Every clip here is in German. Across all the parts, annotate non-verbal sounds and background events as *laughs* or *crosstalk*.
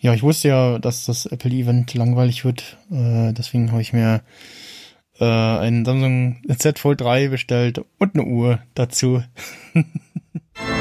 ja, ich wusste ja, dass das Apple-Event langweilig wird. Äh, deswegen habe ich mir äh, einen Samsung Z Fold 3 bestellt und eine Uhr dazu. *laughs*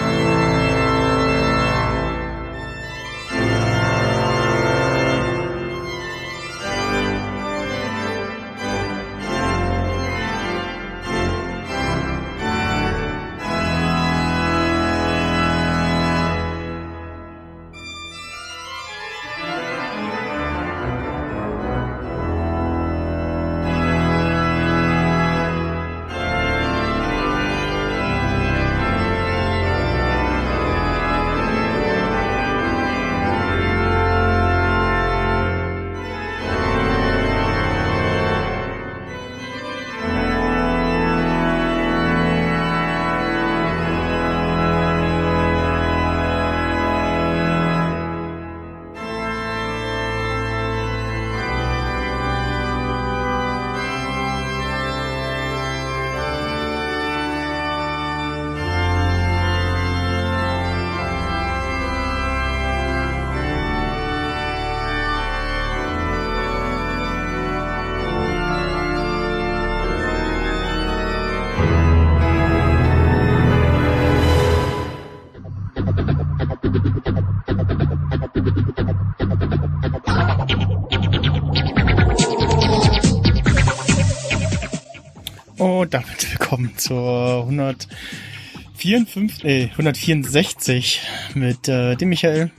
zur 154, äh, 164 mit äh, dem Michael.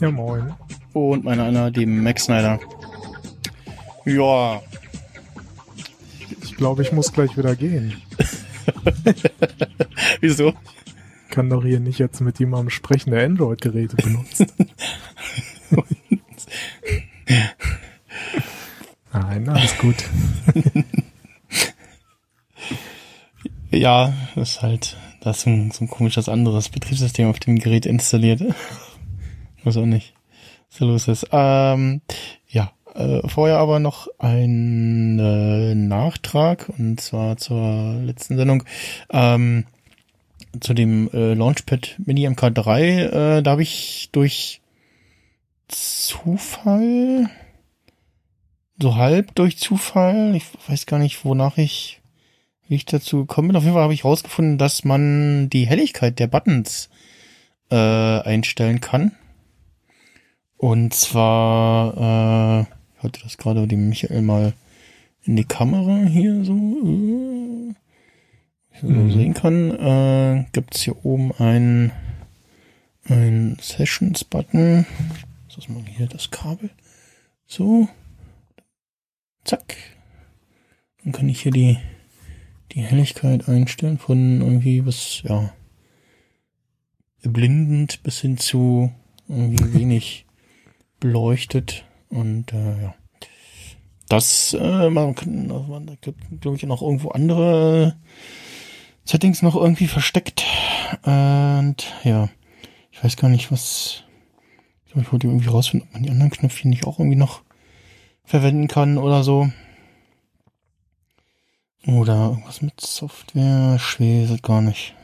Ja, moin. Und meiner Anna, dem Max Snyder. Ja. Ich glaube, ich muss gleich wieder gehen. *laughs* Wieso? Kann doch hier nicht jetzt mit jemandem sprechen, der Android-Geräte benutzt. *laughs* Nein, alles gut. *laughs* Ja, ist halt, das ist ein, so ein komisches anderes Betriebssystem auf dem Gerät installiert. *laughs* Was auch nicht so los ist. Ähm, ja, äh, vorher aber noch ein äh, Nachtrag, und zwar zur letzten Sendung. Ähm, zu dem äh, Launchpad Mini MK3, äh, da habe ich durch Zufall, so halb durch Zufall, ich weiß gar nicht, wonach ich wie ich dazu gekommen bin. Auf jeden Fall habe ich herausgefunden, dass man die Helligkeit der Buttons äh, einstellen kann. Und zwar, äh, ich hatte das gerade dem Michael mal in die Kamera hier so, äh, so mhm. sehen kann, äh, gibt es hier oben ein, ein Sessions-Button. Das ist mal hier das Kabel. So. Zack. Dann kann ich hier die die Helligkeit einstellen von irgendwie bis, ja, blindend bis hin zu irgendwie *laughs* wenig beleuchtet und äh, ja. Das, äh, man kann, da gibt, glaube ich, noch irgendwo andere Settings noch irgendwie versteckt. Und ja, ich weiß gar nicht, was. Ich glaube, ich wollte irgendwie rausfinden, ob man die anderen Knöpfchen nicht auch irgendwie noch verwenden kann oder so. Oder irgendwas mit Software. Weiß es gar nicht.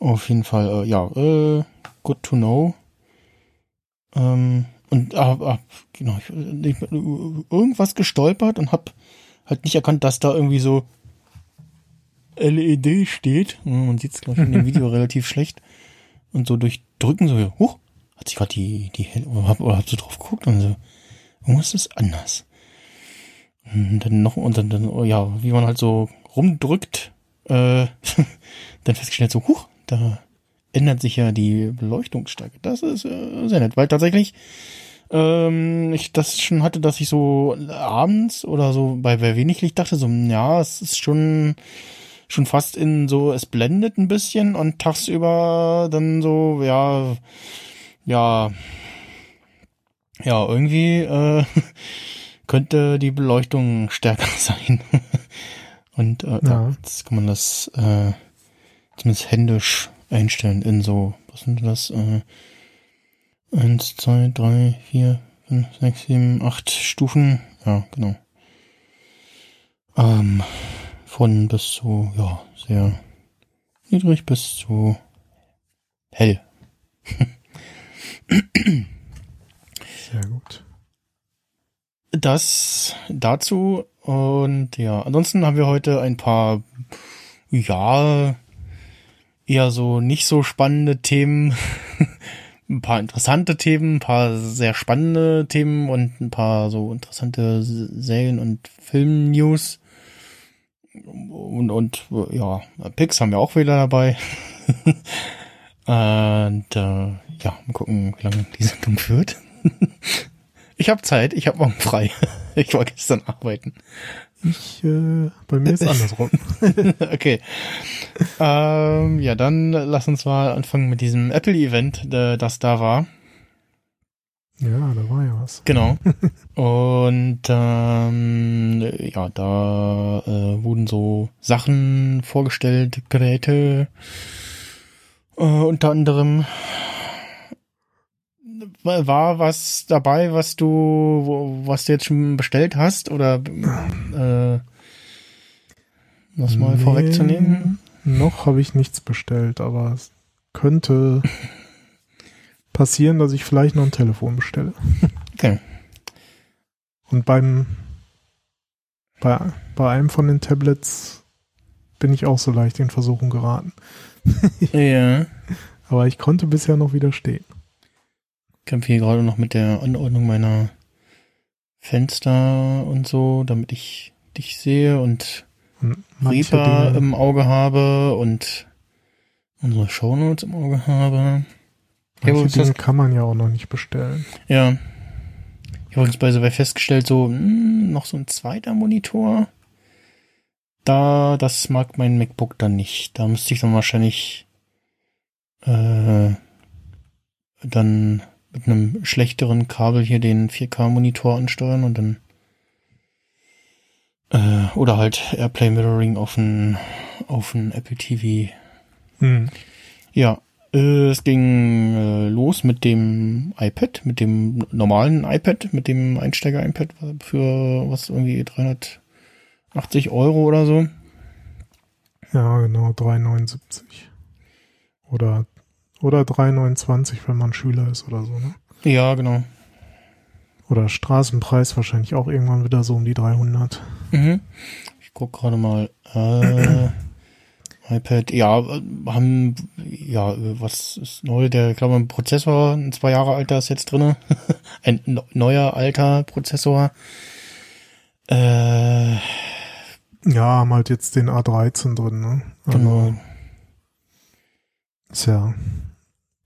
Auf jeden Fall, äh, ja, äh, good to know. Ähm, und hab, hab genau, ich, ich, irgendwas gestolpert und hab halt nicht erkannt, dass da irgendwie so LED steht. Man sieht es, glaube ich, in dem Video *laughs* relativ schlecht. Und so durch Drücken so, hoch, hat sich gerade die, die, oder hab, oder hab so drauf geguckt und so, irgendwas ist anders. Und dann noch, und dann, dann, oh ja, wie man halt so rumdrückt, äh, *laughs* dann festgestellt so, huch, da ändert sich ja die Beleuchtungsstärke. Das ist äh, sehr nett, weil tatsächlich ähm, ich das schon hatte, dass ich so abends oder so bei, bei wenig Licht dachte, so, ja, es ist schon schon fast in so, es blendet ein bisschen und tagsüber dann so, ja, ja, ja, irgendwie, äh, *laughs* könnte die Beleuchtung stärker *laughs* sein. Und äh, ja. jetzt kann man das äh, zumindest händisch einstellen in so, was sind das? Äh, eins, zwei, drei, vier, fünf, sechs, sieben, acht Stufen. Ja, genau. Ähm, von bis zu, ja, sehr niedrig bis zu hell. Das dazu. Und ja, ansonsten haben wir heute ein paar, ja, eher so nicht so spannende Themen. *laughs* ein paar interessante Themen, ein paar sehr spannende Themen und ein paar so interessante Serien- und Film-News. Und, und ja, Picks haben wir auch wieder dabei. *laughs* und äh, ja, mal gucken, wie lange die Sendung führt. *laughs* ich habe Zeit, ich habe morgen frei. *laughs* ich war gestern arbeiten. Ich, äh, bei mir ist andersrum. *laughs* okay. ähm, ja, dann lass uns mal anfangen mit diesem Apple-Event, das da war. Ja, da war ja was. Genau. *laughs* Und ähm, ja, da äh, wurden so Sachen vorgestellt, Geräte, äh, unter anderem war was dabei, was du, was du jetzt schon bestellt hast oder äh, das mal nee, vorwegzunehmen? Noch habe ich nichts bestellt, aber es könnte passieren, dass ich vielleicht noch ein Telefon bestelle. Okay. Und beim bei, bei einem von den Tablets bin ich auch so leicht in Versuchung geraten. ja. *laughs* Aber ich konnte bisher noch widerstehen kämpfe hier gerade noch mit der Anordnung meiner Fenster und so, damit ich dich sehe und Reaper im Auge habe und unsere Shownotes im Auge habe. Manche Dinge das kann man ja auch noch nicht bestellen. Ja. Ich habe uns bei so festgestellt, so mh, hm, noch so ein zweiter Monitor. Da, das mag mein MacBook dann nicht. Da müsste ich dann wahrscheinlich äh, dann mit einem schlechteren Kabel hier den 4K-Monitor ansteuern und dann äh, oder halt Airplay Mirroring auf ein auf ein Apple TV. Hm. Ja, äh, es ging äh, los mit dem iPad, mit dem normalen iPad, mit dem Einsteiger-iPad für was irgendwie 380 Euro oder so. Ja, genau, 379. Oder oder 3,29, wenn man Schüler ist oder so, ne? Ja, genau. Oder Straßenpreis wahrscheinlich auch irgendwann wieder so um die 300. Mhm. Ich guck gerade mal. Äh, *clears throat* iPad, ja, haben, ja, was ist neu? Der, glaube ich, ein Prozessor, ein zwei Jahre alter ist jetzt drinne. *laughs* ein neuer alter Prozessor. Äh, ja, haben halt jetzt den A13 drin, ne? Also, genau. Ist ja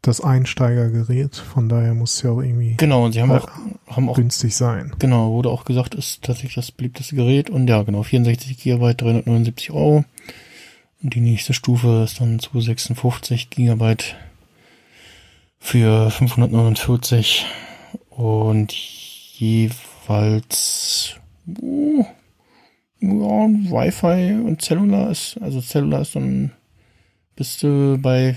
das Einsteigergerät, von daher muss es ja auch irgendwie genau, und sie haben auch, haben auch günstig sein. Genau, wurde auch gesagt, ist tatsächlich das beliebteste Gerät und ja, genau, 64 GB, 379 Euro. Und die nächste Stufe ist dann 256 GB für 549 und jeweils uh, ja, Wi-Fi und Cellular ist, also Cellular ist dann bist du bei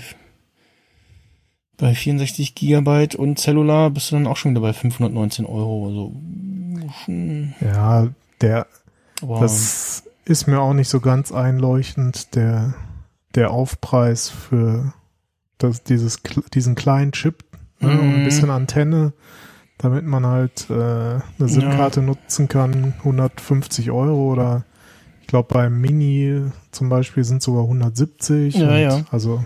bei 64 Gigabyte und Cellular bist du dann auch schon wieder bei 519 Euro. Also, hm. ja, der, Aber das ist mir auch nicht so ganz einleuchtend, der, der Aufpreis für das, dieses, diesen kleinen Chip ne, und ein mhm. bisschen Antenne, damit man halt äh, eine SIM-Karte ja. nutzen kann, 150 Euro oder ich glaube beim Mini zum Beispiel sind sogar 170. Ja, ja. Also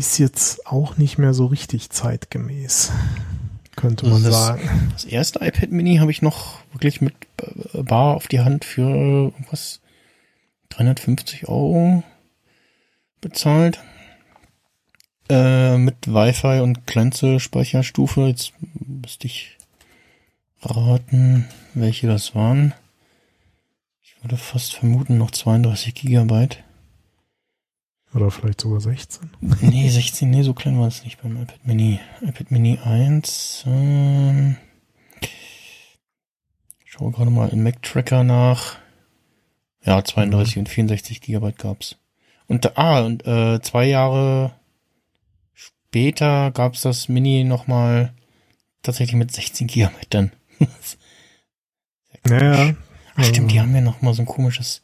ist jetzt auch nicht mehr so richtig zeitgemäß, könnte man also das, sagen. Das erste iPad Mini habe ich noch wirklich mit Bar auf die Hand für was 350 Euro bezahlt. Äh, mit Wi-Fi und kleinste Speicherstufe. Jetzt müsste ich raten, welche das waren. Ich würde fast vermuten, noch 32 Gigabyte. Oder vielleicht sogar 16? Nee, 16, nee, so klein war es nicht beim iPad Mini. iPad Mini 1. Ähm, schaue gerade mal im Mac-Tracker nach. Ja, 32 mhm. und 64 Gigabyte gab's. Und ah, und äh, zwei Jahre später gab's das Mini nochmal tatsächlich mit 16 Gigabyte dann. *laughs* ja, Ach stimmt, die haben ja nochmal so ein komisches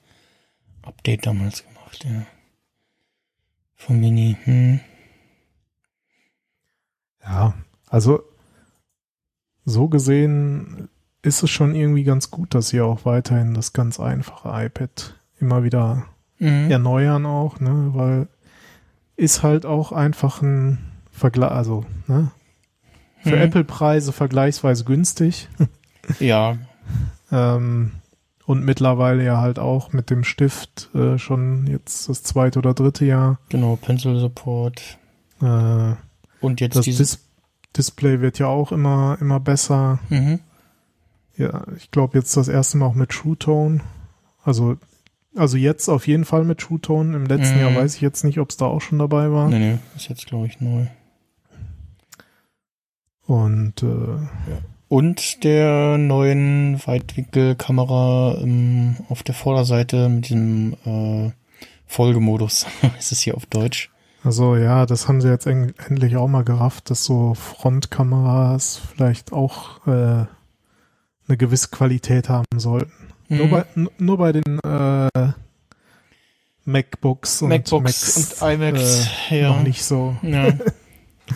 Update damals gemacht, ja. Vom Mini, hm. Ja, also so gesehen ist es schon irgendwie ganz gut, dass sie auch weiterhin das ganz einfache iPad immer wieder mhm. erneuern auch, ne, weil ist halt auch einfach ein Vergleich, also, ne, für mhm. Apple-Preise vergleichsweise günstig. ja. *laughs* ähm, und mittlerweile ja halt auch mit dem Stift äh, schon jetzt das zweite oder dritte Jahr. Genau, Pencil Support. Äh, und jetzt das Dis Display wird ja auch immer immer besser. Mhm. Ja, ich glaube jetzt das erste Mal auch mit True Tone. Also also jetzt auf jeden Fall mit True Tone. Im letzten mhm. Jahr weiß ich jetzt nicht, ob es da auch schon dabei war. Nee, nee, ist jetzt glaube ich neu. Und äh, ja und der neuen Weitwinkelkamera ähm, auf der Vorderseite mit diesem äh, Folgemodus. *laughs* ist es hier auf Deutsch? Also ja, das haben sie jetzt endlich auch mal gerafft, dass so Frontkameras vielleicht auch äh, eine gewisse Qualität haben sollten. Mhm. Nur, bei, nur bei den äh, MacBooks und MacBooks Macs, und iMacs äh, ja. noch nicht so. Ja. *laughs*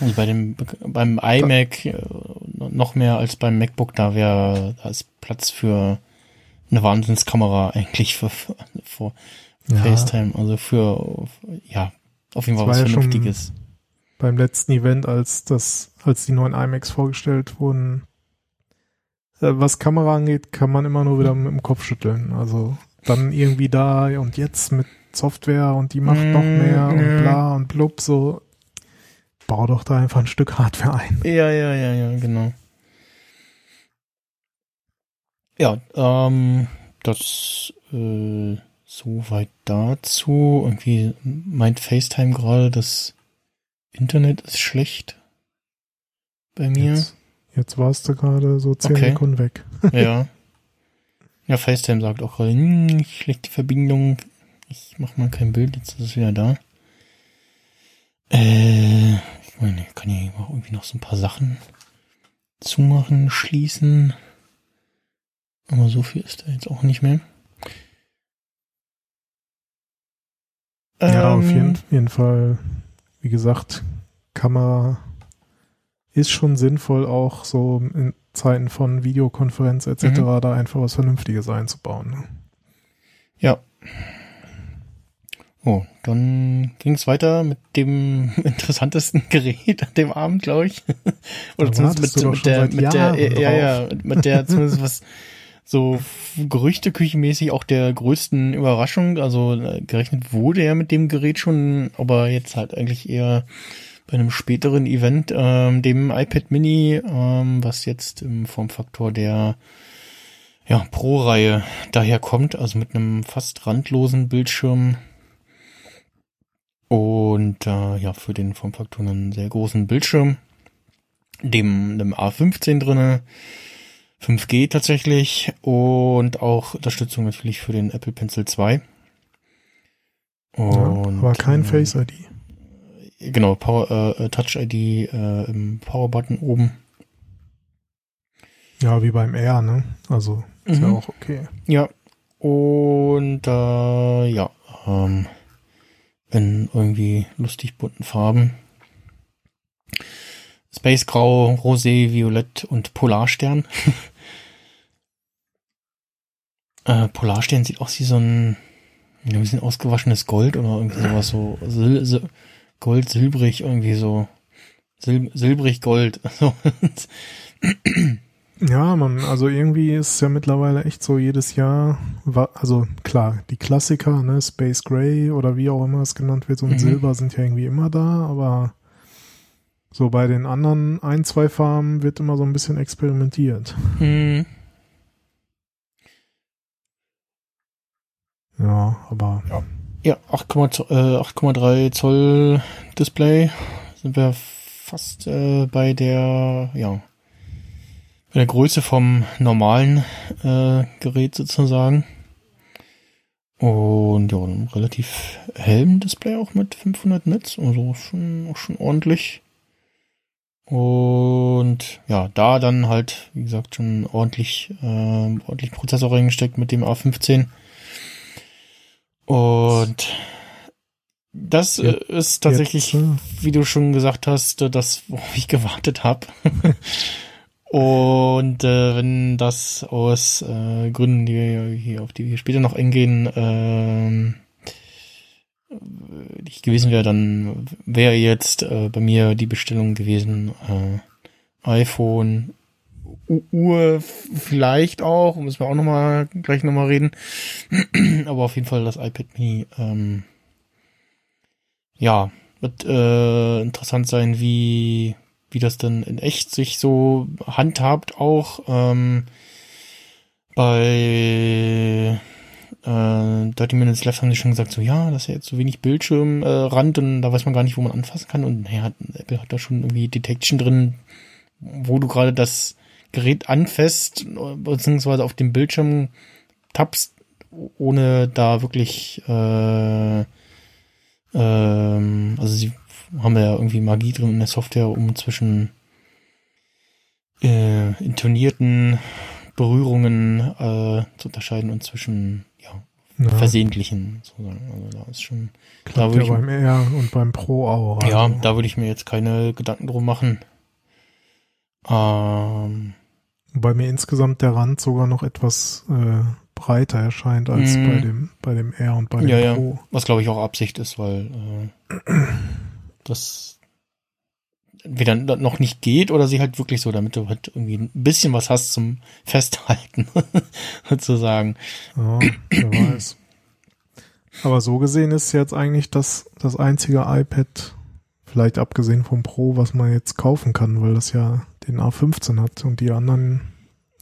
Also bei dem beim iMac äh, noch mehr als beim MacBook, da wäre da ist Platz für eine Wahnsinnskamera eigentlich für, für, ja. FaceTime, also für ja, auf jeden Fall was Vernünftiges. beim letzten Event, als das, als die neuen iMacs vorgestellt wurden, äh, was Kamera angeht, kann man immer nur wieder mit dem Kopf schütteln. Also dann irgendwie da und jetzt mit Software und die macht noch mehr und mm, bla und blub, so bau doch da einfach ein Stück Hardware ein. Ja, ja, ja, ja, genau. Ja, ähm, das äh, soweit dazu. Irgendwie meint FaceTime gerade, das Internet ist schlecht bei mir. Jetzt, jetzt warst du gerade so zehn okay. Sekunden weg. *laughs* ja. Ja, FaceTime sagt auch gerade, hm, schlechte Verbindung. Ich mach mal kein Bild, jetzt ist es wieder da. Äh, ich meine, ich kann hier auch irgendwie noch so ein paar Sachen zumachen, schließen. Aber so viel ist da jetzt auch nicht mehr. Ja, ähm, auf jeden, jeden Fall. Wie gesagt, Kamera ist schon sinnvoll, auch so in Zeiten von Videokonferenz etc. Mhm. da einfach was Vernünftiges einzubauen. Ne? Ja. Oh, dann ging es weiter mit dem *laughs* interessantesten Gerät an dem Abend, glaube ich. *laughs* Oder zumindest mit, mit der, mit der, ja, ja, mit der zumindest was so gerüchteküchenmäßig auch der größten Überraschung. Also äh, gerechnet wurde er mit dem Gerät schon, aber jetzt halt eigentlich eher bei einem späteren Event, ähm, dem iPad Mini, ähm, was jetzt im Formfaktor der ja, Pro-Reihe daherkommt, also mit einem fast randlosen Bildschirm und äh, ja, für den Formfaktor einen sehr großen Bildschirm, dem einem A15 drinne, 5G tatsächlich und auch Unterstützung natürlich für den Apple Pencil 2. Und, ja, aber kein äh, Face ID. Genau, Power, äh, Touch ID äh, im Power Button oben. Ja, wie beim R, ne? Also ist mhm. ja auch okay. Ja. Und äh, ja, ähm, in irgendwie lustig bunten Farben. Space Grau, Rosé, Violett und Polarstern. *laughs* äh, Polarstern sieht aus wie so ein, ein bisschen ausgewaschenes Gold oder irgendwie sowas so sil sil Gold, silbrig, irgendwie so sil silbrig Gold. *laughs* Ja, man, also irgendwie ist es ja mittlerweile echt so jedes Jahr, also klar, die Klassiker, ne, Space Gray oder wie auch immer es genannt wird und mhm. Silber sind ja irgendwie immer da, aber so bei den anderen ein, zwei Farben wird immer so ein bisschen experimentiert. Mhm. Ja, aber. Ja, ja 8,3 äh, Zoll Display sind wir fast äh, bei der, ja, der Größe vom normalen äh, Gerät sozusagen. Und ja, ein relativ hellen Display auch mit 500 Nits, also schon, auch schon ordentlich. Und ja, da dann halt, wie gesagt, schon ordentlich, äh, ordentlich Prozessor reingesteckt mit dem A15. Und das ja, ist tatsächlich, jetzt, wie du schon gesagt hast, das, worauf ich gewartet habe. *laughs* Und äh, wenn das aus äh, Gründen, die wir hier, auf die wir später noch eingehen, äh, nicht gewesen wäre, dann wäre jetzt äh, bei mir die Bestellung gewesen äh, iPhone Uhr vielleicht auch, müssen wir auch noch mal gleich noch mal reden, *clears throat* aber auf jeden Fall das iPad Mini. Ähm, ja, wird äh, interessant sein, wie wie das dann in echt sich so handhabt auch. Ähm, bei äh, 30 Minutes Left haben sie schon gesagt, so ja, das ist ja jetzt so wenig Bildschirmrand äh, und da weiß man gar nicht, wo man anfassen kann. Und naja, Apple hat da schon irgendwie Detection drin, wo du gerade das Gerät anfasst, beziehungsweise auf dem Bildschirm tappst, ohne da wirklich äh, ähm, also sie haben da ja irgendwie Magie drin in der Software, um zwischen äh, intonierten Berührungen äh, zu unterscheiden und zwischen ja, ja. versehentlichen sozusagen. Also da ist schon Klappt da ja beim R und beim Pro auch. Ja, also. da würde ich mir jetzt keine Gedanken drum machen. Ähm, Bei mir insgesamt der Rand sogar noch etwas äh, breiter erscheint als mm. bei dem bei dem R und bei dem ja, Pro. Ja. Was glaube ich auch Absicht ist, weil äh, das entweder noch nicht geht oder sie halt wirklich so, damit du halt irgendwie ein bisschen was hast zum *laughs* Festhalten, *laughs* sozusagen. Ja, wer weiß. Aber so gesehen ist jetzt eigentlich das, das einzige iPad, vielleicht abgesehen vom Pro, was man jetzt kaufen kann, weil das ja den A15 hat und die anderen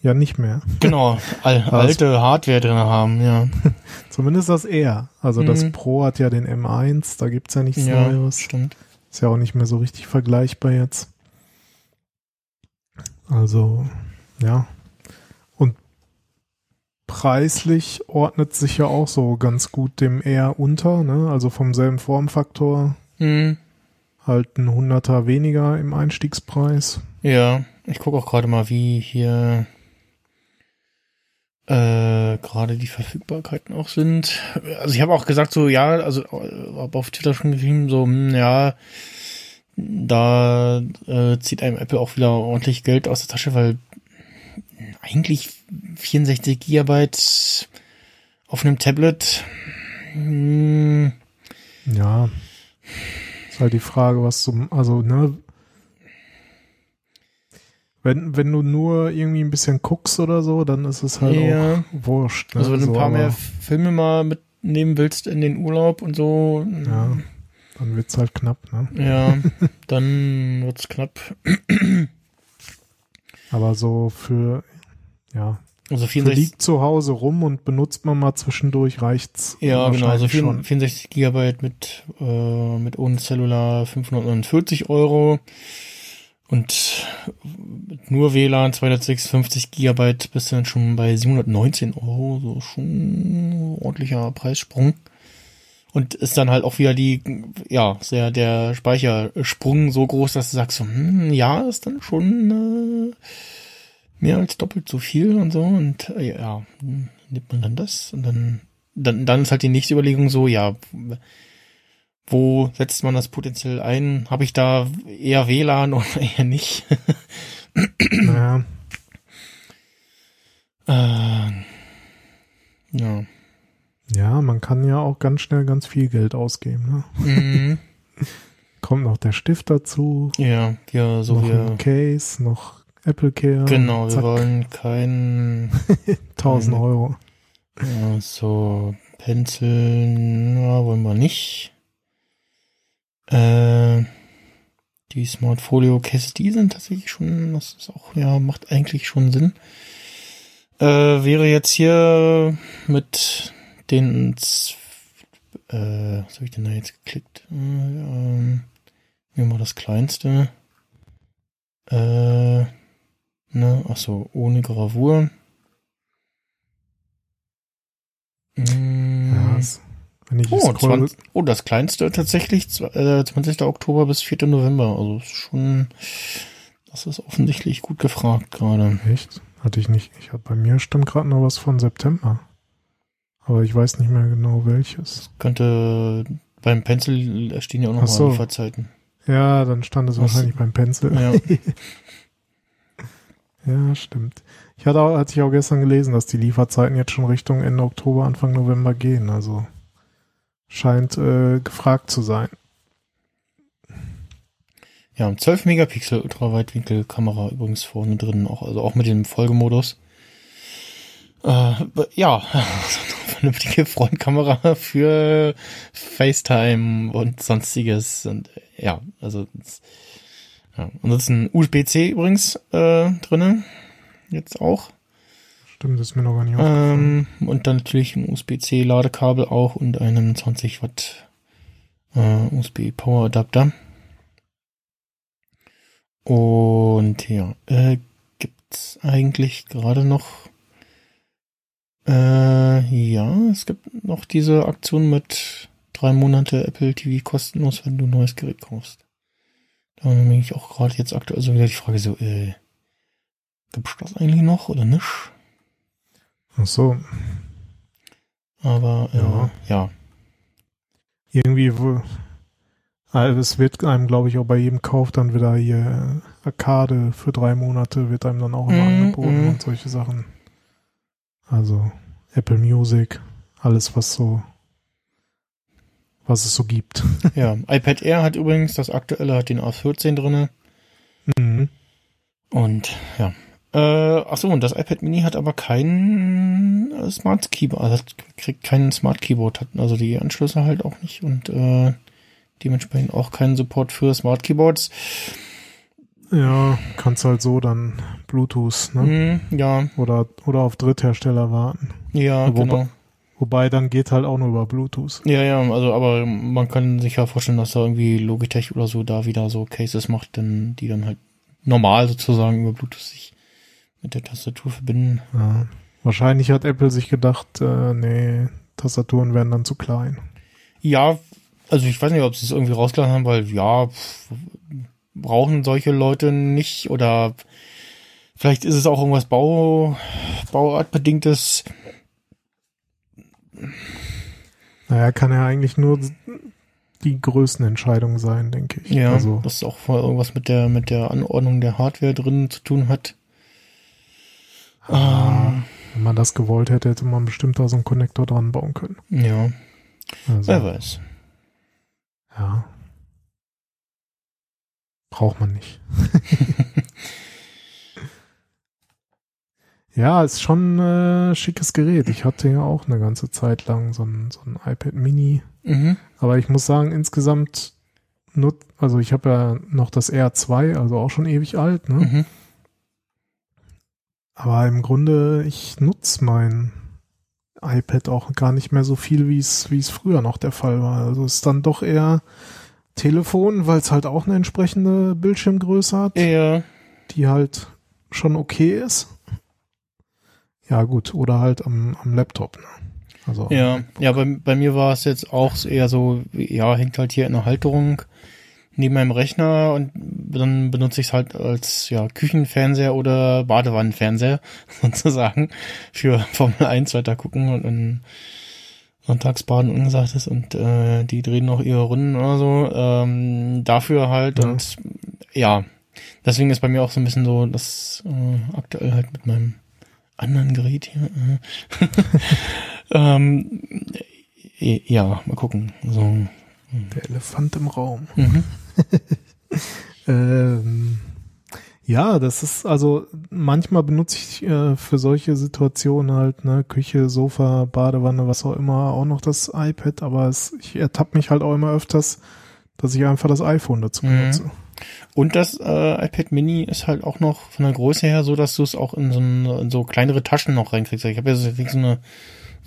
ja nicht mehr. Genau, *laughs* al alte Hardware drin haben, ja. Zumindest das R. Also das mhm. Pro hat ja den M1, da gibt's ja nichts ja, Neues. Stimmt. Ist ja auch nicht mehr so richtig vergleichbar jetzt. Also, ja. Und preislich ordnet sich ja auch so ganz gut dem R unter, ne? Also vom selben Formfaktor. Mhm. Halt ein Hunderter weniger im Einstiegspreis. Ja, ich gucke auch gerade mal, wie hier äh, gerade die Verfügbarkeiten auch sind. Also ich habe auch gesagt, so ja, also habe auf Twitter schon geschrieben, so hm, ja, da äh, zieht einem Apple auch wieder ordentlich Geld aus der Tasche, weil eigentlich 64 Gigabyte auf einem Tablet. Mh, hm, ja, ist halt die Frage, was zum, also ne, wenn, wenn du nur irgendwie ein bisschen guckst oder so, dann ist es halt ja. auch wurscht. Ne? Also wenn du so, ein paar mehr Filme mal mitnehmen willst in den Urlaub und so. Ja, dann wird's halt knapp, ne? Ja, *laughs* dann wird's knapp. Aber so für, ja. Also 64 liegt zu Hause rum und benutzt man mal zwischendurch, reicht's. Ja, genau. Also 64 Gigabyte mit, äh, mit ohne Cellular 549 Euro. Und nur WLAN 256 Gigabyte bist du dann schon bei 719 Euro, so schon ordentlicher Preissprung. Und ist dann halt auch wieder die, ja, sehr der Speichersprung so groß, dass du sagst, hm, ja, ist dann schon äh, mehr als doppelt so viel und so. Und äh, ja, nimmt man dann das und dann, dann, dann ist halt die nächste Überlegung so, ja, wo setzt man das potenziell ein? Habe ich da eher WLAN oder *laughs* eher nicht? naja. Äh, ja. Ja, man kann ja auch ganz schnell ganz viel Geld ausgeben. Ne? Mhm. *laughs* Kommt noch der Stift dazu. Ja, ja, so noch wir. Ein Case, noch Apple Care. Genau, Zack. wir wollen kein *laughs* 1000 Euro. Ja, so Pencil, na, wollen wir nicht. Äh, die Smartfolio Cases, die sind tatsächlich schon, das ist auch, ja, macht eigentlich schon Sinn. Äh, wäre jetzt hier mit den, äh, was habe ich denn da jetzt geklickt? Äh, ähm, nehmen wir das kleinste. Äh, ne, ach so, ohne Gravur. Mm. Ja, Oh, 20, oh, das kleinste tatsächlich, äh, 20. Oktober bis 4. November. Also ist schon, das ist offensichtlich gut gefragt gerade. Echt? Hatte ich nicht. Ich habe bei mir stimmt gerade noch was von September. Aber ich weiß nicht mehr genau welches. Das könnte beim Pencil stehen ja auch noch so. Lieferzeiten. Ja, dann stand es wahrscheinlich beim Pencil. Ja. *laughs* Ja, stimmt. Ich hatte auch, hatte ich auch gestern gelesen, dass die Lieferzeiten jetzt schon Richtung Ende Oktober, Anfang November gehen. Also scheint äh, gefragt zu sein. Ja, 12 Megapixel Ultraweitwinkelkamera übrigens vorne drin, auch, also auch mit dem Folgemodus. Äh, ja, *laughs* vernünftige Frontkamera für FaceTime und sonstiges und ja, also ja. Ansonsten USB-C übrigens äh, drinne. Jetzt auch. Stimmt, das ist mir noch gar nicht ähm, Und dann natürlich ein USB-C Ladekabel auch und einen 20 Watt äh, USB Power Adapter. Und ja, äh, gibt's eigentlich gerade noch äh, ja, es gibt noch diese Aktion mit drei Monate Apple TV kostenlos, wenn du ein neues Gerät kaufst. Da bin ich auch gerade jetzt aktuell so wieder die Frage so, äh, gibt's das eigentlich noch oder nicht? Ach so. Aber, äh, ja. ja. Irgendwie, also es wird einem, glaube ich, auch bei jedem Kauf dann wieder hier Arcade für drei Monate wird einem dann auch immer mm, angeboten mm. und solche Sachen. Also Apple Music, alles was so was es so gibt. *laughs* ja, iPad Air hat übrigens, das aktuelle hat den A14 drinne. Mhm. Und ja. Äh, ach so, und das iPad Mini hat aber kein äh, Smart Keyboard, also kriegt keinen Smart Keyboard, hat also die Anschlüsse halt auch nicht und äh, dementsprechend auch keinen Support für Smart Keyboards. Ja, kannst halt so dann Bluetooth, ne? Mm, ja. Oder, oder auf Dritthersteller warten. Ja, Wobei, genau. Wobei dann geht halt auch nur über Bluetooth. Ja, ja, also aber man kann sich ja vorstellen, dass da irgendwie Logitech oder so da wieder so Cases macht, denn die dann halt normal sozusagen über Bluetooth sich mit der Tastatur verbinden. Ja. Wahrscheinlich hat Apple sich gedacht, äh, nee, Tastaturen werden dann zu klein. Ja, also ich weiß nicht, ob sie es irgendwie rausgelassen haben, weil ja, brauchen solche Leute nicht oder vielleicht ist es auch irgendwas Bau, Bauartbedingtes. Naja, kann ja eigentlich nur die größten Entscheidungen sein, denke ich. Ja, also, das ist auch irgendwas mit der, mit der Anordnung der Hardware drin zu tun hat. Ähm, wenn man das gewollt hätte, hätte man bestimmt da so einen Konnektor dran bauen können. Ja. Also, Wer weiß. Ja. Braucht man nicht. *laughs* ja, ist schon ein äh, schickes Gerät. Ich hatte ja auch eine ganze Zeit lang so ein, so ein iPad Mini. Mhm. Aber ich muss sagen, insgesamt, nut also ich habe ja noch das R2, also auch schon ewig alt, ne? Mhm. Aber im Grunde, ich nutze mein iPad auch gar nicht mehr so viel, wie es wie es früher noch der Fall war. Also es ist dann doch eher Telefon, weil es halt auch eine entsprechende Bildschirmgröße hat. Ja. Die halt schon okay ist. Ja, gut, oder halt am, am Laptop. Ne? Also ja, ja, bei, bei mir war es jetzt auch eher so, ja, hängt halt hier in der Halterung neben meinem Rechner und dann benutze ich es halt als ja, Küchenfernseher oder Badewannenfernseher *laughs* sozusagen für *laughs* Formel 1 weiter gucken und dann Sonntagsbaden ungesagt ist und äh, die drehen noch ihre Runden oder so. Ähm, dafür halt ja. und ja, deswegen ist bei mir auch so ein bisschen so, dass äh, aktuell halt mit meinem anderen Gerät hier. Äh, *laughs* ähm, ja, mal gucken. So. Der Elefant im Raum. Mhm. *laughs* ähm, ja, das ist also manchmal benutze ich äh, für solche Situationen halt ne Küche, Sofa, Badewanne, was auch immer auch noch das iPad, aber es, ich ertappe mich halt auch immer öfters, dass ich einfach das iPhone dazu mhm. benutze. Mhm. Und das äh, iPad Mini ist halt auch noch von der Größe her so, dass du es auch in so, eine, in so kleinere Taschen noch reinkriegst. Ich habe ja so, so eine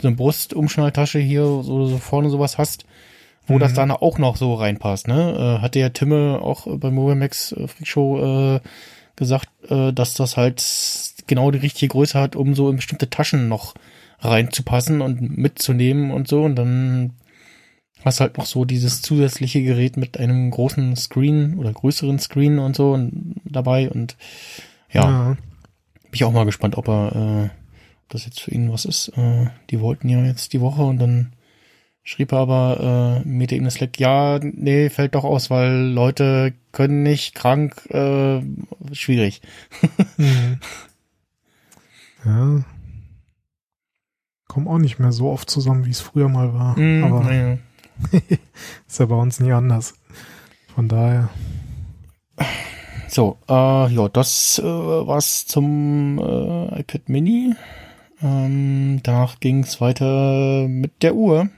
so eine Brustumschnalltasche hier, so, so vorne sowas hast wo mhm. das dann auch noch so reinpasst. Ne? Äh, hatte ja Timme auch bei Mobile Max äh, Freak Show äh, gesagt, äh, dass das halt genau die richtige Größe hat, um so in bestimmte Taschen noch reinzupassen und mitzunehmen und so. Und dann hast halt noch so dieses zusätzliche Gerät mit einem großen Screen oder größeren Screen und so und dabei. Und ja, ja. bin ich auch mal gespannt, ob er, äh, ob das jetzt für ihn was ist. Äh, die wollten ja jetzt die Woche und dann schrieb aber äh, Meta in Slack, ja, nee, fällt doch aus, weil Leute können nicht, krank, äh, schwierig. Mhm. *laughs* Ja. Kommen auch nicht mehr so oft zusammen, wie es früher mal war. Mm, aber ja. *laughs* ist ja bei uns nie anders. Von daher. So, äh, ja, das äh, war's zum äh, iPad Mini. Ähm, danach ging's weiter mit der Uhr.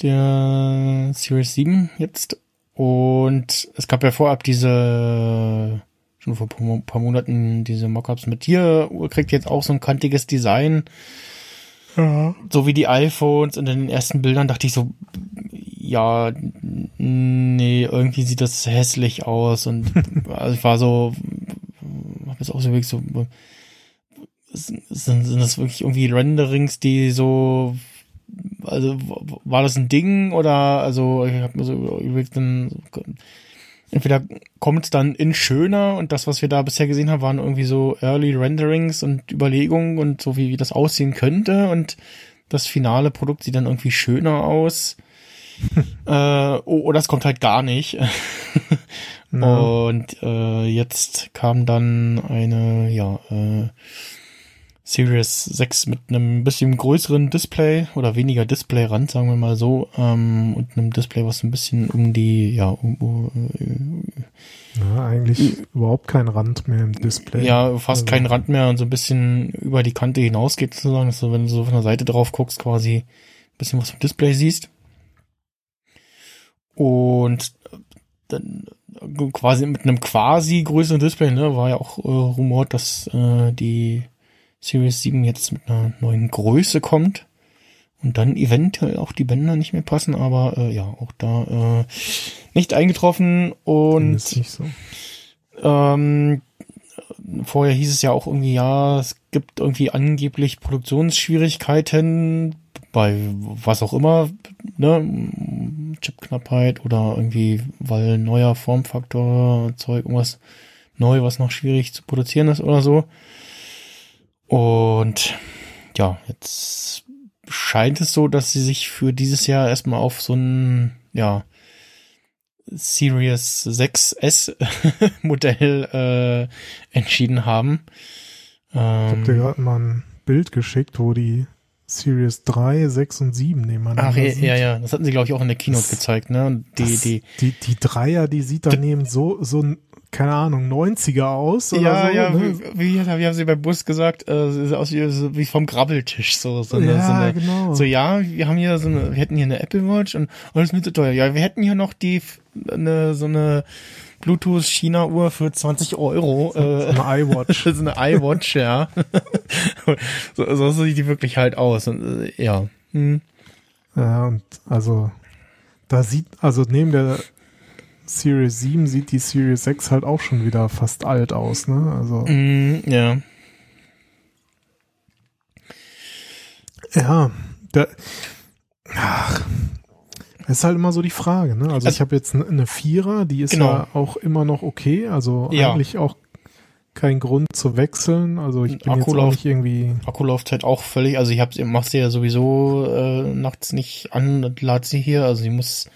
Der Series 7 jetzt. Und es gab ja vorab diese, schon vor ein paar Monaten, diese Mockups mit dir. Kriegt jetzt auch so ein kantiges Design. Ja. So wie die iPhones und in den ersten Bildern dachte ich so, ja, nee, irgendwie sieht das hässlich aus und *laughs* also ich war so, hab jetzt auch so wirklich so, sind, sind das wirklich irgendwie Renderings, die so, also war das ein Ding oder also ich habe mir so überlegt, dann entweder kommt es dann in schöner und das, was wir da bisher gesehen haben, waren irgendwie so Early Renderings und Überlegungen und so wie, wie das aussehen könnte und das finale Produkt sieht dann irgendwie schöner aus *laughs* äh, oh, oh, das kommt halt gar nicht. ja. Und äh, jetzt kam dann eine, ja, äh, Series 6 mit einem bisschen größeren Display oder weniger Displayrand, sagen wir mal so, ähm, und einem Display, was ein bisschen um die, ja, um, um äh, ja, eigentlich äh, überhaupt kein Rand mehr im Display. Ja, fast also. kein Rand mehr und so ein bisschen über die Kante hinausgeht sozusagen, dass du, wenn du so von der Seite drauf guckst, quasi ein bisschen was im Display siehst. Und dann quasi mit einem quasi größeren Display, ne, war ja auch äh, rumort, dass äh, die Series 7 jetzt mit einer neuen Größe kommt und dann eventuell auch die Bänder nicht mehr passen, aber äh, ja, auch da äh, nicht eingetroffen und nicht so. ähm, vorher hieß es ja auch irgendwie, ja, es gibt irgendwie angeblich Produktionsschwierigkeiten bei was auch immer, ne, Chipknappheit oder irgendwie, weil neuer Formfaktor, Zeug, irgendwas neu, was noch schwierig zu produzieren ist oder so. Und ja, jetzt scheint es so, dass sie sich für dieses Jahr erstmal auf so ein, ja, Series 6S *laughs* Modell äh, entschieden haben. ich habe dir gerade mal ein Bild geschickt, wo die Series 3, 6 und 7 nebeneinander Ach, ja, ja, ja, das hatten sie, glaube ich, auch in der Keynote das, gezeigt, ne? Und die, das, die, die, die Dreier, die sieht daneben so, so keine Ahnung, 90er aus oder ja, so. Ja, ne? wie, wie, wie haben sie beim Bus gesagt, äh, aus wie, so wie vom Grabbeltisch, so, so, eine, ja, so eine, genau. so, ja, wir haben hier so eine, wir hätten hier eine Apple Watch und, das ist mir zu teuer. Ja, wir hätten hier noch die, eine, so eine, Bluetooth-China-Uhr für 20 Euro. So, äh, so eine iWatch. so eine iWatch, ja. *laughs* so, so sieht die wirklich halt aus. Und, äh, ja. Hm. Ja, und also da sieht, also neben der Series 7 sieht die Series 6 halt auch schon wieder fast alt aus, ne? Also. Mm, ja. Ja, da, ach, das ist halt immer so die Frage, ne? Also, also ich habe jetzt eine Vierer, die ist genau. ja auch immer noch okay, also ja. eigentlich auch kein Grund zu wechseln. Also ich bin Akku jetzt auch nicht irgendwie. Akkulaufzeit auch völlig, also ich hab's, mach sie ja sowieso äh, nachts nicht an, lad sie hier, also sie muss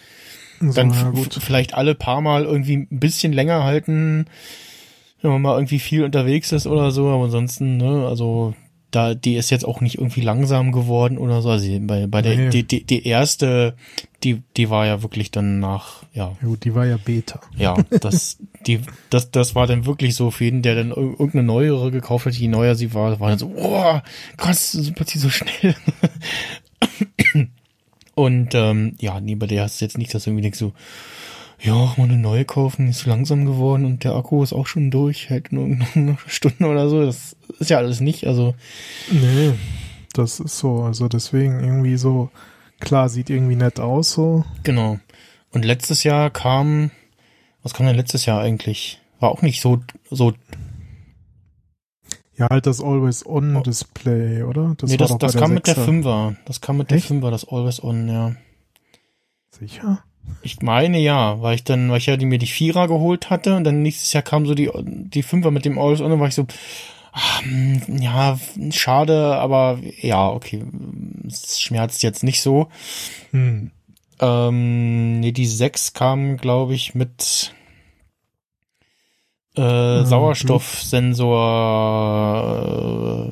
so, dann ja, vielleicht alle paar Mal irgendwie ein bisschen länger halten, wenn man mal irgendwie viel unterwegs ist oder so, aber ansonsten, ne, also da, die ist jetzt auch nicht irgendwie langsam geworden oder so. Also bei, bei der, nee. die, die, die erste, die, die war ja wirklich dann nach, ja. ja gut, die war ja Beta. Ja, das, die, das, das war dann wirklich so für jeden, der dann irgendeine neuere gekauft hat, je neuer sie war, war dann so, oh, krass, super, sie so schnell. Und, ähm, ja, nee, bei der hast du jetzt nicht, dass irgendwie denkst so, ja, mal eine neue kaufen, ist langsam geworden und der Akku ist auch schon durch, hält nur noch eine Stunde oder so. Das ist ja alles nicht, also. Nee, das ist so. Also deswegen irgendwie so, klar, sieht irgendwie nett aus so. Genau. Und letztes Jahr kam, was kam denn letztes Jahr eigentlich? War auch nicht so, so. Ja, halt das Always-On-Display, oder? Das nee, das, das kam mit der 5er. Das kam mit Echt? der 5er, das Always-On, ja. Sicher? Ich meine ja, weil ich dann, weil ich ja die, mir die Vierer geholt hatte und dann nächstes Jahr kam so die, die Fünfer mit dem Always On und war ich so, ach, hm, ja, schade, aber ja, okay, es schmerzt jetzt nicht so. Hm. Ähm, nee, die sechs kam, glaube ich, mit äh, Sauerstoffsensor, äh,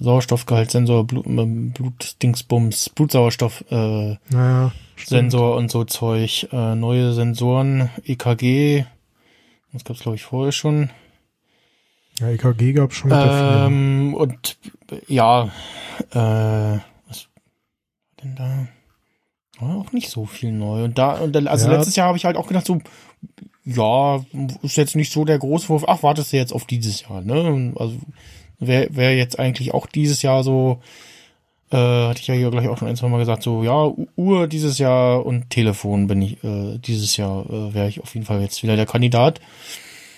Sauerstoffgehaltssensor, Blut, äh, Blutdingsbums, Blutsauerstoff, äh, naja, Sensor und so Zeug, äh, neue Sensoren, EKG, das gab's glaube ich vorher schon. Ja, EKG gab's schon ähm, Und ja, äh, was war denn da? War auch nicht so viel neu. Und da, und da also ja. letztes Jahr habe ich halt auch gedacht, so, ja, ist jetzt nicht so der Großwurf. Ach, wartest du jetzt auf dieses Jahr, ne? Also wäre wär jetzt eigentlich auch dieses Jahr so, äh, hatte ich ja hier gleich auch schon ein, zwei Mal gesagt, so, ja, Uhr dieses Jahr und Telefon bin ich, äh, dieses Jahr äh, wäre ich auf jeden Fall jetzt wieder der Kandidat.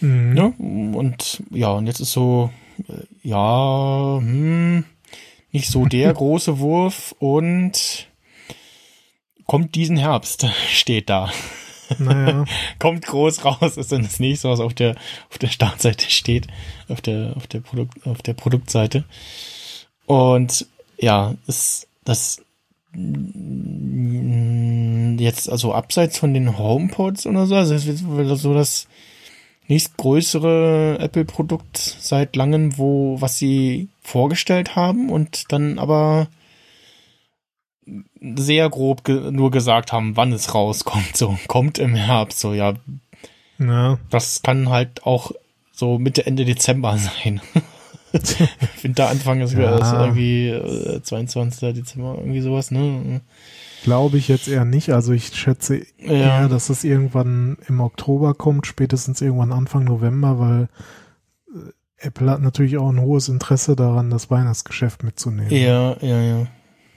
Mhm. Ne? Und ja, und jetzt ist so, äh, ja, hm, nicht so der *laughs* große Wurf und kommt diesen Herbst, *laughs* steht da. Naja. *laughs* Kommt groß raus, ist dann das nächste, was auf der, auf der Startseite steht, auf der, auf der Produkt, auf der Produktseite. Und ja, ist das jetzt also abseits von den HomePods oder so, also so das nächstgrößere Apple-Produkt seit langem, wo was sie vorgestellt haben und dann aber sehr grob ge nur gesagt haben, wann es rauskommt. So, kommt im Herbst. So, ja. ja. Das kann halt auch so Mitte, Ende Dezember sein. *laughs* Winteranfang ist, ja. ist irgendwie äh, 22. Dezember, irgendwie sowas, ne? Glaube ich jetzt eher nicht. Also ich schätze ja. eher, dass es irgendwann im Oktober kommt, spätestens irgendwann Anfang November, weil äh, Apple hat natürlich auch ein hohes Interesse daran, das Weihnachtsgeschäft mitzunehmen. Ja, ja, ja.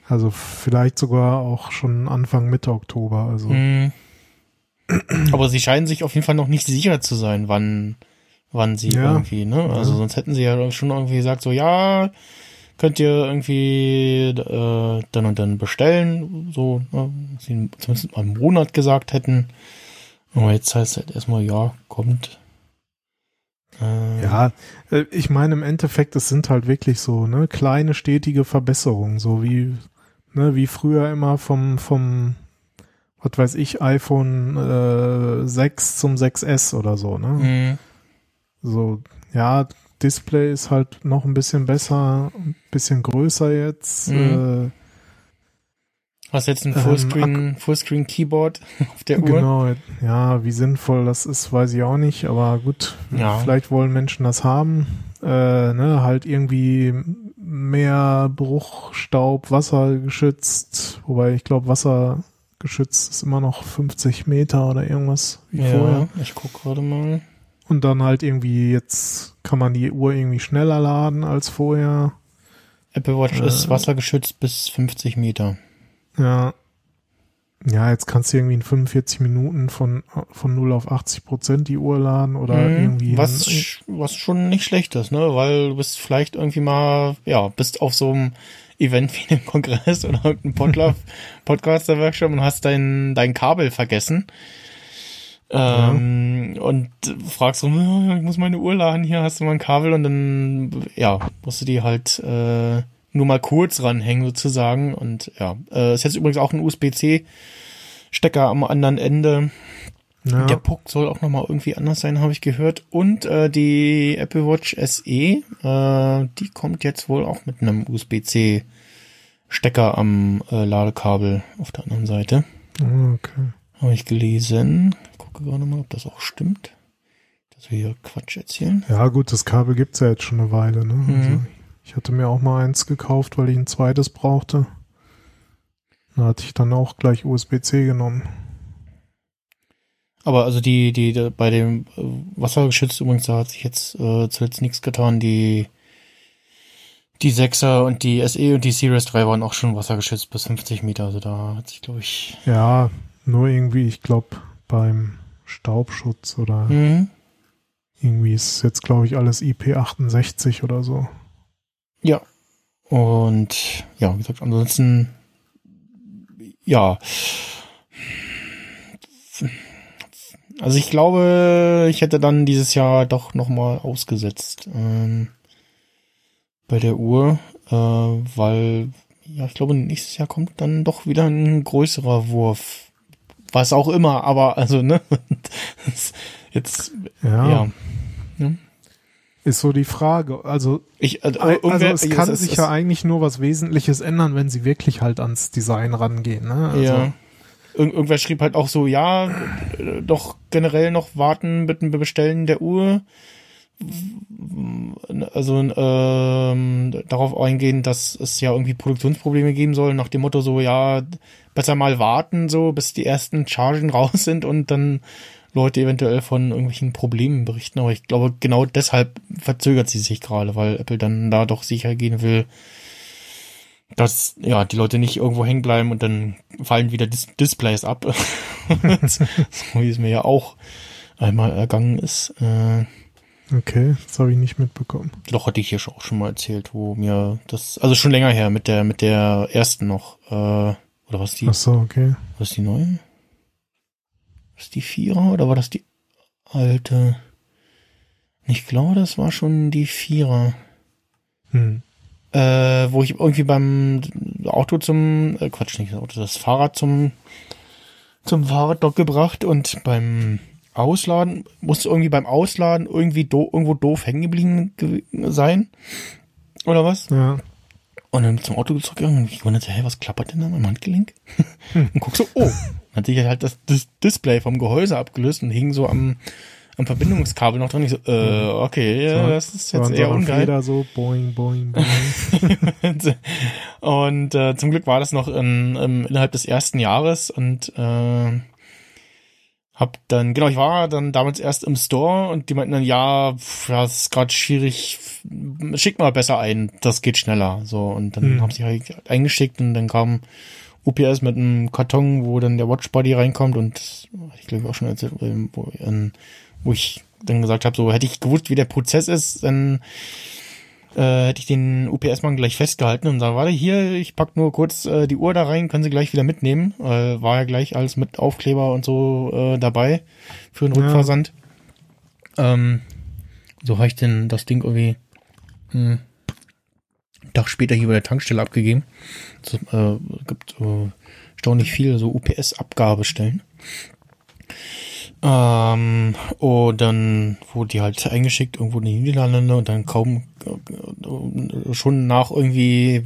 Also vielleicht sogar auch schon Anfang Mitte Oktober. Also. Mhm. Aber sie scheinen sich auf jeden Fall noch nicht sicher zu sein, wann, wann sie ja. irgendwie, ne? Also ja. sonst hätten sie ja schon irgendwie gesagt, so ja, könnt ihr irgendwie äh, dann und dann bestellen, so, ne? sie zumindest mal einen Monat gesagt hätten. Aber jetzt heißt es halt erstmal, ja, kommt. Äh, ja, äh, ich meine im Endeffekt, es sind halt wirklich so, ne, kleine stetige Verbesserungen, so wie ne, wie früher immer vom, vom, was weiß ich, iPhone äh, 6 zum 6S oder so, ne? Mhm. So, ja, Display ist halt noch ein bisschen besser, ein bisschen größer jetzt. Mhm. Äh, Hast jetzt ein Fullscreen, ähm, Fullscreen Keyboard *laughs* auf der Uhr? Genau, ja, wie sinnvoll das ist, weiß ich auch nicht, aber gut, ja. vielleicht wollen Menschen das haben. Äh, ne, halt irgendwie mehr Bruchstaub, Wasser geschützt, wobei ich glaube, Wasser geschützt ist immer noch 50 Meter oder irgendwas wie ja, vorher. Ich guck gerade mal. Und dann halt irgendwie, jetzt kann man die Uhr irgendwie schneller laden als vorher. Apple Watch äh, ist wassergeschützt bis 50 Meter. Ja. Ja, jetzt kannst du irgendwie in 45 Minuten von, von 0 auf 80 Prozent die Uhr laden oder mhm, irgendwie. Was, was schon nicht schlecht ist, ne? Weil du bist vielleicht irgendwie mal, ja, bist auf so einem Event wie einem Kongress oder irgendeinem Podlove, *laughs* Podcaster-Workshop und hast dein, dein Kabel vergessen. Ähm, ja. Und fragst so, ich muss meine Uhr laden, hier hast du mal ein Kabel und dann, ja, musst du die halt, äh, nur mal kurz ranhängen sozusagen. Und ja, äh, ist jetzt übrigens auch ein USB-C-Stecker am anderen Ende. Ja. Der Puck soll auch nochmal irgendwie anders sein, habe ich gehört. Und äh, die Apple Watch SE, äh, die kommt jetzt wohl auch mit einem USB-C Stecker am äh, Ladekabel auf der anderen Seite. Ah, okay. Habe ich gelesen. Ich gucke gerade mal, ob das auch stimmt. Dass wir hier Quatsch erzählen. Ja, gut, das Kabel gibt's ja jetzt schon eine Weile, ne? Mhm. Also ich hatte mir auch mal eins gekauft, weil ich ein zweites brauchte. Da hatte ich dann auch gleich USB-C genommen. Aber also die, die, die bei dem äh, Wassergeschützt übrigens, da hat sich jetzt äh, zuletzt nichts getan. Die die 6er und die SE und die Series 3 waren auch schon wassergeschützt bis 50 Meter. Also da hat sich, glaube ich. Ja, nur irgendwie, ich glaube, beim Staubschutz oder mhm. irgendwie ist jetzt, glaube ich, alles IP68 oder so. Ja. Und ja, wie gesagt, ansonsten, ja. Also ich glaube, ich hätte dann dieses Jahr doch nochmal ausgesetzt ähm, bei der Uhr, äh, weil ja, ich glaube, nächstes Jahr kommt dann doch wieder ein größerer Wurf. Was auch immer, aber also, ne? *laughs* Jetzt, ja. ja. Ja. Ist so die Frage. Also, ich, also, also es kann es, sich es, ja eigentlich nur was Wesentliches ändern, wenn sie wirklich halt ans Design rangehen. Ne? Also, ja. Ir irgendwer schrieb halt auch so, ja, doch generell noch warten mit dem Bestellen der Uhr. Also ähm, darauf eingehen, dass es ja irgendwie Produktionsprobleme geben soll, nach dem Motto so, ja, besser mal warten, so bis die ersten Chargen *laughs* raus sind und dann Leute eventuell von irgendwelchen Problemen berichten. Aber ich glaube, genau deshalb verzögert sie sich gerade, weil Apple dann da doch sicher gehen will, dass ja die Leute nicht irgendwo hängen bleiben und dann fallen wieder Dis Displays ab. *laughs* so wie es mir ja auch einmal ergangen ist. Äh, okay, das habe ich nicht mitbekommen. Doch hatte ich hier auch schon mal erzählt, wo mir das, also schon länger her mit der mit der ersten noch. Äh, oder was die? Ach so, okay. Was die neue? Das die Vierer oder war das die alte? Ich glaube, das war schon die Vierer. Hm. Äh, wo ich irgendwie beim Auto zum, äh, Quatsch, nicht das Auto, das Fahrrad zum, zum Fahrraddock gebracht und beim Ausladen, musste irgendwie beim Ausladen irgendwie do, irgendwo doof hängen geblieben sein. Oder was? Ja. Und dann zum Auto zurückgegangen und ich wunderte, hä, was klappert denn da am Handgelenk? Hm. *laughs* und guck so, oh, hat sich halt das, das, Display vom Gehäuse abgelöst und hing so am, am Verbindungskabel noch drin. Ich so, äh, okay, ja, das ist jetzt eher so ungeil. Feder so boing, boing, boing. *laughs* und äh, zum Glück war das noch in, in, innerhalb des ersten Jahres und äh, hab dann, genau, ich war dann damals erst im Store und die meinten dann, ja, pff, das ist gerade schwierig, schick mal besser ein, das geht schneller. So, und dann hm. haben sie halt eingeschickt und dann kam UPS mit einem Karton, wo dann der Watchbody reinkommt und ich glaube auch schon erzählt, wo, wo ich dann gesagt habe, so hätte ich gewusst, wie der Prozess ist, dann äh, hätte ich den UPS-Mann gleich festgehalten und sage, warte hier, ich pack nur kurz äh, die Uhr da rein, können Sie gleich wieder mitnehmen. Äh, war ja gleich alles mit Aufkleber und so äh, dabei für den Rückversand. Ja. Ähm, so habe ich denn das Ding irgendwie hm, Tag später hier bei der Tankstelle abgegeben. Es äh, gibt äh, erstaunlich viele so UPS-Abgabestellen. Ähm, und dann wurde die halt eingeschickt irgendwo in die Niederlande und dann kaum äh, schon nach irgendwie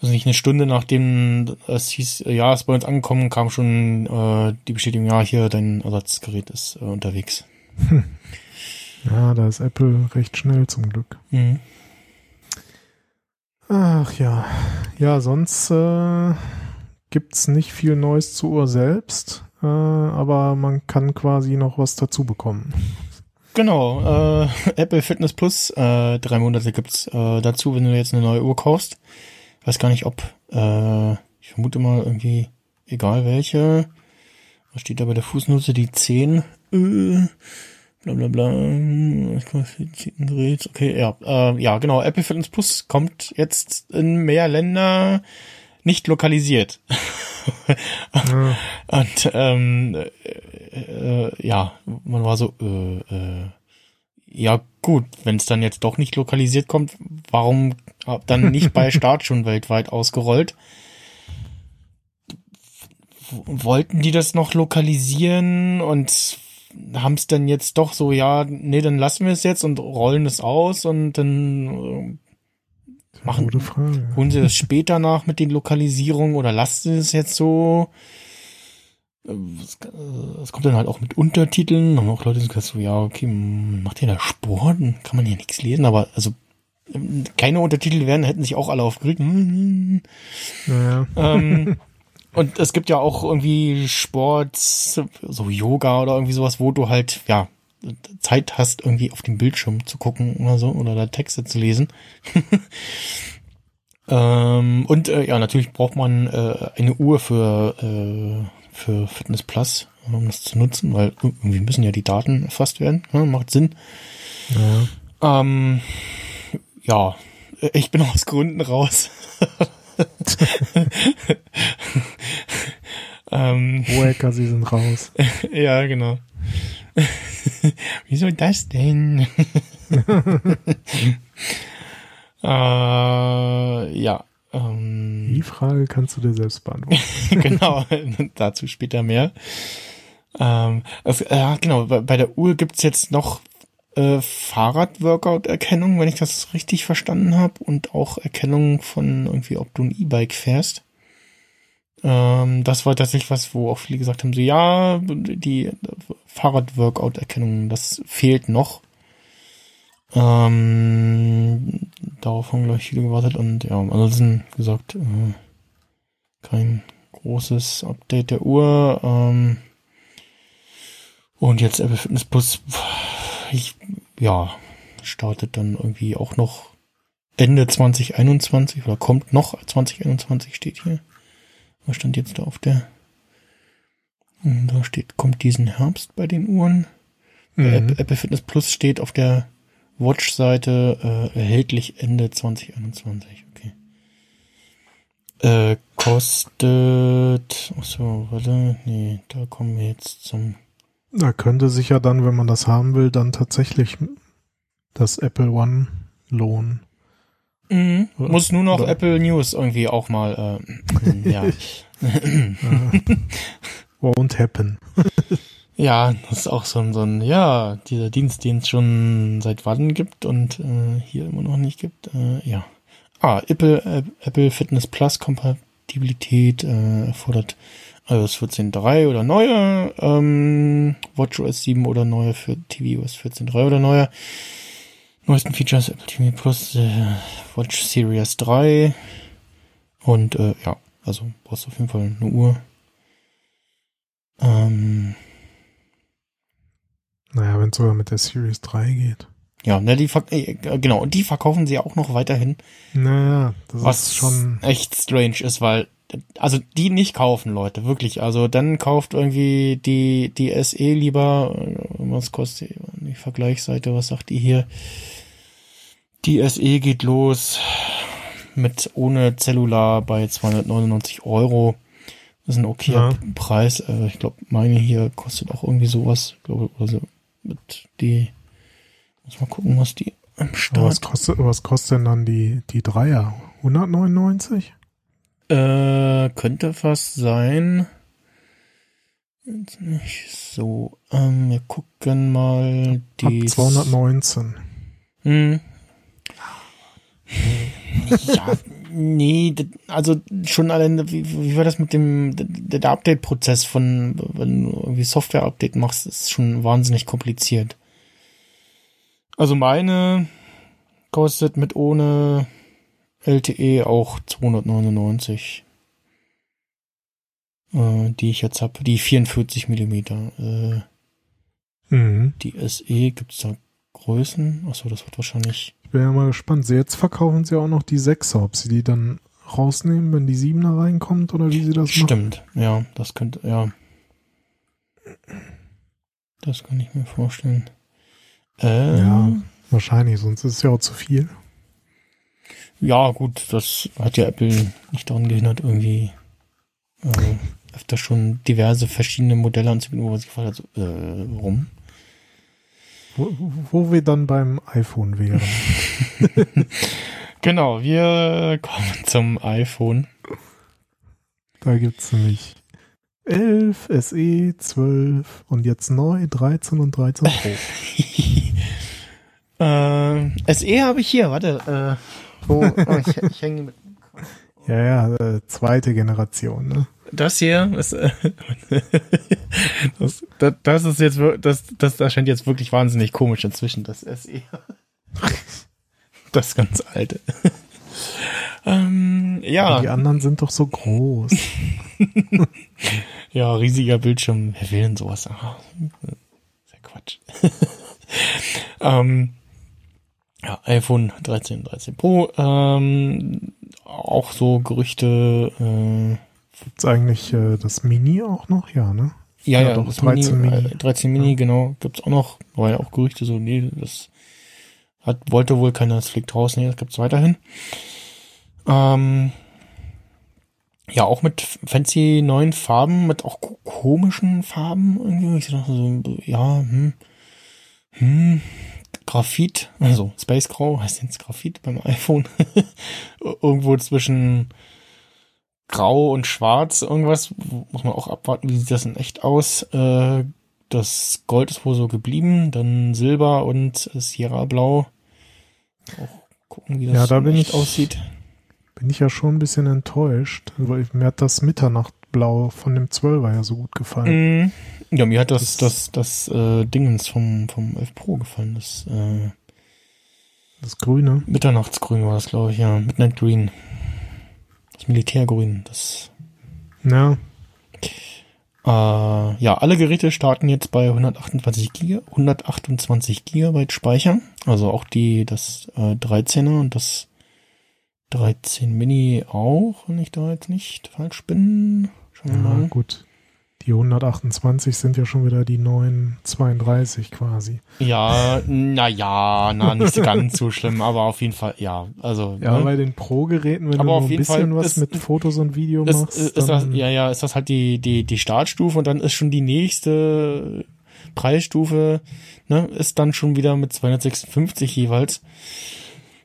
also nicht eine Stunde nachdem es hieß, ja, ist bei uns angekommen, kam schon äh, die Bestätigung, ja, hier dein Ersatzgerät ist äh, unterwegs. Hm. Ja, da ist Apple recht schnell zum Glück. Mhm. Ach ja. Ja, sonst äh, gibt's nicht viel Neues zur Uhr selbst, äh, aber man kann quasi noch was dazu bekommen. Genau, äh, Apple Fitness Plus, äh, drei Monate gibt's äh, dazu, wenn du jetzt eine neue Uhr kaufst. Weiß gar nicht, ob, äh, ich vermute mal irgendwie, egal welche. Was steht da bei der Fußnote? Die 10. Äh, bla bla bla. Okay, ja, äh, ja, genau. Apple Fitness Plus kommt jetzt in mehr Länder nicht lokalisiert. ja. *laughs* Und ähm, äh, äh, ja, man war so, äh, äh, ja gut, wenn es dann jetzt doch nicht lokalisiert kommt, warum dann nicht bei *laughs* Start schon weltweit ausgerollt? Wollten die das noch lokalisieren und haben es dann jetzt doch so, ja, nee, dann lassen wir es jetzt und rollen es aus und dann äh, machen, holen sie das später nach mit den Lokalisierungen oder lassen sie es jetzt so. Äh, es kommt dann halt auch mit Untertiteln, haben auch Leute, die sagen so, ja, okay, macht ihr da Sport? Kann man hier nichts lesen, aber also keine Untertitel werden, hätten sich auch alle aufgeregt. Naja. Ähm, *laughs* Und es gibt ja auch irgendwie Sport, so Yoga oder irgendwie sowas, wo du halt, ja, Zeit hast, irgendwie auf dem Bildschirm zu gucken oder so, oder da Texte zu lesen. *laughs* ähm, und äh, ja, natürlich braucht man äh, eine Uhr für, äh, für Fitness Plus, um das zu nutzen, weil irgendwie müssen ja die Daten erfasst werden. Ja, macht Sinn. Ja. Ähm, ja, ich bin aus Gründen raus. *laughs* ähm, Wacker, sie sind raus. *laughs* ja, genau. *laughs* Wieso das denn? *laughs* äh, ja. Ähm, Die Frage kannst du dir selbst beantworten. genau, dazu später mehr. Ähm, also, ja, genau, bei, bei der Uhr gibt's jetzt noch, äh, Fahrrad-Workout-Erkennung, wenn ich das richtig verstanden habe, und auch Erkennung von irgendwie, ob du ein E-Bike fährst. Ähm, das war tatsächlich was, wo auch viele gesagt haben, so ja, die Fahrrad-Workout-Erkennung, das fehlt noch. Ähm, darauf haben, glaube ich, viele gewartet und ja, ansonsten gesagt, äh, kein großes Update der Uhr. Ähm, und jetzt Apple Fitness Plus, ich, ja, startet dann irgendwie auch noch Ende 2021 oder kommt noch 2021 steht hier. Was stand jetzt da auf der? Hm, da steht, kommt diesen Herbst bei den Uhren. Mhm. Apple Fitness Plus steht auf der Watch-Seite äh, erhältlich Ende 2021. Okay. Äh, kostet. Achso, warte. Nee, da kommen wir jetzt zum. Da könnte sich ja dann, wenn man das haben will, dann tatsächlich das Apple One lohnen. Mhm. Muss nur noch Oder? Apple News irgendwie auch mal, äh, ja. *laughs* Won't happen. *laughs* ja, das ist auch so ein, so ein, ja, dieser Dienst, den es schon seit wann gibt und äh, hier immer noch nicht gibt. Äh, ja. Ah, Apple, äh, Apple Fitness Plus Kompatibilität äh, erfordert iOS 14.3 oder neuer, ähm, WatchOS 7 oder neuer für tvOS 14.3 oder neuer. Neuesten Features Apple TV Plus, äh, Watch Series 3 und äh, ja, also brauchst du auf jeden Fall eine Uhr. Ähm, naja, wenn es sogar mit der Series 3 geht. Ja, ne, die äh, genau, und die verkaufen sie auch noch weiterhin. Naja, das was ist schon echt strange ist, weil also die nicht kaufen, Leute, wirklich. Also dann kauft irgendwie die die SE lieber. Was kostet die Vergleichsseite? Was sagt die hier? Die SE geht los mit ohne Cellular bei 299 Euro. Das ist ein okayer ja. Preis. Äh, ich glaube, meine hier kostet auch irgendwie sowas. Ich glaube, also mit die muss mal gucken, was die am Start. Was kostet, was kostet denn dann die, die Dreier? 199? Äh, könnte fast sein. Jetzt nicht so. Ähm, wir gucken mal die. Ab 219. Hm, ja, nee, also schon allein, wie, wie war das mit dem, der, der Update-Prozess von, wenn du irgendwie Software-Update machst, ist schon wahnsinnig kompliziert. Also meine kostet mit ohne LTE auch 299. Äh, die ich jetzt habe, die 44 Millimeter. Äh, mhm. Die SE, gibt's da Größen? Achso, das wird wahrscheinlich ich bin ja mal gespannt. Jetzt verkaufen sie auch noch die 6er, ob sie die dann rausnehmen, wenn die 7er reinkommt oder wie sie das machen. Stimmt, ja, das könnte, ja. Das kann ich mir vorstellen. Äh, ja, wahrscheinlich, sonst ist es ja auch zu viel. Ja, gut, das hat ja Apple nicht daran gehindert, irgendwie äh, öfter schon diverse verschiedene Modelle anzubieten, wo man sich gefragt hat, so, äh, warum? Wo, wo wir dann beim iPhone wären. *laughs* genau, wir kommen zum iPhone. Da gibt es nämlich 11, SE, 12 und jetzt neu 13 und 13 Pro. *laughs* äh, SE habe ich hier, warte. Äh, wo, oh, *laughs* ich, ich hänge mit. Ja, ja, äh, zweite Generation, ne? Das hier ist, äh, *laughs* das, das, das, ist jetzt, das, das erscheint jetzt wirklich wahnsinnig komisch inzwischen, das SE. *laughs* Das ganz alte. ähm, ja. Die anderen sind doch so groß. ja, riesiger Bildschirm. Wer will denn sowas? Ah, sehr Quatsch. ähm, ja, iPhone 13, 13 Pro. Ähm, auch so Gerüchte, äh, Gibt's eigentlich äh, das Mini auch noch? Ja, ne? Ja, ja, ja doch, 13 Mini. Mini. Äh, 13 Mini, ja. genau. Gibt's auch noch. War ja auch Gerüchte so, nee, das hat, wollte wohl keiner, das fliegt raus, nee, das gibt's weiterhin. Ähm, ja, auch mit fancy neuen Farben, mit auch komischen Farben irgendwie. Ich dachte so, ja, hm, hm, Graphit, also Space Grau heißt jetzt Graphit beim iPhone. *laughs* Irgendwo zwischen Grau und Schwarz, irgendwas, muss man auch abwarten, wie sieht das in echt aus. Äh, das Gold ist wohl so geblieben, dann Silber und Sierra Blau. Auch gucken, wie das ja, da bin ich, aussieht. Bin ich ja schon ein bisschen enttäuscht, weil mir hat das Mitternachtblau von dem 12er ja so gut gefallen. Mm, ja, mir hat das, das, das, das äh, Dingens vom, vom 11 Pro gefallen. Das, äh, das Grüne. Mitternachtsgrün war das, glaube ich, ja. Midnight Green. Das Militärgrün. Das. Ja. Äh, ja, alle Geräte starten jetzt bei 128 Giga, 128 Gigabyte Speicher. Also auch die, das äh, 13er und das 13 Mini auch, wenn ich da jetzt nicht falsch bin. Schauen wir ja, mal. gut. Die 128 sind ja schon wieder die neuen 32 quasi. Ja, na ja, na nicht ganz so schlimm, aber auf jeden Fall, ja, also. Ja, ne? bei den Pro-Geräten, wenn aber du ein bisschen Fall was ist, mit Fotos und Video ist, machst. Ist, das, ja, ja, ist das halt die, die, die Startstufe und dann ist schon die nächste Preisstufe, ne, ist dann schon wieder mit 256 jeweils.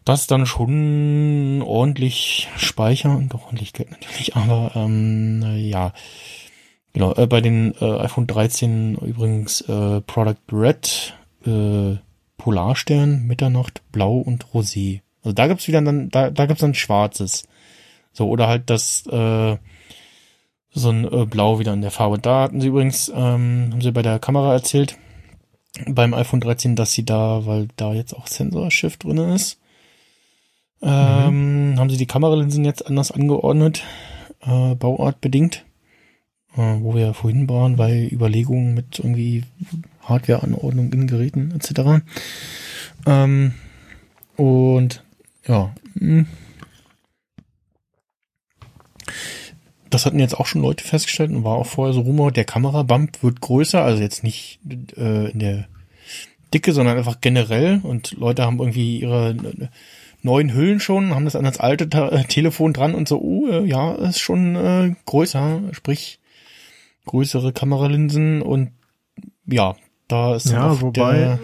Das ist dann schon ordentlich Speicher und ordentlich Geld natürlich, *laughs* aber ähm, ja. Genau, äh, bei den äh, iPhone 13 übrigens äh, Product Red, äh, Polarstern, Mitternacht, Blau und Rosé. Also da gibt's wieder dann, da, da gibt's dann schwarzes. So, oder halt das, äh, so ein äh, Blau wieder in der Farbe. Da hatten sie übrigens, ähm, haben sie bei der Kamera erzählt, beim iPhone 13, dass sie da, weil da jetzt auch Sensor Shift drin ist, ähm, mhm. haben sie die Kameralinsen jetzt anders angeordnet, äh, Bauart bedingt äh, wo wir vorhin waren, bei Überlegungen mit irgendwie Hardware-Anordnung in Geräten etc. Ähm, und ja, hm. das hatten jetzt auch schon Leute festgestellt und war auch vorher so Rumor, der Kamerabump wird größer, also jetzt nicht äh, in der Dicke, sondern einfach generell und Leute haben irgendwie ihre neuen Hüllen schon, haben das an das alte Ta Telefon dran und so, oh, äh, ja, ist schon äh, größer, sprich größere Kameralinsen und ja, da ist ja wobei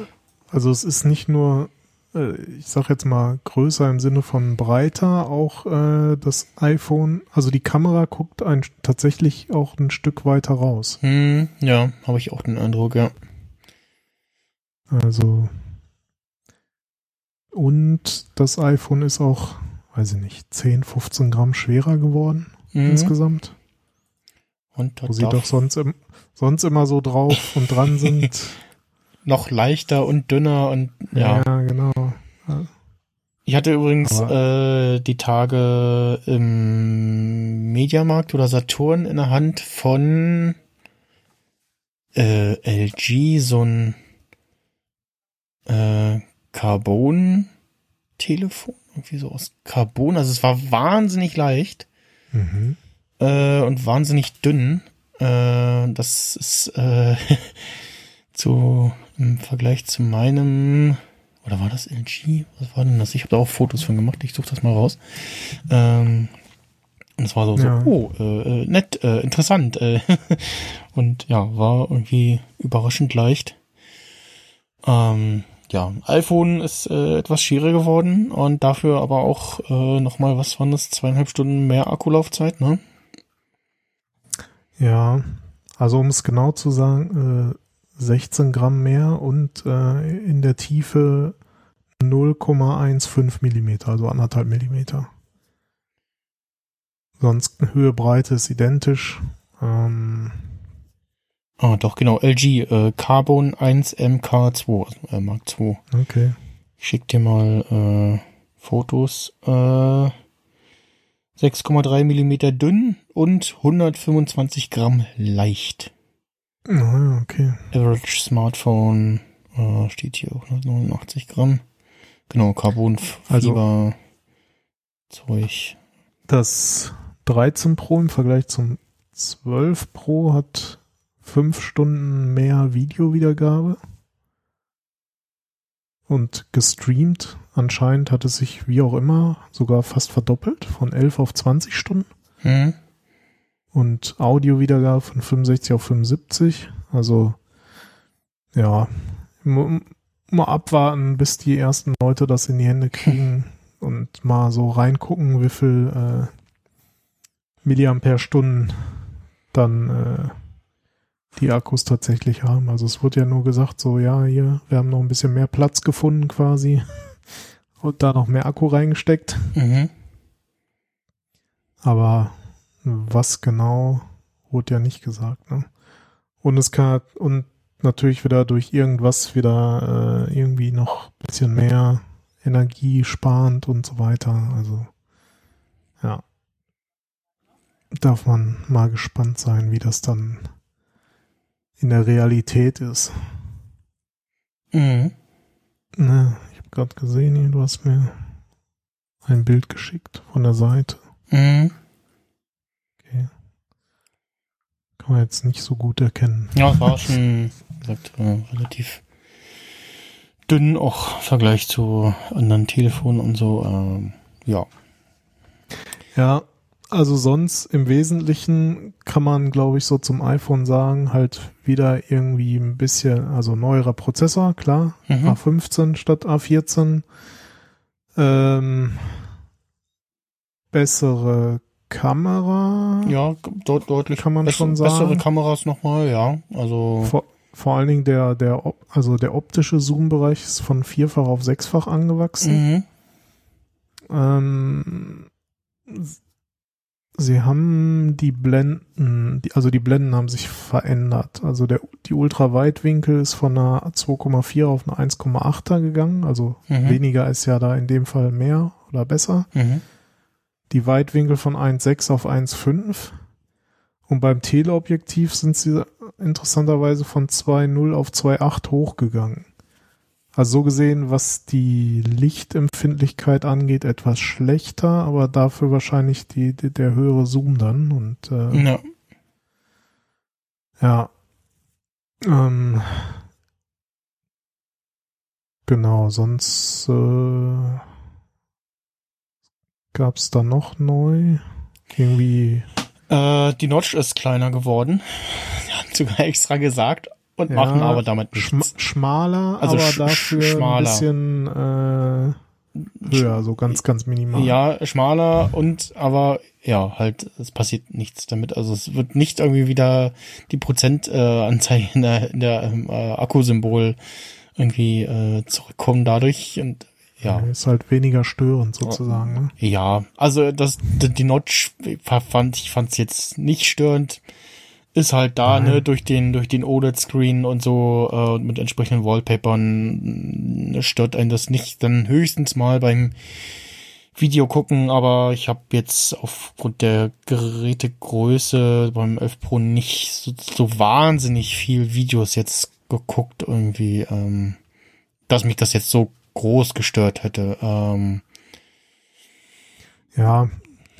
also es ist nicht nur äh, ich sag jetzt mal größer im Sinne von breiter auch äh, das iPhone. Also die Kamera guckt ein, tatsächlich auch ein Stück weiter raus. Hm, ja habe ich auch den Eindruck ja. Also und das iPhone ist auch weiß ich nicht 10 15 Gramm schwerer geworden mhm. insgesamt und Wo sie doch sonst, im, sonst immer so drauf und dran *laughs* sind. noch leichter und dünner und ja. Ja, genau. Ich hatte übrigens äh, die Tage im Mediamarkt oder Saturn in der Hand von äh, LG so ein äh, Carbon-Telefon, irgendwie so aus Carbon. Also es war wahnsinnig leicht. Mhm äh, und wahnsinnig dünn. Äh, das ist äh, *laughs* zu im Vergleich zu meinem oder war das LG? Was war denn das? Ich habe da auch Fotos von gemacht. Ich suche das mal raus. Ähm, und es war so, ja. so oh, äh, äh nett, äh, interessant. Äh, *laughs* und ja, war irgendwie überraschend leicht. Ähm, ja, iPhone ist äh, etwas schwieriger geworden und dafür aber auch äh, nochmal, was waren das, zweieinhalb Stunden mehr Akkulaufzeit, ne? Ja, also um es genau zu sagen, äh, 16 Gramm mehr und äh, in der Tiefe 0,15 Millimeter, also anderthalb Millimeter. Sonst Höhe, Breite ist identisch. Ähm, ah, doch, genau, LG, äh, Carbon 1 MK2, also äh, Mark II. Okay. Ich schick dir mal äh, Fotos. Äh, 6,3 Millimeter dünn und 125 Gramm leicht. Oh, okay. Average Smartphone äh, steht hier auch 189 Gramm. Genau, Carbonfiber also, Zeug. Das 13 Pro im Vergleich zum 12 Pro hat 5 Stunden mehr Videowiedergabe. Und gestreamt anscheinend hat es sich wie auch immer sogar fast verdoppelt, von 11 auf 20 Stunden. Mhm. Und Audiowiedergabe von 65 auf 75. Also ja, mal abwarten, bis die ersten Leute das in die Hände kriegen *laughs* und mal so reingucken, wie viel äh, Milliampere-Stunden dann äh, die Akkus tatsächlich haben. Also es wird ja nur gesagt, so ja, hier, wir haben noch ein bisschen mehr Platz gefunden quasi und da noch mehr Akku reingesteckt. Mhm. Aber was genau, wurde ja nicht gesagt. Ne? Und es kann und natürlich wieder durch irgendwas wieder äh, irgendwie noch ein bisschen mehr Energie sparend und so weiter. Also ja, darf man mal gespannt sein, wie das dann in der Realität ist. Mhm. Ne, gerade gesehen, du hast mir ein Bild geschickt von der Seite. Mhm. Okay. Kann man jetzt nicht so gut erkennen. Ja, es war schon, gesagt, äh, relativ dünn, auch im Vergleich zu anderen Telefonen und so. Ähm, ja. Ja, also sonst im Wesentlichen kann man, glaube ich, so zum iPhone sagen, halt wieder irgendwie ein bisschen, also neuerer Prozessor, klar, mhm. A15 statt A14. Ähm, bessere Kamera. Ja, dort deutlich kann man schon sagen. Bessere Kameras nochmal, ja. Also vor, vor allen Dingen der der also der optische Zoom-Bereich ist von vierfach auf sechsfach angewachsen. Mhm. Ähm, Sie haben die Blenden, die, also die Blenden haben sich verändert. Also der, die Ultraweitwinkel ist von einer 2,4 auf eine 1,8er gegangen. Also mhm. weniger ist ja da in dem Fall mehr oder besser. Mhm. Die Weitwinkel von 1,6 auf 1,5. Und beim Teleobjektiv sind sie interessanterweise von 2,0 auf 2,8 hochgegangen. Also so gesehen, was die Lichtempfindlichkeit angeht, etwas schlechter, aber dafür wahrscheinlich die, die der höhere Zoom dann und äh, ja. ja. Ähm, genau, sonst äh, gab es da noch neu irgendwie. Äh, die Notch ist kleiner geworden. Die haben sogar *laughs* extra gesagt, und ja, machen aber damit nichts. Schm schmaler, also aber sch dafür schmaler. ein bisschen äh, höher, so ganz, ganz minimal. Ja, schmaler und aber ja, halt, es passiert nichts damit. Also es wird nicht irgendwie wieder die Prozentanzeige äh, in der, in der ähm, äh, Akkusymbol irgendwie äh, zurückkommen dadurch und ja. Ist halt weniger störend sozusagen. Ne? Ja, also das die Notch fand ich fand es jetzt nicht störend ist halt da, ne, Nein. ne, durch den, durch den OLED-Screen und so, äh, mit entsprechenden Wallpapern äh, stört einen das nicht. Dann höchstens mal beim Video gucken, aber ich habe jetzt aufgrund der Gerätegröße beim 11 Pro nicht so, so wahnsinnig viel Videos jetzt geguckt, irgendwie, ähm, dass mich das jetzt so groß gestört hätte. Ähm, ja,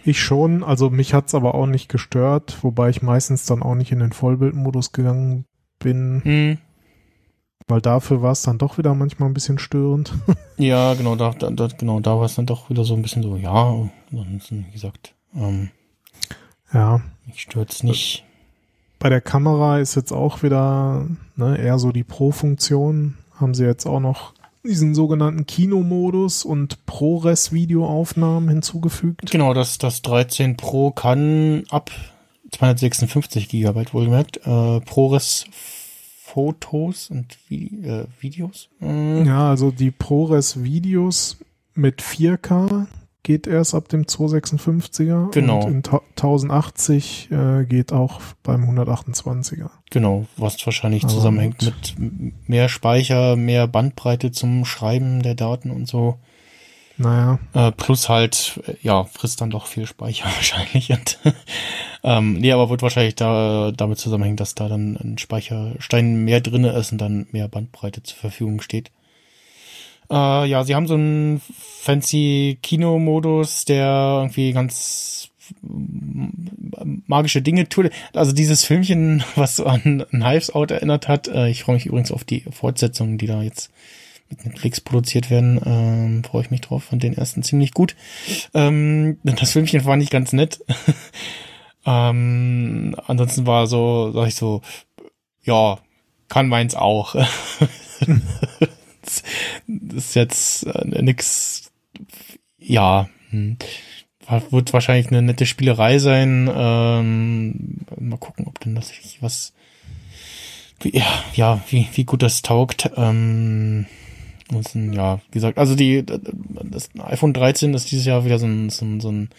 ich schon, also mich hat's aber auch nicht gestört, wobei ich meistens dann auch nicht in den Vollbildmodus gegangen bin. Mhm. Weil dafür war es dann doch wieder manchmal ein bisschen störend. *laughs* ja, genau, da, da, genau, da war es dann doch wieder so ein bisschen so, ja, wie gesagt, ähm, ja. Mich stört's nicht. Bei der Kamera ist jetzt auch wieder ne, eher so die Pro-Funktion. Haben sie jetzt auch noch diesen sogenannten Kinomodus und ProRes-Videoaufnahmen hinzugefügt. Genau, das, das 13 Pro kann ab 256 Gigabyte wohlgemerkt äh, ProRes Fotos und Vi äh, Videos. Äh. Ja, also die ProRes Videos mit 4K geht erst ab dem 256er. Genau. Und in 1080 äh, geht auch beim 128er. Genau, was wahrscheinlich Aber zusammenhängt mit mehr Speicher, mehr Bandbreite zum Schreiben der Daten und so. Naja. Äh, plus halt, ja, frisst dann doch viel Speicher *laughs* wahrscheinlich. Und, *laughs* ähm, nee, aber wird wahrscheinlich da damit zusammenhängen, dass da dann ein Speicherstein mehr drinne ist und dann mehr Bandbreite zur Verfügung steht. Äh, ja, sie haben so einen fancy Kinomodus, der irgendwie ganz magische Dinge tut. Also dieses Filmchen, *laughs* was so an Knives Out erinnert hat. Äh, ich freue mich übrigens auf die Fortsetzungen, die da jetzt mit Netflix produziert werden. Ähm, freue ich mich drauf. Fand den ersten ziemlich gut. Ähm, *laughs* das Filmchen fand ich ganz nett. *laughs* ähm, ansonsten war so, sag ich so, ja, kann meins auch. Das ist jetzt äh, nix, ja, hm, wird wahrscheinlich eine nette Spielerei sein. Ähm, mal gucken, ob denn das was ja, ja, wie, wie gut das taugt. Ähm, müssen, ja, wie gesagt, also die, das iPhone 13 ist dieses Jahr wieder so ein, so ein, so ein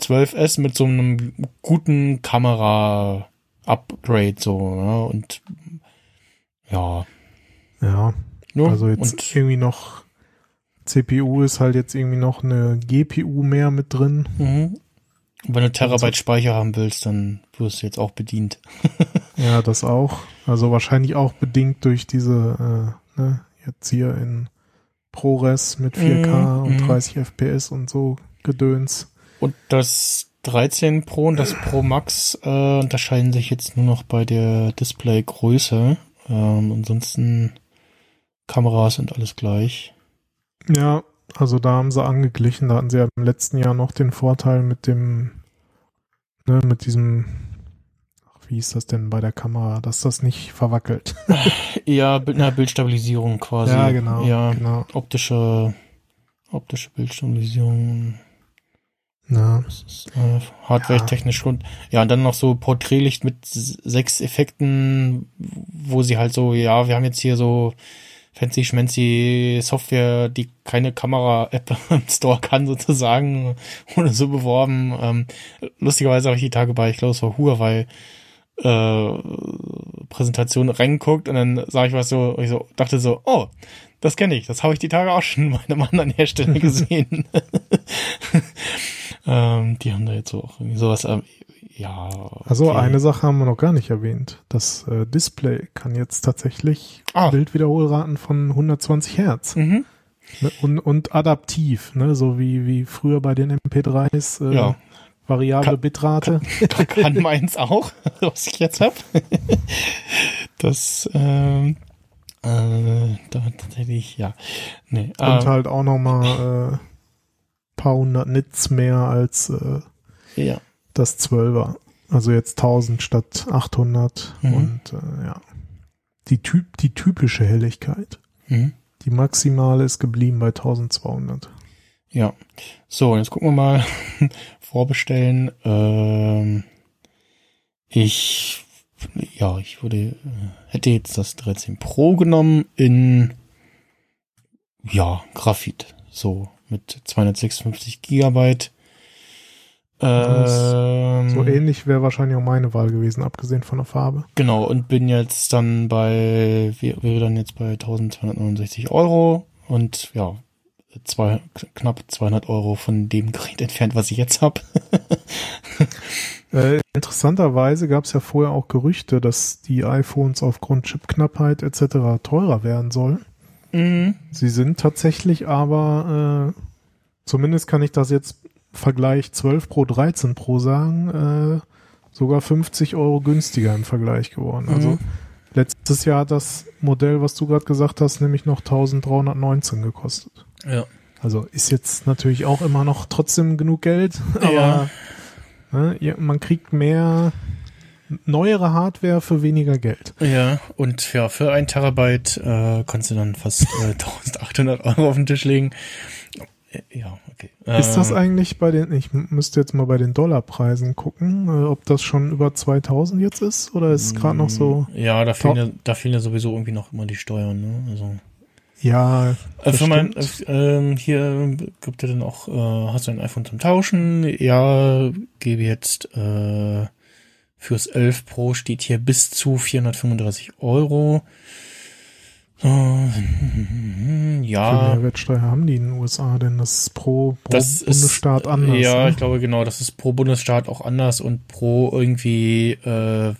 12S mit so einem guten Kamera-Upgrade, so, ne? Und ja. Ja. Ja also jetzt und, irgendwie noch CPU ist halt jetzt irgendwie noch eine GPU mehr mit drin. Mhm. Und wenn du Terabyte Speicher haben willst, dann wirst du jetzt auch bedient. *laughs* ja, das auch. Also wahrscheinlich auch bedingt durch diese, äh, ne, jetzt hier in ProRes mit 4K mm, und 30 mm. FPS und so Gedöns. Und das 13 Pro und das Pro Max äh, unterscheiden sich jetzt nur noch bei der Displaygröße. Ähm, ansonsten Kameras sind alles gleich. Ja, also da haben sie angeglichen. Da hatten sie ja im letzten Jahr noch den Vorteil mit dem, ne, mit diesem, ach, wie ist das denn bei der Kamera, dass das nicht verwackelt. *laughs* ja, eine Bildstabilisierung quasi. Ja, genau. Ja, genau. optische, optische Bildstabilisierung. Ja. Das ist äh, hardware-technisch und ja, und dann noch so Porträtlicht mit sechs Effekten, wo sie halt so, ja, wir haben jetzt hier so fancy schmancy Software, die keine Kamera-App *laughs* im Store kann, sozusagen, oder so beworben. Ähm, lustigerweise habe ich die Tage bei, ich glaube, es war Huawei, äh, Präsentation reingeguckt und dann sage ich was so, ich so dachte so, oh, das kenne ich, das habe ich die Tage auch schon *laughs* bei einem anderen Hersteller *laughs* gesehen. ähm, die haben da jetzt so auch irgendwie sowas, ähm, ja. Okay. Also eine Sache haben wir noch gar nicht erwähnt. Das äh, Display kann jetzt tatsächlich ah. Bildwiederholraten von 120 Hertz. Mhm. Ne, und, und adaptiv, ne? so wie, wie früher bei den MP3s. Äh, ja. Variable kann, Bitrate. Kann, kann *laughs* meins auch, *laughs* was ich jetzt hab. das, ähm, äh, da tatsächlich, ja. Nee, und ähm, halt auch nochmal äh, paar hundert Nits mehr als äh, ja das 12er. Also jetzt 1000 statt 800 mhm. und äh, ja. Die, typ, die typische Helligkeit. Mhm. Die maximale ist geblieben bei 1200. Ja. So, jetzt gucken wir mal. *laughs* Vorbestellen. Ähm, ich, ja, ich würde, äh, hätte jetzt das 13 Pro genommen in, ja, Graphit. So, mit 256 Gigabyte. Ähm, so ähnlich wäre wahrscheinlich auch meine Wahl gewesen, abgesehen von der Farbe. Genau, und bin jetzt dann bei, wäre dann jetzt bei 1269 Euro und ja, zwei, knapp 200 Euro von dem Gerät *laughs* entfernt, was ich jetzt habe. äh, interessanterweise gab es ja vorher auch Gerüchte, dass die iPhones aufgrund Chipknappheit etc. teurer werden sollen. Mhm. Sie sind tatsächlich aber, äh, zumindest kann ich das jetzt Vergleich 12 Pro, 13 Pro sagen, äh, sogar 50 Euro günstiger im Vergleich geworden. Also mhm. Also letztes Jahr hat das Modell, was du gerade gesagt hast, nämlich noch 1319 gekostet. Ja. Also ist jetzt natürlich auch immer noch trotzdem genug Geld, *laughs* aber ja. Ne, man kriegt mehr neuere Hardware für weniger Geld. Ja, und ja, für ein Terabyte äh, kannst du dann fast äh, *laughs* 1800 Euro auf den Tisch legen. Ja, okay. Ist das äh, eigentlich bei den, ich müsste jetzt mal bei den Dollarpreisen gucken, äh, ob das schon über 2000 jetzt ist oder ist es gerade noch so? Mm, ja, da fehlen ja, da fehlen ja sowieso irgendwie noch immer die Steuern, ne? Also. Ja. Äh, für mein, äh, hier gibt er dann auch, äh, hast du ein iPhone zum Tauschen? Ja, gebe jetzt äh, fürs 11 Pro steht hier bis zu 435 Euro. Hm, *laughs* ja. Wie viel Mehrwertsteuer haben die in den USA denn? Das ist pro, pro das Bundesstaat ist, anders. Ja, ne? ich glaube genau, das ist pro Bundesstaat auch anders und pro irgendwie, äh,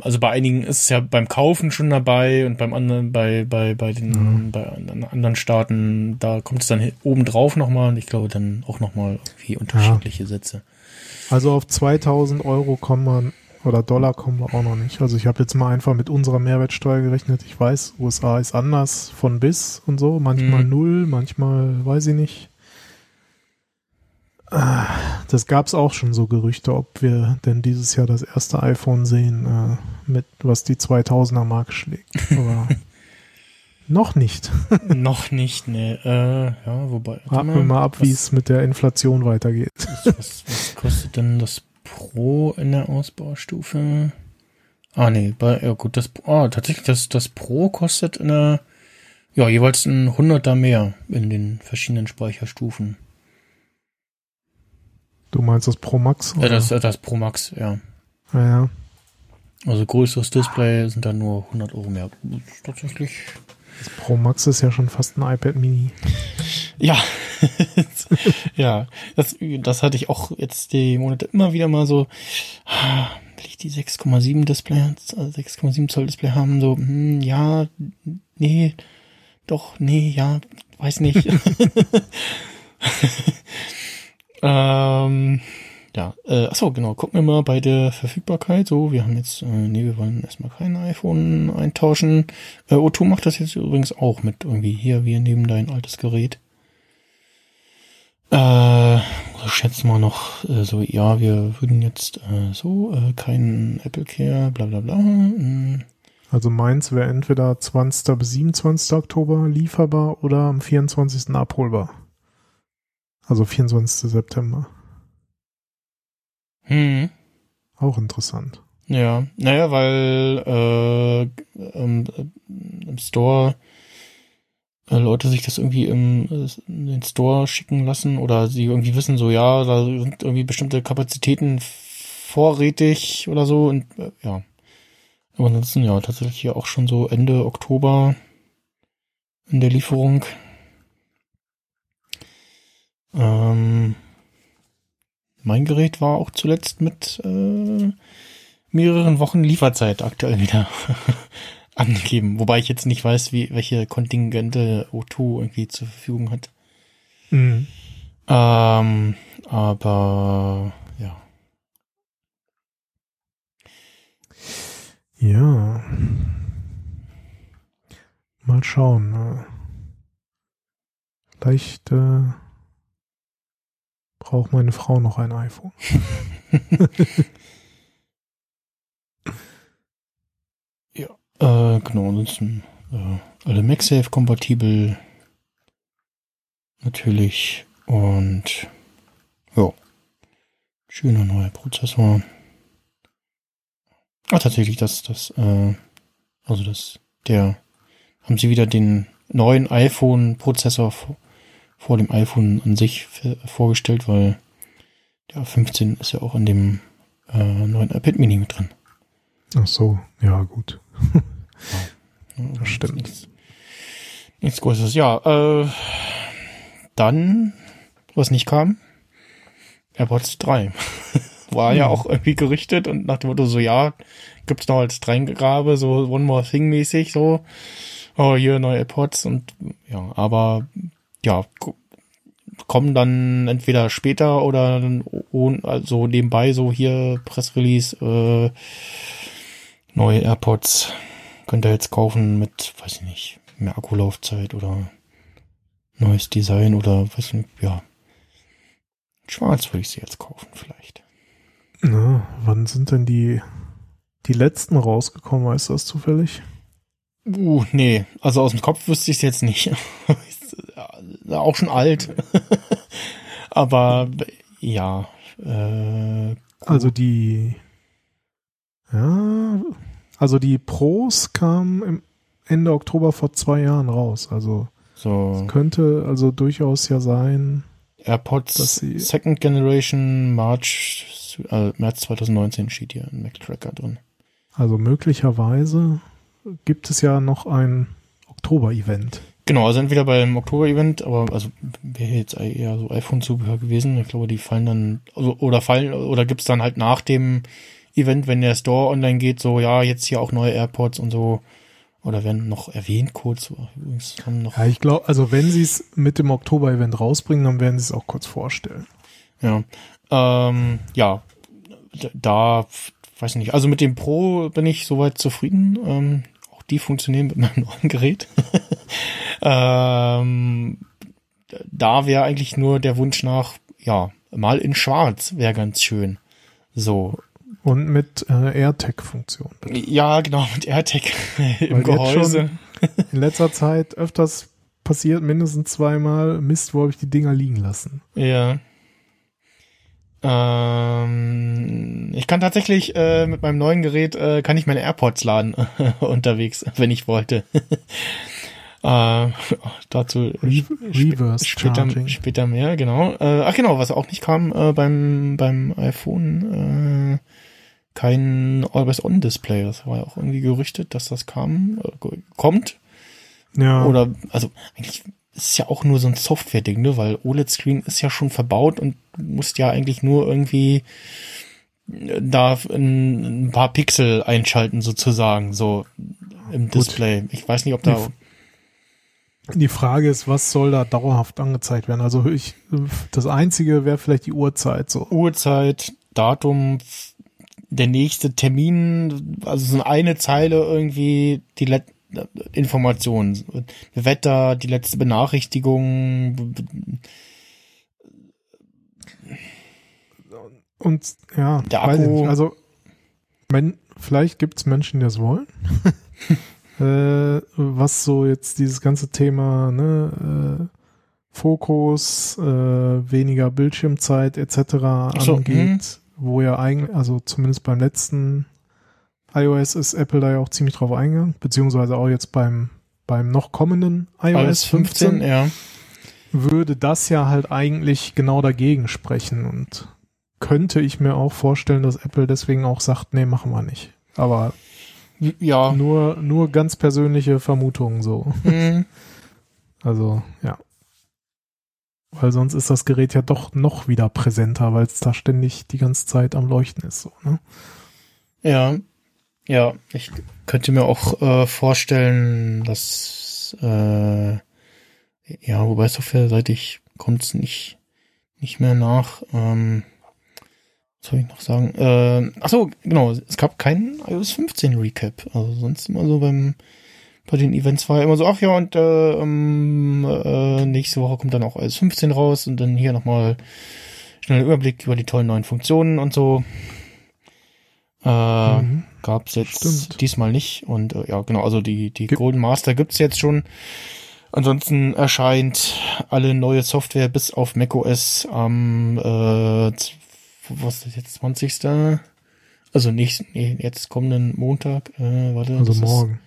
also bei einigen ist es ja beim Kaufen schon dabei und beim anderen, bei, bei, bei den, mhm. bei anderen Staaten, da kommt es dann oben drauf nochmal und ich glaube dann auch nochmal irgendwie unterschiedliche ja. Sätze. Also auf 2000 Euro kommt man oder Dollar kommen wir auch noch nicht. Also ich habe jetzt mal einfach mit unserer Mehrwertsteuer gerechnet. Ich weiß, USA ist anders von bis und so. Manchmal mhm. null, manchmal weiß ich nicht. Ah, das gab es auch schon so Gerüchte, ob wir denn dieses Jahr das erste iPhone sehen, äh, mit was die 2000er Marke schlägt. Aber *laughs* noch nicht. *laughs* noch nicht, ne. Äh, ja, wobei. Warten wir mal ab, wie es mit der Inflation weitergeht. Was, was, was kostet denn das Pro in der Ausbaustufe. Ah, nee, bei, ja gut, das, ah, tatsächlich, das, das Pro kostet eine, ja, jeweils ein Hunderter mehr in den verschiedenen Speicherstufen. Du meinst das Pro Max? Oder? Ja, das, das Pro Max, ja. Ja, ja. Also größeres Display sind dann nur 100 Euro mehr. Tatsächlich. Das Pro Max ist ja schon fast ein iPad Mini. Ja, *laughs* ja, das, das hatte ich auch jetzt die Monate immer wieder mal so, will ich die 6,7 Display, 6,7 äh, Zoll Display haben, so, hm, ja, nee, doch, nee, ja, weiß nicht. *laughs* *laughs* ähm, ja, äh, achso, genau, gucken wir mal bei der Verfügbarkeit. So, wir haben jetzt, äh, nee, wir wollen erstmal kein iPhone eintauschen. Äh, O2 macht das jetzt übrigens auch mit irgendwie hier, wir nehmen dein altes Gerät. Äh, schätzen wir noch äh, so, ja, wir würden jetzt äh, so, äh, kein Apple Care, bla bla bla. Mm. Also meins wäre entweder 20. bis 27. Oktober lieferbar oder am 24. abholbar. Also 24. September. Hm. Auch interessant. Ja, naja, weil äh, im, im Store äh, Leute sich das irgendwie im, in den Store schicken lassen oder sie irgendwie wissen, so ja, da sind irgendwie bestimmte Kapazitäten vorrätig oder so und äh, ja. Aber ansonsten ja, tatsächlich ja auch schon so Ende Oktober in der Lieferung. Ähm, mein Gerät war auch zuletzt mit äh, mehreren Wochen Lieferzeit aktuell wieder *laughs* angegeben. Wobei ich jetzt nicht weiß, wie, welche Kontingente O2 irgendwie zur Verfügung hat. Mhm. Ähm, aber ja. Ja. Mal schauen. Ne? Vielleicht äh, braucht meine Frau noch ein iPhone. *laughs* Äh, genau, ansonsten äh, alle MagSafe kompatibel. Natürlich. Und ja. Schöner neuer Prozessor. Ah, tatsächlich, das, das, äh, also das, der, haben sie wieder den neuen iPhone-Prozessor vor, dem iPhone an sich vorgestellt, weil der 15 ist ja auch in dem äh, neuen iPad Mini mit drin. Ach so, ja, gut. ja, das stimmt. Nichts, nichts Großes. Ja, äh, dann, was nicht kam, AirPods 3. *laughs* War ja hm. auch irgendwie gerichtet und nach dem Motto so, ja, gibt's noch als Dreingrabe, so One More Thing mäßig, so, oh, hier neue AirPods und, ja, aber, ja, kommen dann entweder später oder also nebenbei so hier Pressrelease, äh, neue AirPods könnt ihr jetzt kaufen mit, weiß ich nicht, mehr Akkulaufzeit oder neues Design oder weiß ich nicht, ja. Schwarz würde ich sie jetzt kaufen, vielleicht. Na, wann sind denn die, die letzten rausgekommen, weißt du das zufällig? Uh, nee, also aus dem Kopf wüsste ich es jetzt nicht. *laughs* Auch schon alt. *laughs* Aber ja. Äh, also die ja, also die Pros kamen im Ende Oktober vor zwei Jahren raus. Also so. es könnte also durchaus ja sein. AirPods Second Generation March, äh, März 2019 steht hier ein Mac Tracker drin. Also möglicherweise gibt es ja noch ein Oktober-Event. Genau, also entweder beim Oktober-Event, aber also wäre jetzt eher so iPhone-Zubehör gewesen. Ich glaube, die fallen dann, also, oder fallen, oder gibt's dann halt nach dem Event, wenn der Store online geht, so, ja, jetzt hier auch neue AirPods und so. Oder werden noch erwähnt kurz. Übrigens haben noch. Ja, ich glaube, also wenn sie es mit dem Oktober-Event rausbringen, dann werden sie es auch kurz vorstellen. Ja. Ähm, ja, da, weiß nicht. Also mit dem Pro bin ich soweit zufrieden. Ähm, auch die funktionieren mit meinem neuen Gerät. *laughs* ähm, da wäre eigentlich nur der Wunsch nach, ja, mal in Schwarz wäre ganz schön. So, und mit äh, AirTag-Funktion. Ja, genau, mit AirTag *laughs* im Gehäuse. in letzter Zeit öfters passiert, mindestens zweimal, Mist, wo habe ich die Dinger liegen lassen. Ja. Ähm, ich kann tatsächlich äh, mit meinem neuen Gerät äh, kann ich meine AirPods laden *laughs* unterwegs, wenn ich wollte. *laughs* äh, *laughs* dazu Re Reverse später, später mehr, genau. Äh, ach genau, was auch nicht kam äh, beim beim iPhone, äh, kein Always-On-Display. Das war ja auch irgendwie gerüchtet, dass das kam, äh, kommt. Ja. Oder also eigentlich ist ja auch nur so ein Software-Ding, ne? Weil OLED-Screen ist ja schon verbaut und musst ja eigentlich nur irgendwie äh, da ein, ein paar Pixel einschalten sozusagen, so im Display. Gut. Ich weiß nicht, ob da die Frage ist, was soll da dauerhaft angezeigt werden? Also ich, das einzige wäre vielleicht die Uhrzeit so. Uhrzeit, Datum, der nächste Termin, also so eine Zeile irgendwie, die Let Informationen, Wetter, die letzte Benachrichtigung. Und ja, der Akku. also wenn, vielleicht gibt es Menschen, die das wollen. *laughs* äh, was so jetzt dieses ganze Thema ne, äh, Fokus, äh, weniger Bildschirmzeit etc. So, angeht, mh. wo ja eigentlich, also zumindest beim letzten iOS ist Apple da ja auch ziemlich drauf eingegangen, beziehungsweise auch jetzt beim, beim noch kommenden iOS 15, 15 ja. würde das ja halt eigentlich genau dagegen sprechen und könnte ich mir auch vorstellen, dass Apple deswegen auch sagt, nee, machen wir nicht. Aber ja. nur, nur ganz persönliche Vermutungen so. Mhm. *laughs* Also, ja. Weil sonst ist das Gerät ja doch noch wieder präsenter, weil es da ständig die ganze Zeit am Leuchten ist, so, ne? Ja, ja, ich könnte mir auch äh, vorstellen, dass äh, ja, wobei softwareseitig kommt es nicht nicht mehr nach. Ähm, soll ich noch sagen? Äh, ach so, genau, es gab keinen iOS 15 Recap. Also sonst immer so beim bei den Events war ja immer so, ach ja, und äh, ähm, äh, nächste Woche kommt dann auch iOS 15 raus und dann hier nochmal schnell Überblick über die tollen neuen Funktionen und so. Äh, mhm. Gab es jetzt Stimmt. diesmal nicht. Und äh, ja, genau, also die, die Golden Master gibt's jetzt schon. Ansonsten erscheint alle neue Software bis auf macOS am äh, was ist jetzt, 20. Also nicht, nee, jetzt kommenden Montag, äh, warte. Also morgen.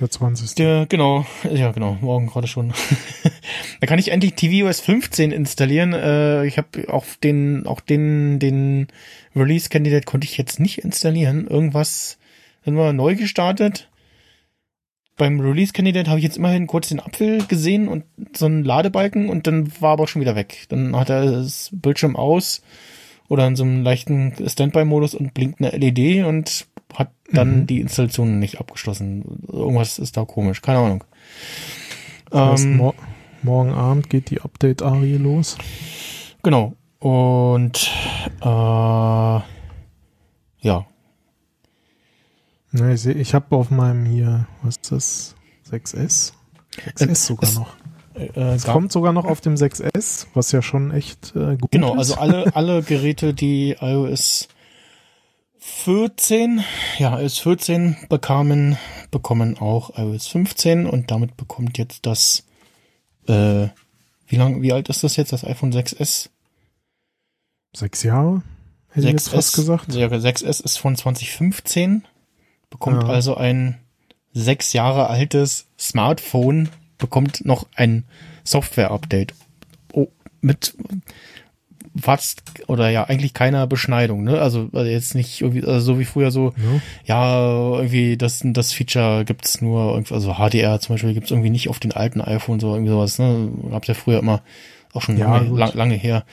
Der 20. Der, genau, ja genau, morgen gerade schon. *laughs* da kann ich endlich tvOS 15 installieren. Äh, ich habe auch den, auch den, den Release Candidate konnte ich jetzt nicht installieren. Irgendwas sind wir neu gestartet. Beim Release Candidate habe ich jetzt immerhin kurz den Apfel gesehen und so einen Ladebalken und dann war aber schon wieder weg. Dann hat er das Bildschirm aus oder in so einem leichten Standby-Modus und blinkt eine LED und hat dann mhm. die Installation nicht abgeschlossen. Irgendwas ist da komisch, keine Ahnung. Das heißt, ähm, mor morgen Abend geht die Update-Arie los. Genau. Und äh, ja. Ich, ich habe auf meinem hier, was ist das? 6S? 6S sogar es, noch. Äh, es kommt sogar noch auf dem 6S, was ja schon echt äh, gut genau, ist. Genau, also alle, alle Geräte, die iOS 14, ja, iOS 14 bekamen, bekommen auch iOS 15 und damit bekommt jetzt das, äh, wie lang, wie alt ist das jetzt, das iPhone 6S? Sechs Jahre? Hätte 6S, ich jetzt fast gesagt. Ja, 6S ist von 2015, bekommt ja. also ein sechs Jahre altes Smartphone, bekommt noch ein Software-Update. Oh, mit fast oder ja eigentlich keiner Beschneidung, ne? Also, also jetzt nicht irgendwie also so wie früher so, ja, ja irgendwie das das Feature gibt's nur irgendwie, also HDR zum Beispiel gibt's irgendwie nicht auf den alten iPhone so irgendwie sowas, ne? Gab's ja früher immer auch schon ja, lange, lang, lange her.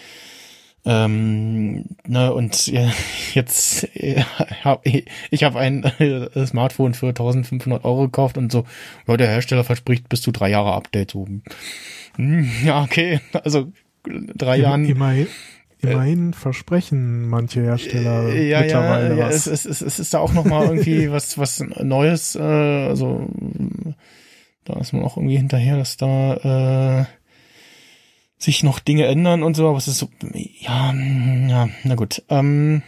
Ähm, ne, und ja, *laughs* jetzt äh, hab, ich habe ein äh, Smartphone für 1500 Euro gekauft und so, ja, der Hersteller verspricht bis zu drei Jahre Update. So, hm, ja, okay, also drei Jahren. Immerhin, immerhin äh, versprechen manche Hersteller äh, ja, mittlerweile ja, was. Es, es, es ist da auch noch mal irgendwie *laughs* was was Neues. Äh, also da ist man auch irgendwie hinterher, dass da äh, sich noch Dinge ändern und so. Aber es ist so, ja, ja, na gut. Ähm,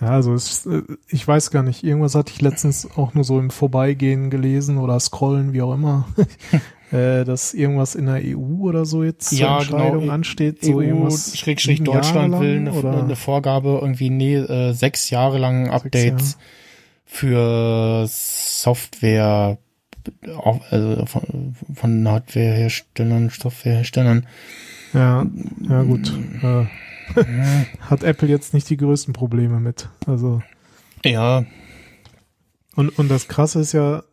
ja, also es, äh, ich weiß gar nicht, irgendwas hatte ich letztens auch nur so im Vorbeigehen gelesen oder scrollen, wie auch immer. *laughs* äh, dass irgendwas in der EU oder so jetzt zur Ja, Entscheidung genau. ansteht? So EU, Schrägstrich Deutschland lang, will eine, eine Vorgabe irgendwie nee, äh, sechs Jahre lang Updates für Software, auch, also von, von Hardwareherstellern, Softwareherstellern. Ja, ja gut. Äh, *laughs* hat Apple jetzt nicht die größten Probleme mit. Also Ja, und, und das Krasse ist ja,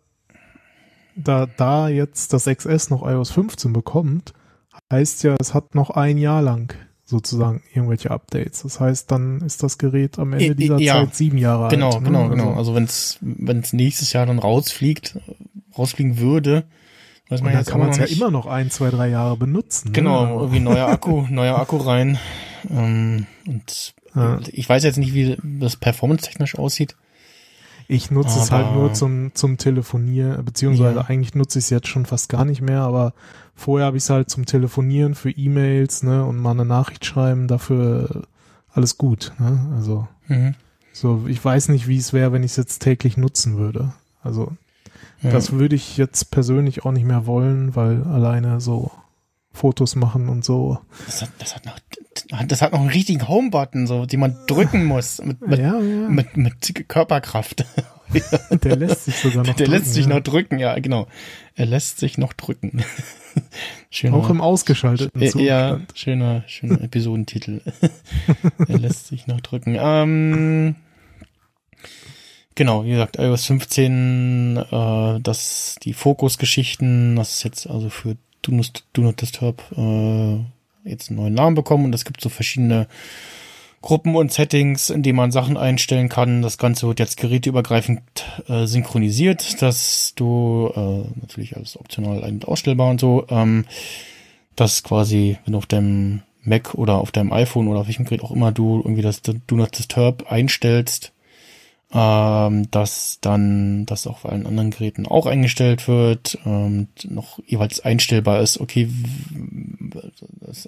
da, da jetzt das XS noch iOS 15 bekommt, heißt ja, es hat noch ein Jahr lang sozusagen irgendwelche Updates. Das heißt, dann ist das Gerät am Ende dieser ja. Zeit sieben Jahre genau, alt. ne? genau, genau. Also, Also wenn's wenn's nächstes Jahr dann rausfliegt, rausfliegen würde, weiß man dann jetzt kann man es ja immer noch ein, zwei, drei Jahre benutzen. Genau, Ne? irgendwie neuer Akku, *laughs* neuer Akku rein. Ähm, und Ja. ich weiß jetzt nicht, wie das performance-technisch aussieht. Ich nutze es halt nur zum, zum Telefonieren, beziehungsweise Ja. eigentlich nutze ich es jetzt schon fast gar nicht mehr, aber vorher habe ich es halt zum Telefonieren für E-Mails, ne, und mal eine Nachricht schreiben, dafür alles gut, ne, also, Mhm. so, ich weiß nicht, wie es wäre, wenn ich es jetzt täglich nutzen würde. Also, Ja. das würde ich jetzt persönlich auch nicht mehr wollen, weil alleine so Fotos machen und so. Das hat, das hat noch, das hat noch einen richtigen Home-Button, so, den man drücken muss, mit, mit, ja, ja, mit, mit Körperkraft. *laughs* der lässt sich sogar noch Der lässt drücken, sich ja. noch drücken, ja, genau. Er lässt sich noch drücken. *laughs* Schöner, Auch im ausgeschalteten äh, Zustand. ja, schöner, schöner Episodentitel. *laughs* er lässt sich noch drücken. Ähm, genau, wie gesagt, iOS 15, äh, das, die Fokusgeschichten, das ist jetzt also für Do Not, Do Not Disturb, äh, jetzt einen neuen Namen bekommen und es gibt so verschiedene Gruppen und Settings, in denen man Sachen einstellen kann. Das Ganze wird jetzt geräteübergreifend äh, synchronisiert, dass du äh, natürlich alles optional ein- und ausstellbar und so, ähm, dass quasi, wenn du auf deinem Mac oder auf deinem iPhone oder auf welchem Gerät auch immer du irgendwie das Do Not Disturb einstellst, ähm, dass dann das auch bei allen anderen Geräten auch eingestellt wird, ähm, noch jeweils einstellbar ist, okay,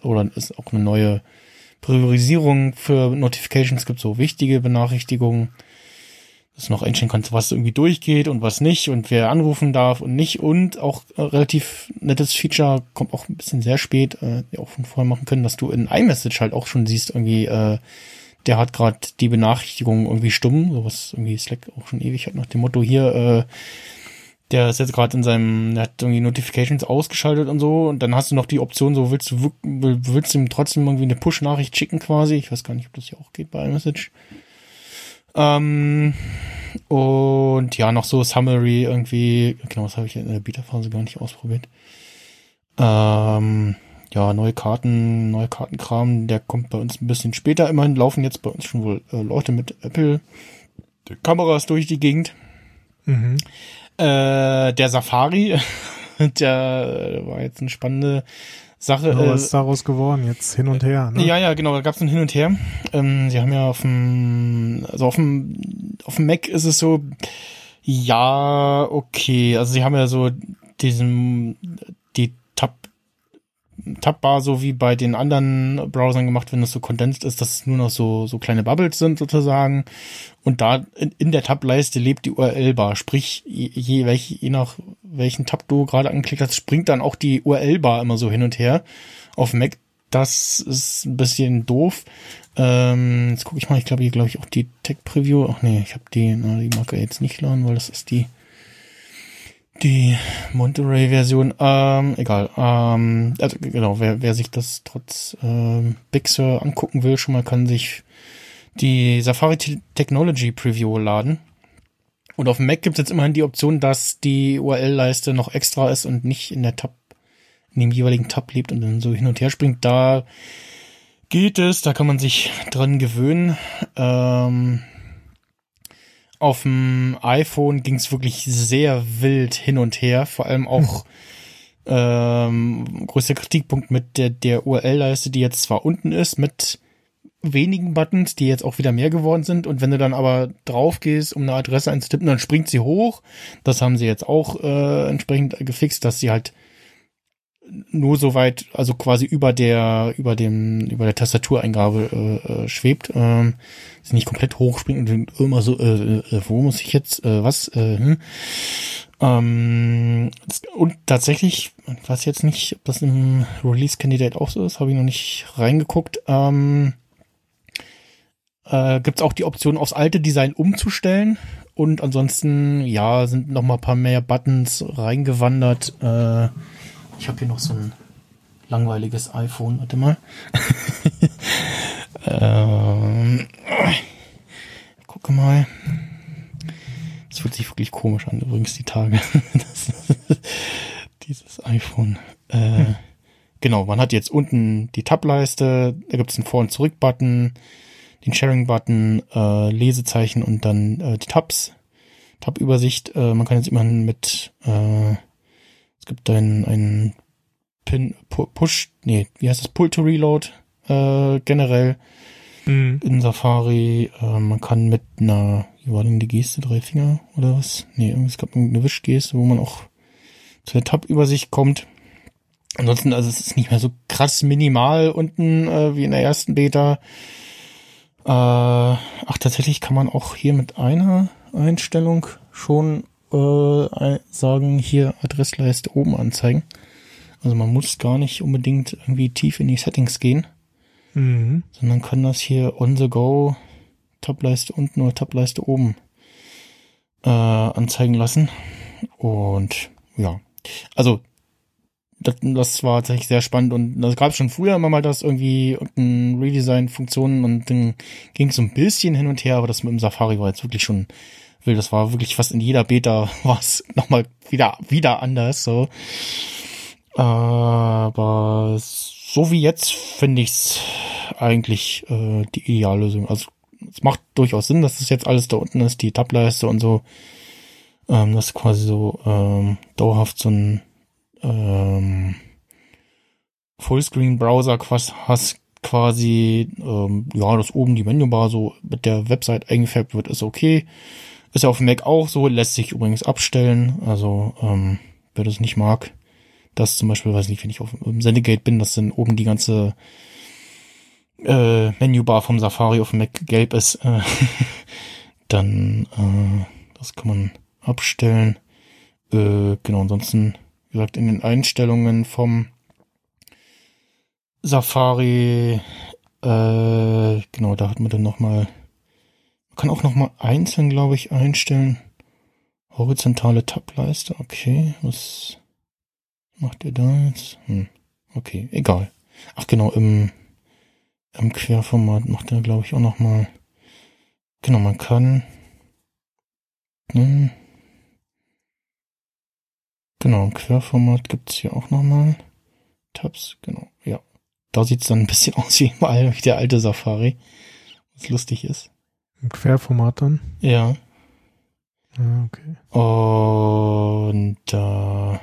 oder ist auch eine neue Priorisierung für Notifications, gibt so wichtige Benachrichtigungen, dass du noch einstellen kannst, was irgendwie durchgeht und was nicht und wer anrufen darf und nicht. Und auch äh, relativ nettes Feature, kommt auch ein bisschen sehr spät, äh, auch von vorher machen können, dass du in iMessage halt auch schon siehst, irgendwie, äh, der hat gerade die Benachrichtigung irgendwie stumm, sowas irgendwie Slack auch schon ewig hat nach dem Motto hier, äh, der ist jetzt gerade in seinem, der hat irgendwie Notifications ausgeschaltet und so und dann hast du noch die Option, so willst du willst du ihm trotzdem irgendwie eine Push-Nachricht schicken quasi. Ich weiß gar nicht, ob das hier auch geht bei iMessage. Ähm, und ja, noch so Summary irgendwie, genau, das habe ich in der Beta-Phase gar nicht ausprobiert. Ähm, ja, neue Karten, neue Kartenkram, der kommt bei uns ein bisschen später. Immerhin laufen jetzt bei uns schon wohl äh, Leute mit Apple Kameras durch die Gegend. Mhm. Äh, der Safari, *laughs* der war jetzt eine spannende Sache. Aber äh, was ist daraus geworden? Jetzt hin und her, ne? ja, ja, genau, da gab es ein Hin und Her. Ähm, sie haben ja auf dem, also auf dem, auf dem Mac ist es so, ja, okay, also sie haben ja so diesen, die Tab, Tabbar so wie bei den anderen Browsern gemacht, wenn das so kondensiert ist, dass es nur noch so, so kleine Bubbles sind sozusagen. Und da in, in der Tab-Leiste lebt die URL-Bar. Sprich, je, je, welch, je nach welchen Tab du gerade angeklickt hast, springt dann auch die URL-Bar immer so hin und her. Auf Mac, das ist ein bisschen doof. Ähm, jetzt gucke ich mal, ich glaube hier glaube ich auch die Tech-Preview. Ach nee, ich habe die, na, die er jetzt nicht laden, weil das ist die die Monterey-Version, ähm, egal. Ähm, also genau, wer, wer sich das trotz ähm, Big Sur angucken will, schon mal kann sich die Safari Te- Technology Preview laden. Und auf dem Mac gibt es jetzt immerhin die Option, dass die URL-Leiste noch extra ist und nicht in der Tab, in dem jeweiligen Tab lebt und dann so hin und her springt. Da geht es, da kann man sich dran gewöhnen. Ähm, auf dem iPhone ging es wirklich sehr wild hin und her, vor allem auch ähm, größter Kritikpunkt mit der, der URL-Leiste, die jetzt zwar unten ist, mit wenigen Buttons, die jetzt auch wieder mehr geworden sind. Und wenn du dann aber drauf gehst, um eine Adresse einzutippen, dann springt sie hoch. Das haben sie jetzt auch äh, entsprechend gefixt, dass sie halt nur so weit, also quasi über der, über dem, über der Tastatureingabe äh, äh, schwebt, ähm, sie nicht komplett hochspringt und immer so, äh, äh, wo muss ich jetzt, äh, was, äh, hm? Ähm, und tatsächlich, ich weiß jetzt nicht, ob das im Release Candidate auch so ist, habe ich noch nicht reingeguckt. Ähm, äh, Gibt es auch die Option, aufs alte Design umzustellen. Und ansonsten, ja, sind noch mal ein paar mehr Buttons reingewandert. Äh, ich habe hier noch so ein langweiliges iPhone. Warte mal. *laughs* ähm, gucke mal. Das fühlt sich wirklich komisch an, übrigens, die Tage. *laughs* dieses iPhone. Äh, hm. Genau, man hat jetzt unten die Tab-Leiste, da gibt es einen Vor- und Zurück-Button, den Sharing-Button, äh, Lesezeichen und dann äh, die Tabs, Tab-Übersicht. Äh, man kann jetzt immerhin mit, äh, gibt einen, einen Pin, Push, nee, wie heißt das, Pull to Reload äh, generell mhm. in Safari. Äh, man kann mit einer, wie war denn die Geste, drei Finger oder was? Nee, es gab eine Wischgeste, wo man auch zu der Tab-Übersicht kommt. Ansonsten, also es ist nicht mehr so krass minimal unten äh, wie in der ersten Beta. Äh, ach, tatsächlich kann man auch hier mit einer Einstellung schon äh, sagen, hier Adressleiste oben anzeigen. Also man muss gar nicht unbedingt irgendwie tief in die Settings gehen, mhm. sondern kann das hier on the go Tableiste unten oder Tableiste oben äh, anzeigen lassen. Und ja, also das, das war tatsächlich sehr spannend und das gab es schon früher immer mal das irgendwie ein Redesign-Funktionen und dann ging es so ein bisschen hin und her, aber das mit dem Safari war jetzt wirklich schon wild. Das war wirklich fast in jeder Beta *laughs* war es nochmal wieder, wieder anders, so. Aber so wie jetzt finde ich es eigentlich äh, die Ideallösung. Also es macht durchaus Sinn, dass es jetzt alles da unten ist, die Tableiste und so. Ähm, das ist quasi so ähm, dauerhaft so ein ähm, Fullscreen-Browser hast quasi, ähm, ja, dass oben die Menübar so mit der Website eingefärbt wird, ist okay. Ist ja auf Mac auch so, lässt sich übrigens abstellen. Also, ähm, wer das nicht mag, das zum Beispiel, weiß nicht, wenn ich auf dem Sendegate bin, dass dann oben die ganze äh, Menübar vom Safari auf dem Mac gelb ist, äh, *laughs* dann äh, das kann man abstellen. Äh, genau, ansonsten wie gesagt, in den Einstellungen vom Safari, äh, genau, da hat man dann nochmal, kann auch nochmal einzeln, glaube ich, einstellen. Horizontale Tableiste, okay, was macht ihr da jetzt? Hm, okay, egal. Ach genau, im, im Querformat macht er, glaube ich, auch nochmal, genau, man kann, hm, Genau, im Querformat gibt's hier auch nochmal Tabs, genau, ja. Da sieht's dann ein bisschen *laughs* aus wie der alte Safari, was lustig ist. Im Querformat dann? Ja. Ah, okay. Und äh,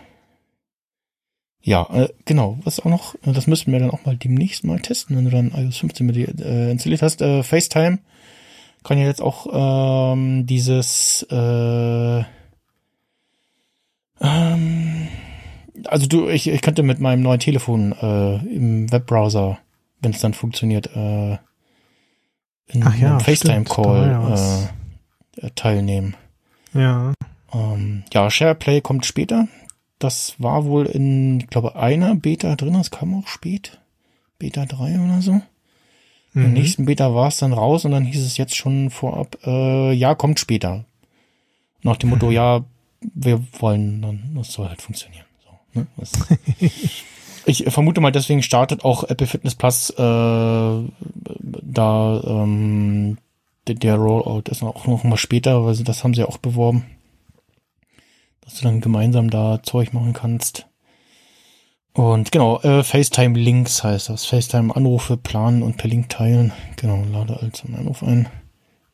ja, äh, genau, was auch noch, das müssten wir dann auch mal demnächst mal testen, wenn du dann iOS 15 mit dir äh, installiert hast. Äh, FaceTime kann ja jetzt auch ähm, dieses äh, ähm, also du, ich, ich könnte mit meinem neuen Telefon äh, im Webbrowser, wenn es dann funktioniert, äh, Ach ja, einem FaceTime-Call äh, teilnehmen. Ja. Ähm, ja, SharePlay kommt später. Das war wohl in, ich glaube, einer Beta drin. Das kam auch spät. Beta 3 oder so. Mhm. Im nächsten Beta war es dann raus und dann hieß es jetzt schon vorab, äh, ja, kommt später. Nach dem Motto, mhm. *laughs* ja, wir wollen dann, das soll halt funktionieren. So, ne? *laughs* ich vermute mal, deswegen startet auch Apple Fitness Plus äh, da ähm, der, der Rollout ist auch noch mal später, weil das haben sie ja auch beworben, dass du dann gemeinsam da Zeug machen kannst. Und genau, äh, FaceTime Links heißt das. FaceTime Anrufe planen und per Link teilen. Genau, lade als Anruf ein.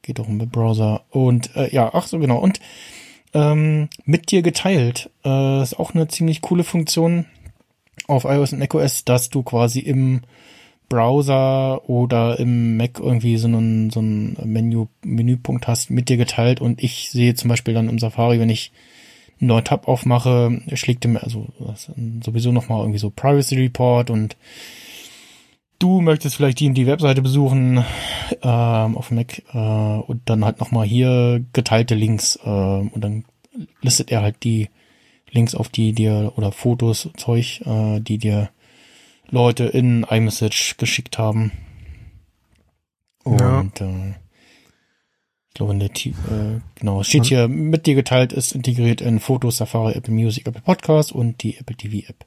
Geht auch im Webbrowser. Und äh, ja, ach so genau. Und ähm, mit dir geteilt. Äh, ist auch eine ziemlich coole Funktion auf iOS und macOS, dass du quasi im Browser oder im Mac irgendwie so einen, so einen Menü, Menüpunkt hast mit dir geteilt und ich sehe zum Beispiel dann im Safari, wenn ich einen neuen Tab aufmache, schlägt er mir also sowieso nochmal irgendwie so Privacy Report und du möchtest vielleicht die die Webseite besuchen ähm, auf Mac äh, und dann halt nochmal hier geteilte Links äh, und dann listet er halt die Links auf die dir oder Fotos, Zeug, äh, die dir Leute in iMessage geschickt haben. Und ja. äh, ich glaube, in der T äh, genau, steht hier mit dir geteilt, ist integriert in Fotos, Safari, Apple Music, Apple Podcast und die Apple TV App.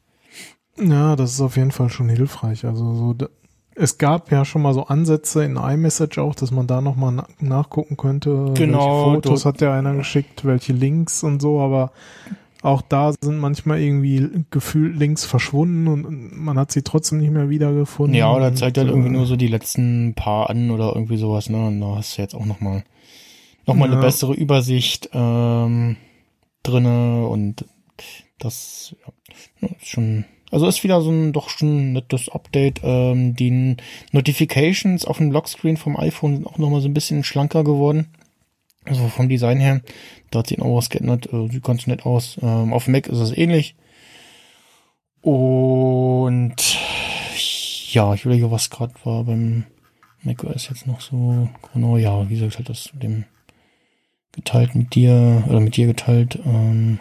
Ja, das ist auf jeden Fall schon hilfreich. Also so, es gab ja schon mal so Ansätze in iMessage auch, dass man da nochmal na nachgucken könnte. Genau. Welche Fotos hat der einer geschickt, welche Links und so, aber auch da sind manchmal irgendwie gefühlt Links verschwunden und man hat sie trotzdem nicht mehr wiedergefunden. Ja, oder zeigt halt irgendwie äh, nur so die letzten paar an oder irgendwie sowas, ne? Und da hast du jetzt auch nochmal noch mal ja. eine bessere Übersicht ähm, drinne und das ja, ist schon also ist wieder so ein doch schon nettes Update. Ähm, die Notifications auf dem Lockscreen vom iPhone sind auch nochmal so ein bisschen schlanker geworden. Also vom Design her. Da hat sich auch was geändert. Äh, sieht ganz nett aus. Ähm, auf Mac ist es ähnlich. Und ja, ich überlege, was gerade war beim Mac OS jetzt noch so genau. Ja, wie gesagt, halt das mit dem geteilt mit dir oder mit dir geteilt. Ähm,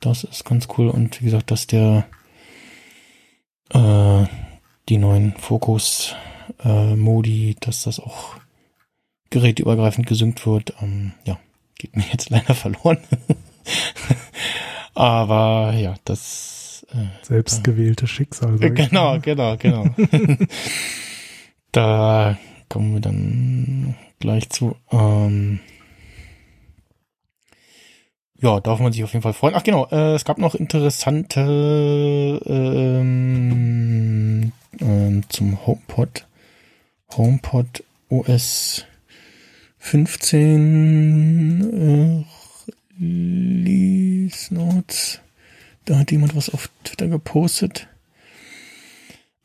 das ist ganz cool. Und wie gesagt, dass der äh, die neuen Fokus-Modi, äh, dass das auch gerätübergreifend gesynkt wird. Ähm, ja, geht mir jetzt leider verloren. *laughs* Aber ja, das äh, selbstgewählte Schicksal. Genau, genau, genau. *laughs* da kommen wir dann gleich zu. Ähm, ja, darf man sich auf jeden Fall freuen. Ach genau, äh, es gab noch interessante ähm, äh, zum HomePod. HomePod OS 15 äh, Release Notes. Da hat jemand was auf Twitter gepostet.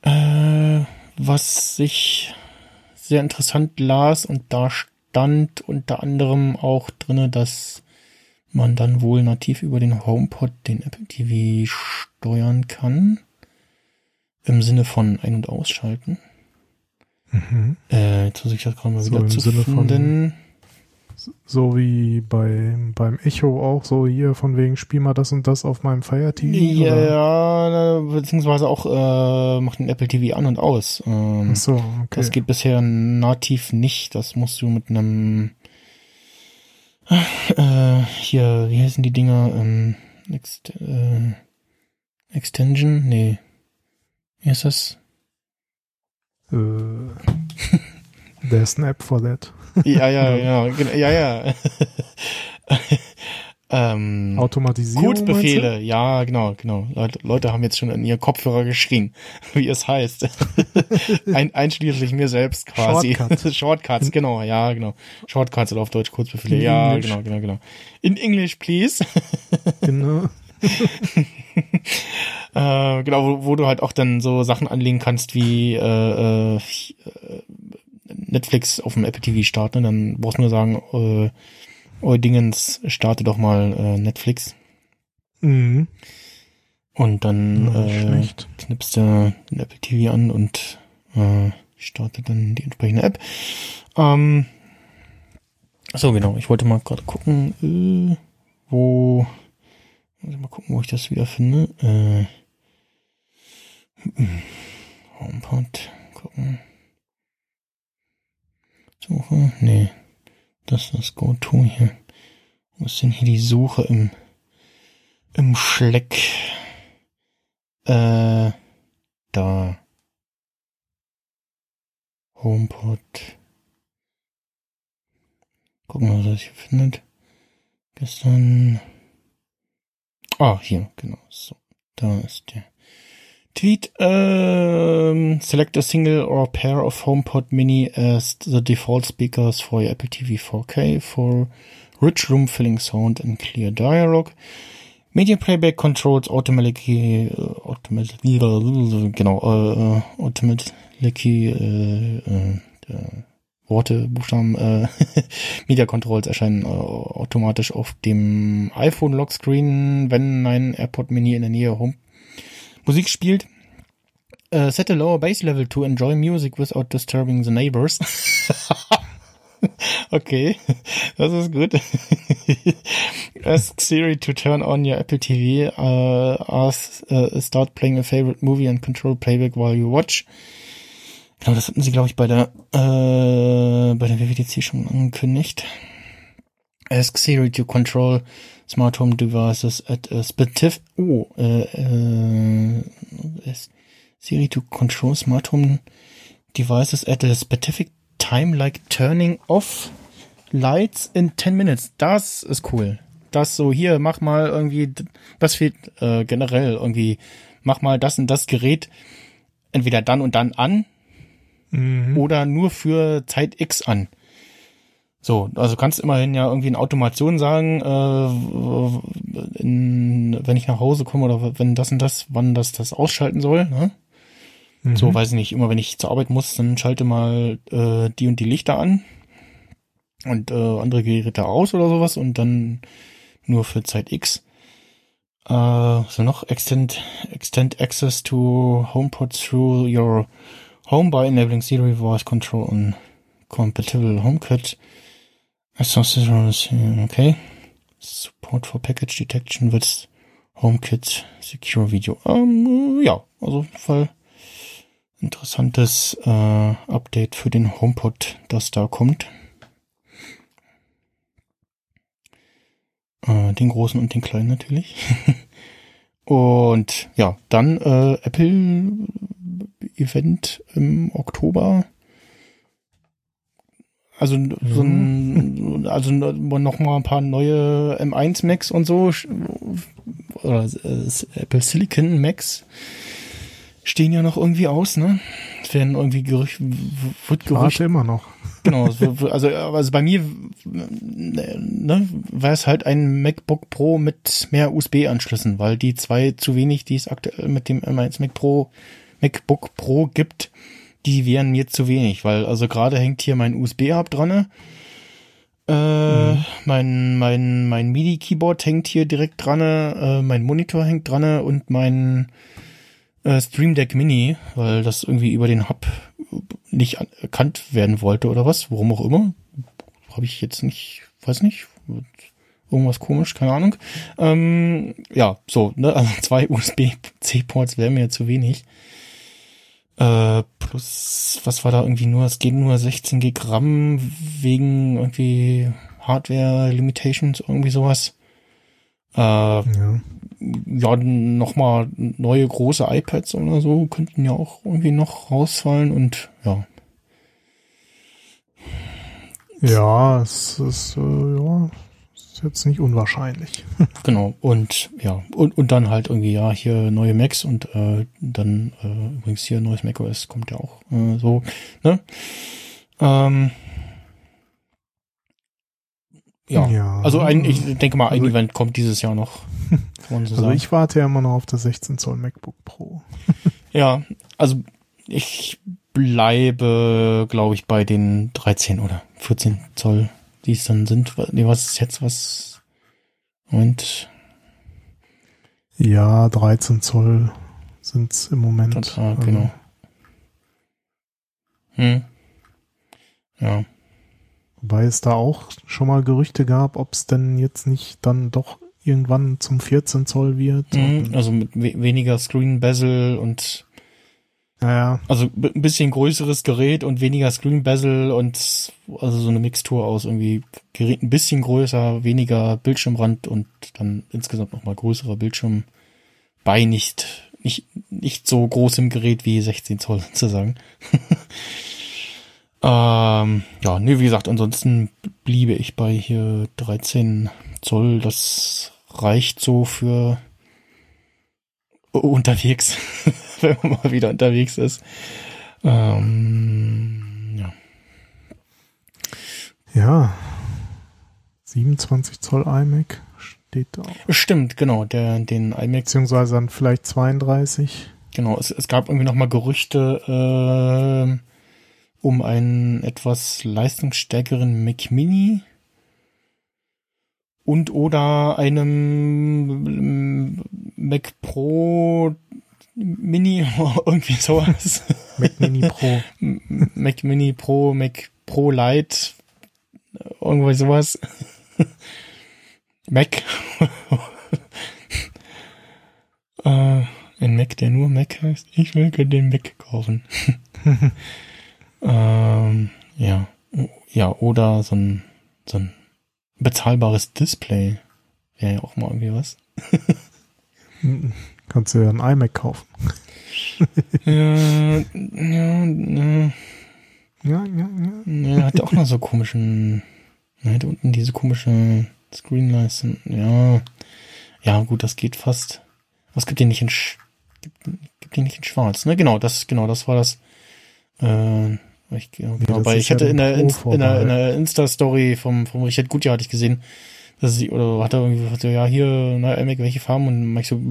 Äh, was sich sehr interessant las und da stand unter anderem auch drinne, dass man dann wohl nativ über den HomePod den Apple TV steuern kann. Im Sinne von Ein- und Ausschalten. Mhm. Äh, jetzt muss ich das gerade mal so wieder zu Sinne finden. Von, so wie bei, beim Echo auch, so hier von wegen spiel mal das und das auf meinem Fire TV. Ja, oder? beziehungsweise auch äh, macht den Apple TV an und aus. Ähm, Ach so, okay. Das geht bisher nativ nicht. Das musst du mit einem äh, hier, wie heißen die Dinger? Ähm, Ext äh, Extension? Nee. Wie heißt das? There's an app for that. ja, ja, *laughs* ja, ja, ja. *laughs* Ähm, Automatisierung. Kurzbefehle, ja, genau, genau. Leute, Leute haben jetzt schon in ihr Kopfhörer geschrien, *laughs* wie es heißt. Ein, einschließlich mir selbst quasi. Shortcuts. Shortcuts, genau, ja, genau. Shortcuts oder auf Deutsch Kurzbefehle, in ja, English. genau, genau, genau. In English, please. genau. *laughs* äh, genau, wo, wo, du halt auch dann so Sachen anlegen kannst wie äh, äh, Netflix auf dem Apple TV starten. Dann brauchst du nur sagen, äh, Dingens, starte doch mal äh, Netflix. Mhm. Und dann äh, knippst du den Apple TV an und äh, startet dann die entsprechende App. Ähm, so genau, ich wollte mal gerade gucken, äh, wo, mal gucken, wo ich das wieder finde. Äh, HomePod, gucken. Suche, nee. Das ist das Go-To hier. Wo ist denn hier die Suche im, im Schleck? Äh, da. HomePod. Gucken was das hier findet. Gestern. Ah, hier, genau. So, da ist der. Tweet, um, select a single or pair of HomePod Mini as the default speakers for your Apple TV 4K for rich room filling sound and clear dialogue. Media playback controls automatically, uh, automatically, *laughs* genau, uh, automatically, uh, uh, Worte, Buchstaben, äh, *laughs* Media Controls erscheinen äh, automatisch auf dem iPhone Lockscreen, wenn ein AirPod Mini in der Nähe Home Musik spielt. Uh, set a lower bass level to enjoy music without disturbing the neighbors. *laughs* okay, das ist gut. *laughs* Ask Siri to turn on your Apple TV, uh, ask, uh, start playing a favorite movie and control playback while you watch. Genau, das hatten sie, glaube ich, bei der, äh, bei der WWDC schon angekündigt. Ask Siri to control smart home devices at a specific, oh, äh, äh, Siri to control smart home devices at a specific time like turning off lights in 10 minutes. Das ist cool. Das so hier, mach mal irgendwie, das fehlt äh, generell irgendwie, mach mal das und das Gerät entweder dann und dann an mhm. oder nur für Zeit X an. So, also kannst immerhin ja irgendwie in Automation sagen, äh, in, wenn ich nach Hause komme oder wenn das und das, wann das das ausschalten soll. Ne? Mhm. So, weiß ich nicht, immer wenn ich zur Arbeit muss, dann schalte mal äh, die und die Lichter an und äh, andere Geräte aus oder sowas und dann nur für Zeit X. Äh, so noch extend extend access to HomePod through your home by enabling Siri voice control on compatible HomeKit. Okay. Support for package detection with HomeKit secure video. Ähm, ja, also Fall interessantes äh, Update für den HomePod, das da kommt. Äh, den großen und den kleinen natürlich. *laughs* und ja, dann äh, Apple Event im Oktober. Also so ein, also noch mal ein paar neue M1 Macs und so oder äh, Apple Silicon Macs stehen ja noch irgendwie aus, ne? Es werden irgendwie Gerücht, wird Gerücht. immer noch. *laughs* Genau, also, also bei mir, ne, war es halt ein MacBook Pro mit mehr USB-Anschlüssen, weil die zwei zu wenig, die es aktuell mit dem M1 Mac Pro, MacBook Pro gibt, die wären mir zu wenig, weil also gerade hängt hier mein USB-Hub dran. Äh, mhm. mein, mein, mein MIDI-Keyboard hängt hier direkt dran, äh, mein Monitor hängt dran und mein äh, Stream Deck Mini, weil das irgendwie über den Hub nicht erkannt werden wollte oder was, warum auch immer. Habe ich jetzt nicht, weiß nicht, irgendwas komisch, keine Ahnung. Ähm, ja, so, ne, also *laughs* zwei USB-C-Ports wären mir zu wenig. Äh, plus, was war da irgendwie nur, es geht nur 16 Gigramm wegen irgendwie Hardware Limitations, irgendwie sowas. Äh, ja ja, nochmal neue große iPads oder so könnten ja auch irgendwie noch rausfallen und ja. Ja, es ist, äh, ja, ist jetzt nicht unwahrscheinlich. *laughs* genau, und ja, und, und dann halt irgendwie, ja, hier neue Macs und äh, dann äh, übrigens hier neues macOS kommt ja auch äh, so, ne? Ähm, ja. ja. Also ein, ich denke mal, ein also Event kommt dieses Jahr noch. *laughs* So also sagen. ich warte ja immer noch auf das 16 Zoll MacBook Pro. *laughs* ja, also ich bleibe, glaube ich, bei den 13 oder 14 Zoll, die es dann sind. Nee, was ist jetzt was? Und ja, 13 Zoll sind's im Moment. Total, also. genau. Hm. Ja. Wobei es da auch schon mal Gerüchte gab, ob es denn jetzt nicht dann doch irgendwann zum 14 Zoll wird. Mhm, also mit we weniger Screen Bezel und ja, also ein bisschen größeres Gerät und weniger Screen Bezel und also so eine Mixtur aus irgendwie Gerät ein bisschen größer, weniger Bildschirmrand und dann insgesamt nochmal größerer Bildschirm bei nicht nicht nicht so großem Gerät wie 16 Zoll *laughs* sozusagen. *laughs* Ähm, ja, nee, wie gesagt, ansonsten bliebe ich bei hier 13 Zoll. Das reicht so für unterwegs, *laughs* wenn man mal wieder unterwegs ist. Ähm, ja. Ja. 27 Zoll iMac steht da. Stimmt, genau, der, den iMac. Beziehungsweise dann vielleicht 32. Genau, es, es gab irgendwie noch mal Gerüchte, äh, um einen etwas leistungsstärkeren Mac Mini und oder einem Mac Pro Mini *laughs* irgendwie sowas. Mac Mini Pro. *laughs* Mac Mini Pro, Mac Pro Lite, irgendwie sowas. Mac. *laughs* äh, ein Mac, der nur Mac heißt. Ich will den Mac kaufen. ähm, ja. Ja, oder so ein, so ein bezahlbares Display. Wäre ja auch mal irgendwie was. *laughs* Kannst du ja ein iMac kaufen. ja, ja, ja. Ja, ja, ja. Ja, hat auch noch so komischen, er hat unten diese komische Screenleisten. Ja, ja, gut, das geht fast. Was gibt den nicht in, gibt, gibt den nicht in schwarz, ne? Genau, das, genau, das war das, äh, ich, genau, nee, ich hatte ja in, der, in, in, der, in der Insta-Story vom, vom Richard Gutjahr hatte ich gesehen, dass sie, oder hat er irgendwie so, ja, hier, na, Elmec, welche Farben? Und ich so,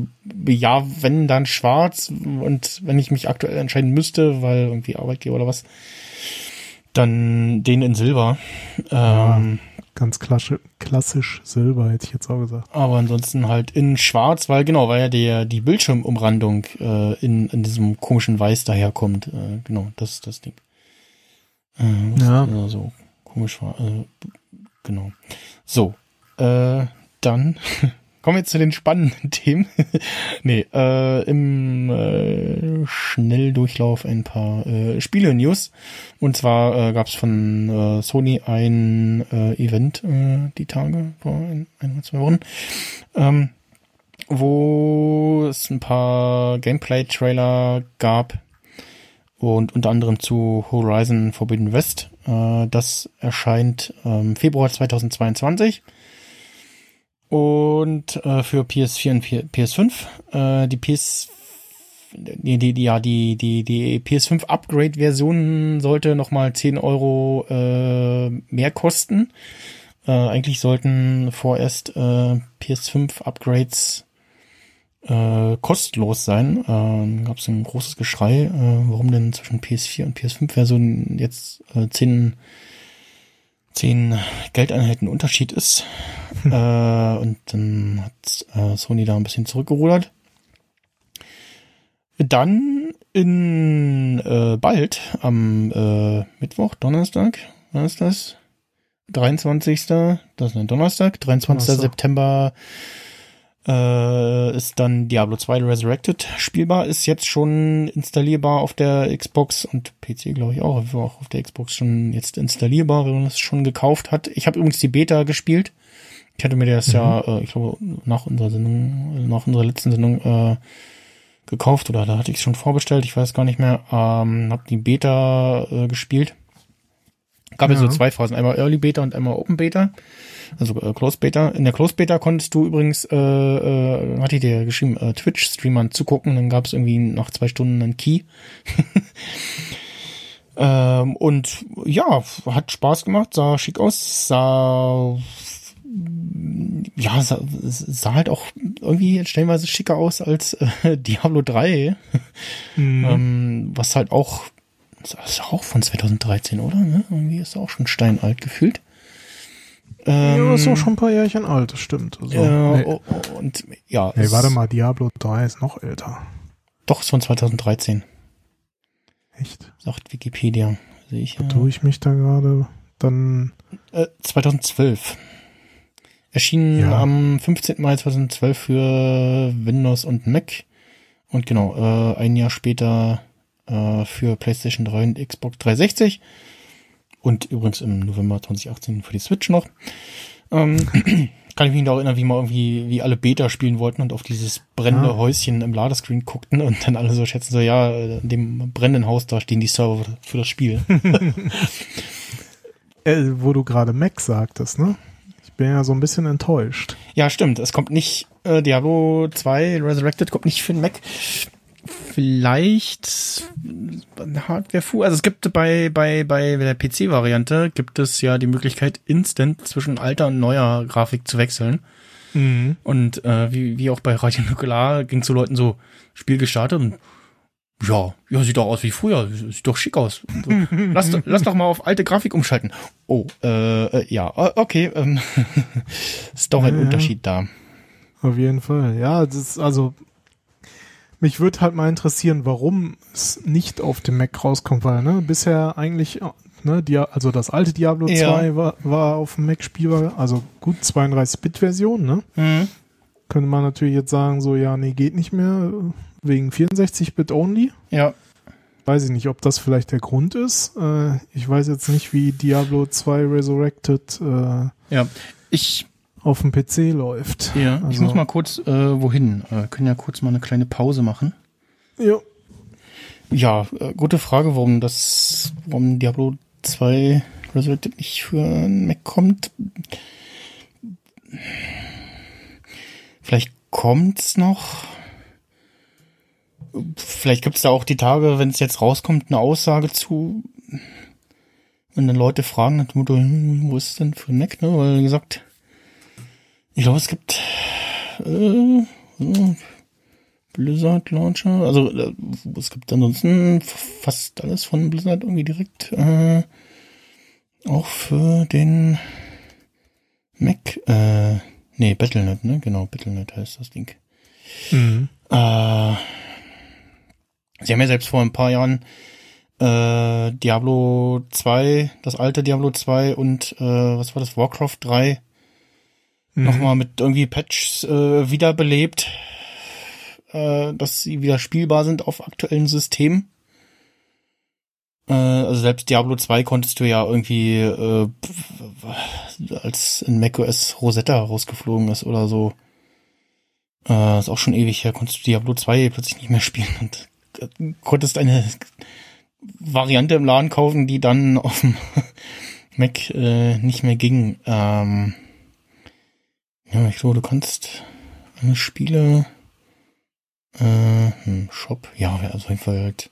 ja, wenn, dann schwarz. Und wenn ich mich aktuell entscheiden müsste, weil irgendwie Arbeitgeber oder was, dann den in Silber. Ja, ähm, ganz klassisch, klassisch Silber, hätte ich jetzt auch gesagt. Aber ansonsten halt in schwarz, weil genau, weil ja der, die Bildschirmumrandung äh, in, in diesem komischen Weiß daherkommt. Äh, genau, das ist das Ding. Äh, ja. Also so komisch war. Äh, genau. So, äh, dann *laughs* kommen wir jetzt zu den spannenden *laughs* Themen. nee, äh, im äh, Schnelldurchlauf ein paar äh, Spiele-News. Und zwar äh, gab es von äh, Sony ein äh, Event äh, die Tage vor ein, ein oder zwei Wochen, ähm, wo es ein paar Gameplay-Trailer gab und unter anderem zu Horizon Forbidden West. Äh, das erscheint ähm, Februar 2022 und äh, für PS4 und PS5. Äh, die PS die, die, ja, die, die, die PS5 Upgrade-Version sollte nochmal 10 Euro äh, mehr kosten. Äh, eigentlich sollten vorerst äh, PS5 Upgrades äh, kostenlos sein. Äh, Gab es ein großes Geschrei, äh, warum denn zwischen PS4 und PS5-Version jetzt äh, 10, 10 Geldeinheiten Unterschied ist. Hm. Äh, und dann hat äh, Sony da ein bisschen zurückgerudert. Dann in äh, bald am äh, Mittwoch, Donnerstag, was ist das? 23. Das ist ein Donnerstag, 23. Donnerstag. September äh, ist dann Diablo 2 Resurrected spielbar, ist jetzt schon installierbar auf der Xbox und PC glaube ich auch, auch auf der Xbox schon jetzt installierbar, wenn man es schon gekauft hat. Ich habe übrigens die Beta gespielt. Ich hatte mir das mhm. ja, äh, ich glaube, nach unserer Sendung, nach unserer letzten Sendung äh, gekauft oder da hatte ich es schon vorbestellt, ich weiß gar nicht mehr. Ähm, habe die Beta äh, gespielt. Gab ja. so zwei Phasen, einmal Early Beta und einmal Open Beta also äh, Close Beta. In der Close Beta konntest du übrigens, äh, äh, hatte ich dir geschrieben, äh, Twitch-Streamern zugucken, dann gab es irgendwie nach zwei Stunden einen Key. *laughs* ähm, und ja, hat Spaß gemacht, sah schick aus, sah ja, sah, sah halt auch irgendwie stellenweise schicker aus als äh, *laughs* Diablo 3. Mhm. ähm, was halt auch, das ist auch von 2013, oder? Ne? Irgendwie ist auch schon steinalt gefühlt. Ähm, ja, ist auch schon ein paar Jährchen alt, das stimmt. Also, äh, nee. Oh, oh, und ja. Hey, warte mal, Diablo 3 ist noch älter. Doch, ist von 2013. Echt? Sagt Wikipedia. Sehe ich. Da tue ich mich da gerade dann. Äh, 2012. Erschien ja. am 15. Mai 2012 für Windows und Mac. Und genau, äh, ein Jahr später äh, für PlayStation 3 und Xbox 360. Und übrigens im November 2018 für die Switch noch. Ähm, *clears throat* kann ich mich noch erinnern, wie mal irgendwie, wie alle Beta spielen wollten und auf dieses brennende ja. Häuschen im Ladescreen guckten und dann alle so schätzen so, ja, in dem brennenden Haus, da stehen die Server für das Spiel. *laughs* *laughs* äh, wo du gerade Mac sagtest, ne? Ich bin ja so ein bisschen enttäuscht. Ja, stimmt. Es kommt nicht, äh, Diablo 2 Resurrected kommt nicht für den Mac vielleicht Hardware Fu. Also es gibt bei bei bei der PC Variante gibt es ja die Möglichkeit instant zwischen alter und neuer Grafik zu wechseln. Mhm. Und äh, wie wie auch bei Radio Nukular ging zu Leuten so Spiel gestartet und ja, ja, sieht doch aus wie früher. Sieht doch schick aus. *laughs* lass, lass doch mal auf alte Grafik umschalten. Oh, äh, äh ja, okay. Ähm, *laughs* ist doch ein ja, Unterschied da. Auf jeden Fall. Ja, das ist also mich würde halt mal interessieren, warum es nicht auf dem Mac rauskommt, weil ne, bisher eigentlich ne? Dia also das alte Diablo ja. 2 war, war auf dem Mac spielbar, also gut 32-Bit-Version, ne? Mhm. Könnte man natürlich jetzt sagen, so, ja, nee, geht nicht mehr, wegen 64-Bit only. Ja. Weiß ich nicht, ob das vielleicht der Grund ist. Äh, ich weiß jetzt nicht, wie Diablo 2 Resurrected äh, ja. ich, auf dem PC läuft. Ja, also, ich muss mal kurz äh, wohin. Äh, können ja kurz mal eine kleine Pause machen. Ja. Ja, äh, gute Frage, warum das, warum Diablo 2 Resurrected nicht für einen Mac kommt. Vielleicht kommt's noch. Vielleicht gibt's da auch die Tage, wenn es jetzt rauskommt, eine Aussage zu. Wenn dann Leute fragen, hm, wo ist es denn für ein Mac, ne? Weil gesagt, ich glaube, es gibt äh, Blizzard Launcher. Also äh, es gibt ansonsten fast alles von Blizzard irgendwie direkt. Äh, auch für den Mac. Äh, nee, Battlenet, ne? Genau, Battlenet heißt das Ding. Mhm. Äh, sie haben ja selbst vor ein paar Jahren äh, Diablo 2, das alte Diablo 2 und äh, was war das, Warcraft 3 mhm. nochmal mit irgendwie Patches äh, wiederbelebt äh, dass sie wieder spielbar sind auf aktuellen Systemen. Äh, also selbst Diablo 2 konntest du ja irgendwie, äh, als in macOS Rosetta rausgeflogen ist oder so, äh, ist auch schon ewig her, konntest du Diablo 2 plötzlich nicht mehr spielen und äh, konntest eine Variante im Laden kaufen, die dann auf dem *laughs* Mac äh, nicht mehr ging. Ähm, ja, ich glaube, du kannst eine Spiele äh, hm, Shop, ja, also auf jeden Fall halt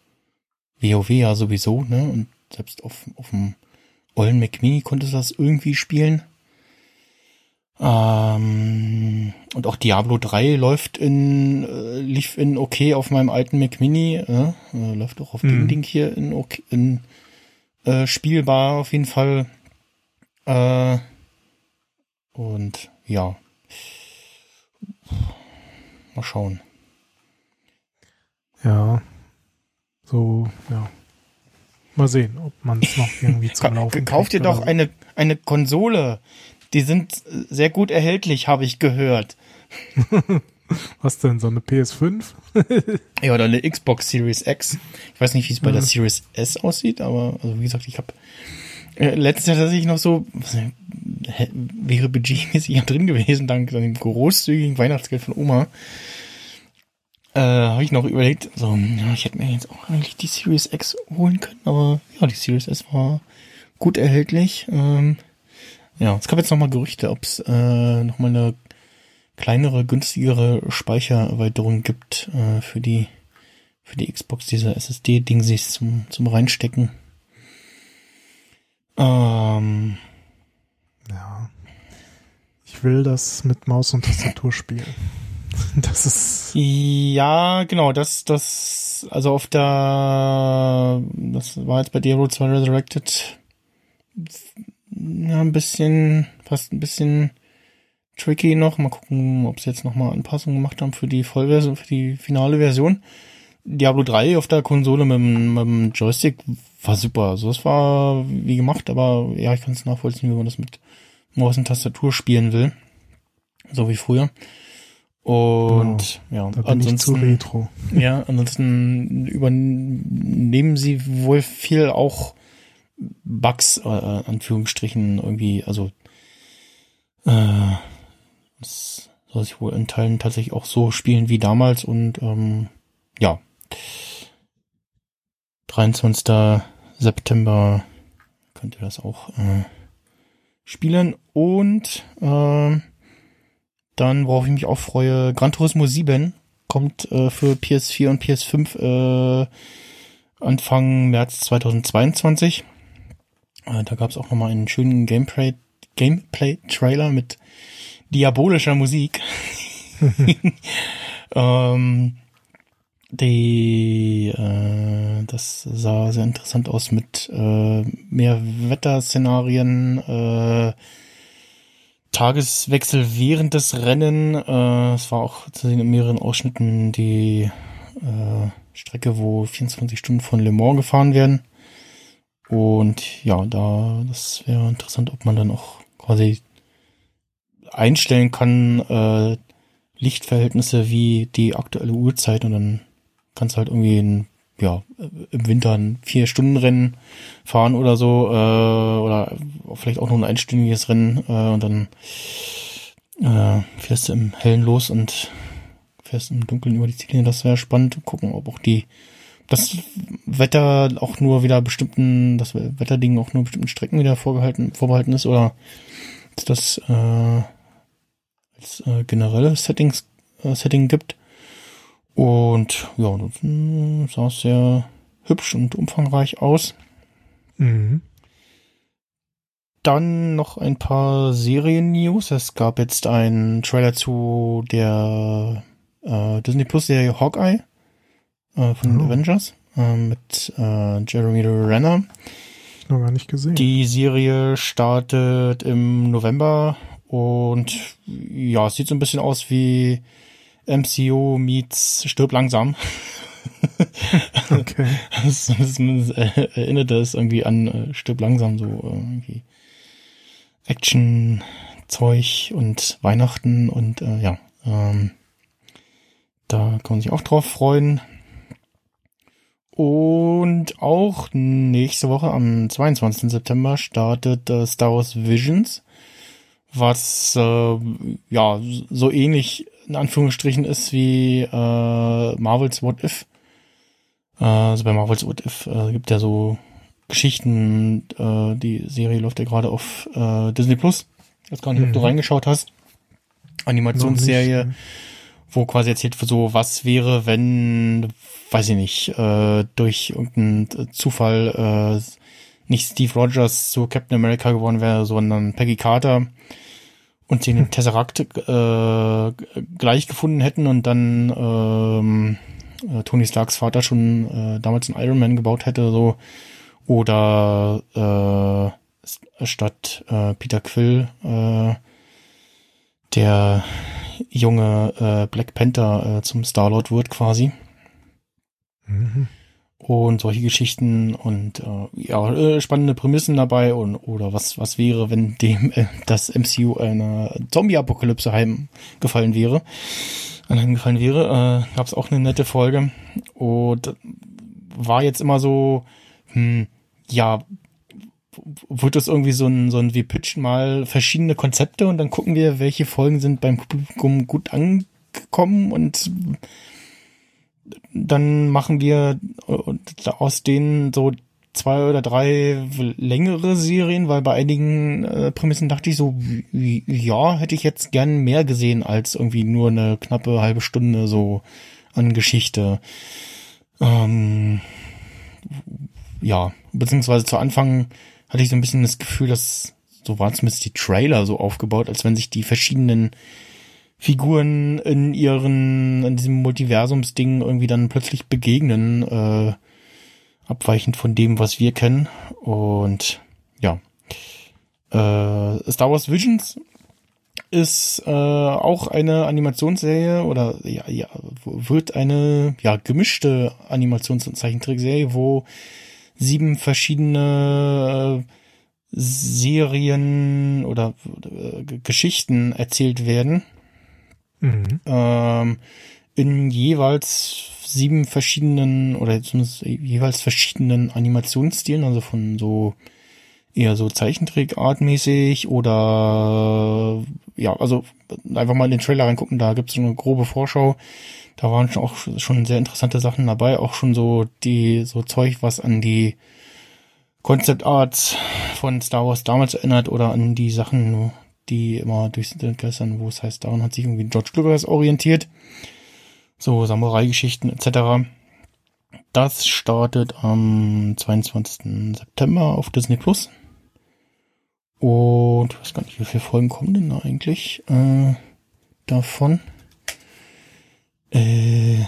WoW ja sowieso, ne? Und selbst auf, auf dem ollen Mac Mini konnte das irgendwie spielen. Ähm, und auch Diablo 3 läuft in, äh, lief in okay auf meinem alten Mac Mini, äh, äh, läuft auch auf mhm. dem Ding hier in okay, in äh, spielbar auf jeden Fall. Äh, und ja. Mal schauen. Ja. So, ja. Mal sehen, ob man es noch irgendwie zum Laufen Kauft ihr doch eine, eine Konsole. Die sind sehr gut erhältlich, habe ich gehört. *laughs* Was denn, so eine PS5? *laughs* ja, oder eine Xbox Series X. Ich weiß nicht, wie es bei ja. der Series S aussieht, aber also wie gesagt, ich habe äh, letztes Jahr tatsächlich noch so, was, wäre budgetmäßig drin gewesen, dank dem großzügigen Weihnachtsgeld von Oma äh, habe ich noch überlegt, so, ja, ich hätte mir jetzt auch eigentlich die Series X holen können, aber ja, die Series S war gut erhältlich. Ähm, ja, es gab jetzt nochmal Gerüchte, ob es äh, nochmal eine kleinere, günstigere Speichererweiterung gibt äh, für die für die Xbox, diese SSD-Ding sich zum, zum reinstecken. Ähm, ja. Ich will das mit Maus und Tastatur *laughs* spielen. Das ist. Ja, genau, das, das, also auf der, das war jetzt bei Diablo 2 Resurrected, ja, ein bisschen, fast ein bisschen tricky noch. Mal gucken, ob sie jetzt nochmal Anpassungen gemacht haben für die Vollversion, für die finale Version. Diablo 3 auf der Konsole mit, mit dem Joystick war super. Also es war wie gemacht, aber ja, ich kann es nachvollziehen, wie man das mit Maus und Tastatur spielen will. So wie früher. Und genau, ja, da bin ansonsten, ich zu retro. *laughs* Ja, ansonsten übernehmen sie wohl viel auch Bugs, äh, Anführungsstrichen, irgendwie, also äh, das soll sich wohl in Teilen tatsächlich auch so spielen wie damals und ähm, ja. 23. September könnt ihr das auch äh, spielen und äh, dann, worauf ich mich auch freue, Gran Turismo 7 kommt äh, für PS4 und PS5 äh, Anfang März 2022. Äh, da gab es auch nochmal einen schönen Gameplay, Gameplay-Trailer mit diabolischer Musik. *laughs* *laughs* ähm, die, äh, das sah sehr interessant aus mit äh, mehr Wetterszenarien, äh, Tageswechsel während des Rennen. Äh, es war auch zu sehen in mehreren Ausschnitten die äh, Strecke, wo 24 Stunden von Le Mans gefahren werden. Und ja, da, das wäre interessant, ob man dann auch quasi einstellen kann, äh, Lichtverhältnisse wie die aktuelle Uhrzeit und dann kannst halt irgendwie ein, ja, im Winter ein Vier-Stunden-Rennen fahren oder so, äh, oder vielleicht auch noch ein einstündiges Rennen äh, und dann äh, fährst du im Hellen los und fährst im Dunkeln über die Ziellinie. Das wäre spannend. Gucken, ob auch die das Wetter auch nur wieder bestimmten, das Wetterding auch nur bestimmten Strecken wieder vorgehalten, vorbehalten ist oder ist das äh, als äh, generelles Settings, äh, Setting gibt. Und ja, das hm, sah sehr hübsch und umfangreich aus. Mhm. Dann noch ein paar Serien-News. Es gab jetzt einen Trailer zu der äh, Disney Plus Serie Hawkeye äh, von den oh. Avengers äh, mit äh, Jeremy Renner. Noch gar nicht gesehen. Die Serie startet im November und ja, sieht so ein bisschen aus wie MCU meets Stirb langsam. *laughs* okay. das, das, das erinnert das irgendwie an äh, Stirb langsam, so irgendwie Action-Zeug und Weihnachten und äh, ja, ähm, da kann man sich auch drauf freuen. Und auch nächste Woche am 22. September startet äh, Star Wars Visions was äh, ja so ähnlich in Anführungsstrichen ist wie äh, Marvels What If. Äh, also bei Marvels What If äh, gibt ja so Geschichten, äh, die Serie läuft ja gerade auf äh, Disney Plus. Ich weiß gar nicht, mhm. ob du mhm. reingeschaut hast. Animationsserie, wo quasi erzählt wird, so, was wäre, wenn, weiß ich nicht, äh, durch irgendeinen Zufall äh, nicht Steve Rogers zu Captain America geworden wäre, sondern Peggy Carter und den Tesseract äh, gleich gefunden hätten und dann ähm, äh, Tony Starks Vater schon äh, damals einen Iron Man gebaut hätte, so. Oder äh, statt äh, Peter Quill äh, der junge äh, Black Panther äh, zum Star Lord wird quasi. Mhm und solche Geschichten und äh, ja äh, spannende Prämissen dabei und oder was was wäre wenn dem äh, das MCU einer Zombie Apokalypse heimgefallen wäre anheimgefallen wäre äh, gab es auch eine nette Folge. Und war jetzt immer so hm, ja wird das irgendwie so ein so ein wir pitchen mal verschiedene Konzepte und dann gucken wir welche Folgen sind beim Publikum gut angekommen und dann machen wir äh, aus denen so zwei oder drei längere Serien, weil bei einigen äh, Prämissen dachte ich so, ja, hätte ich jetzt gern mehr gesehen als irgendwie nur eine knappe halbe Stunde so an Geschichte. Ähm, ja, beziehungsweise zu Anfang hatte ich so ein bisschen das Gefühl, dass so waren zumindest die Trailer so aufgebaut, als wenn sich die verschiedenen Figuren in ihren, in diesem Multiversumsding irgendwie dann plötzlich begegnen, äh, abweichend von dem, was wir kennen. Und ja. Äh, Star Wars Visions ist äh, auch eine Animationsserie oder ja, ja, wird eine ja gemischte Animations- und Zeichentrickserie, wo sieben verschiedene äh, Serien oder äh, Geschichten erzählt werden Mhm. Ähm, in jeweils sieben verschiedenen oder zumindest jeweils verschiedenen Animationsstilen, also von so eher so Zeichentrickartmäßig oder ja, also einfach mal in den Trailer reingucken, da gibt's so eine grobe Vorschau. Da waren schon auch schon sehr interessante Sachen dabei, auch schon so die so Zeug, was an die Concept Arts von Star Wars damals erinnert oder an die Sachen, die immer durchs Internet geistern, wo es heißt, daran hat sich irgendwie George Lucas orientiert. So Samurai-Geschichten etc. Das startet am 22. September auf Disney Plus. Und ich weiß gar nicht, wie viele Folgen kommen denn da eigentlich äh, davon. Äh,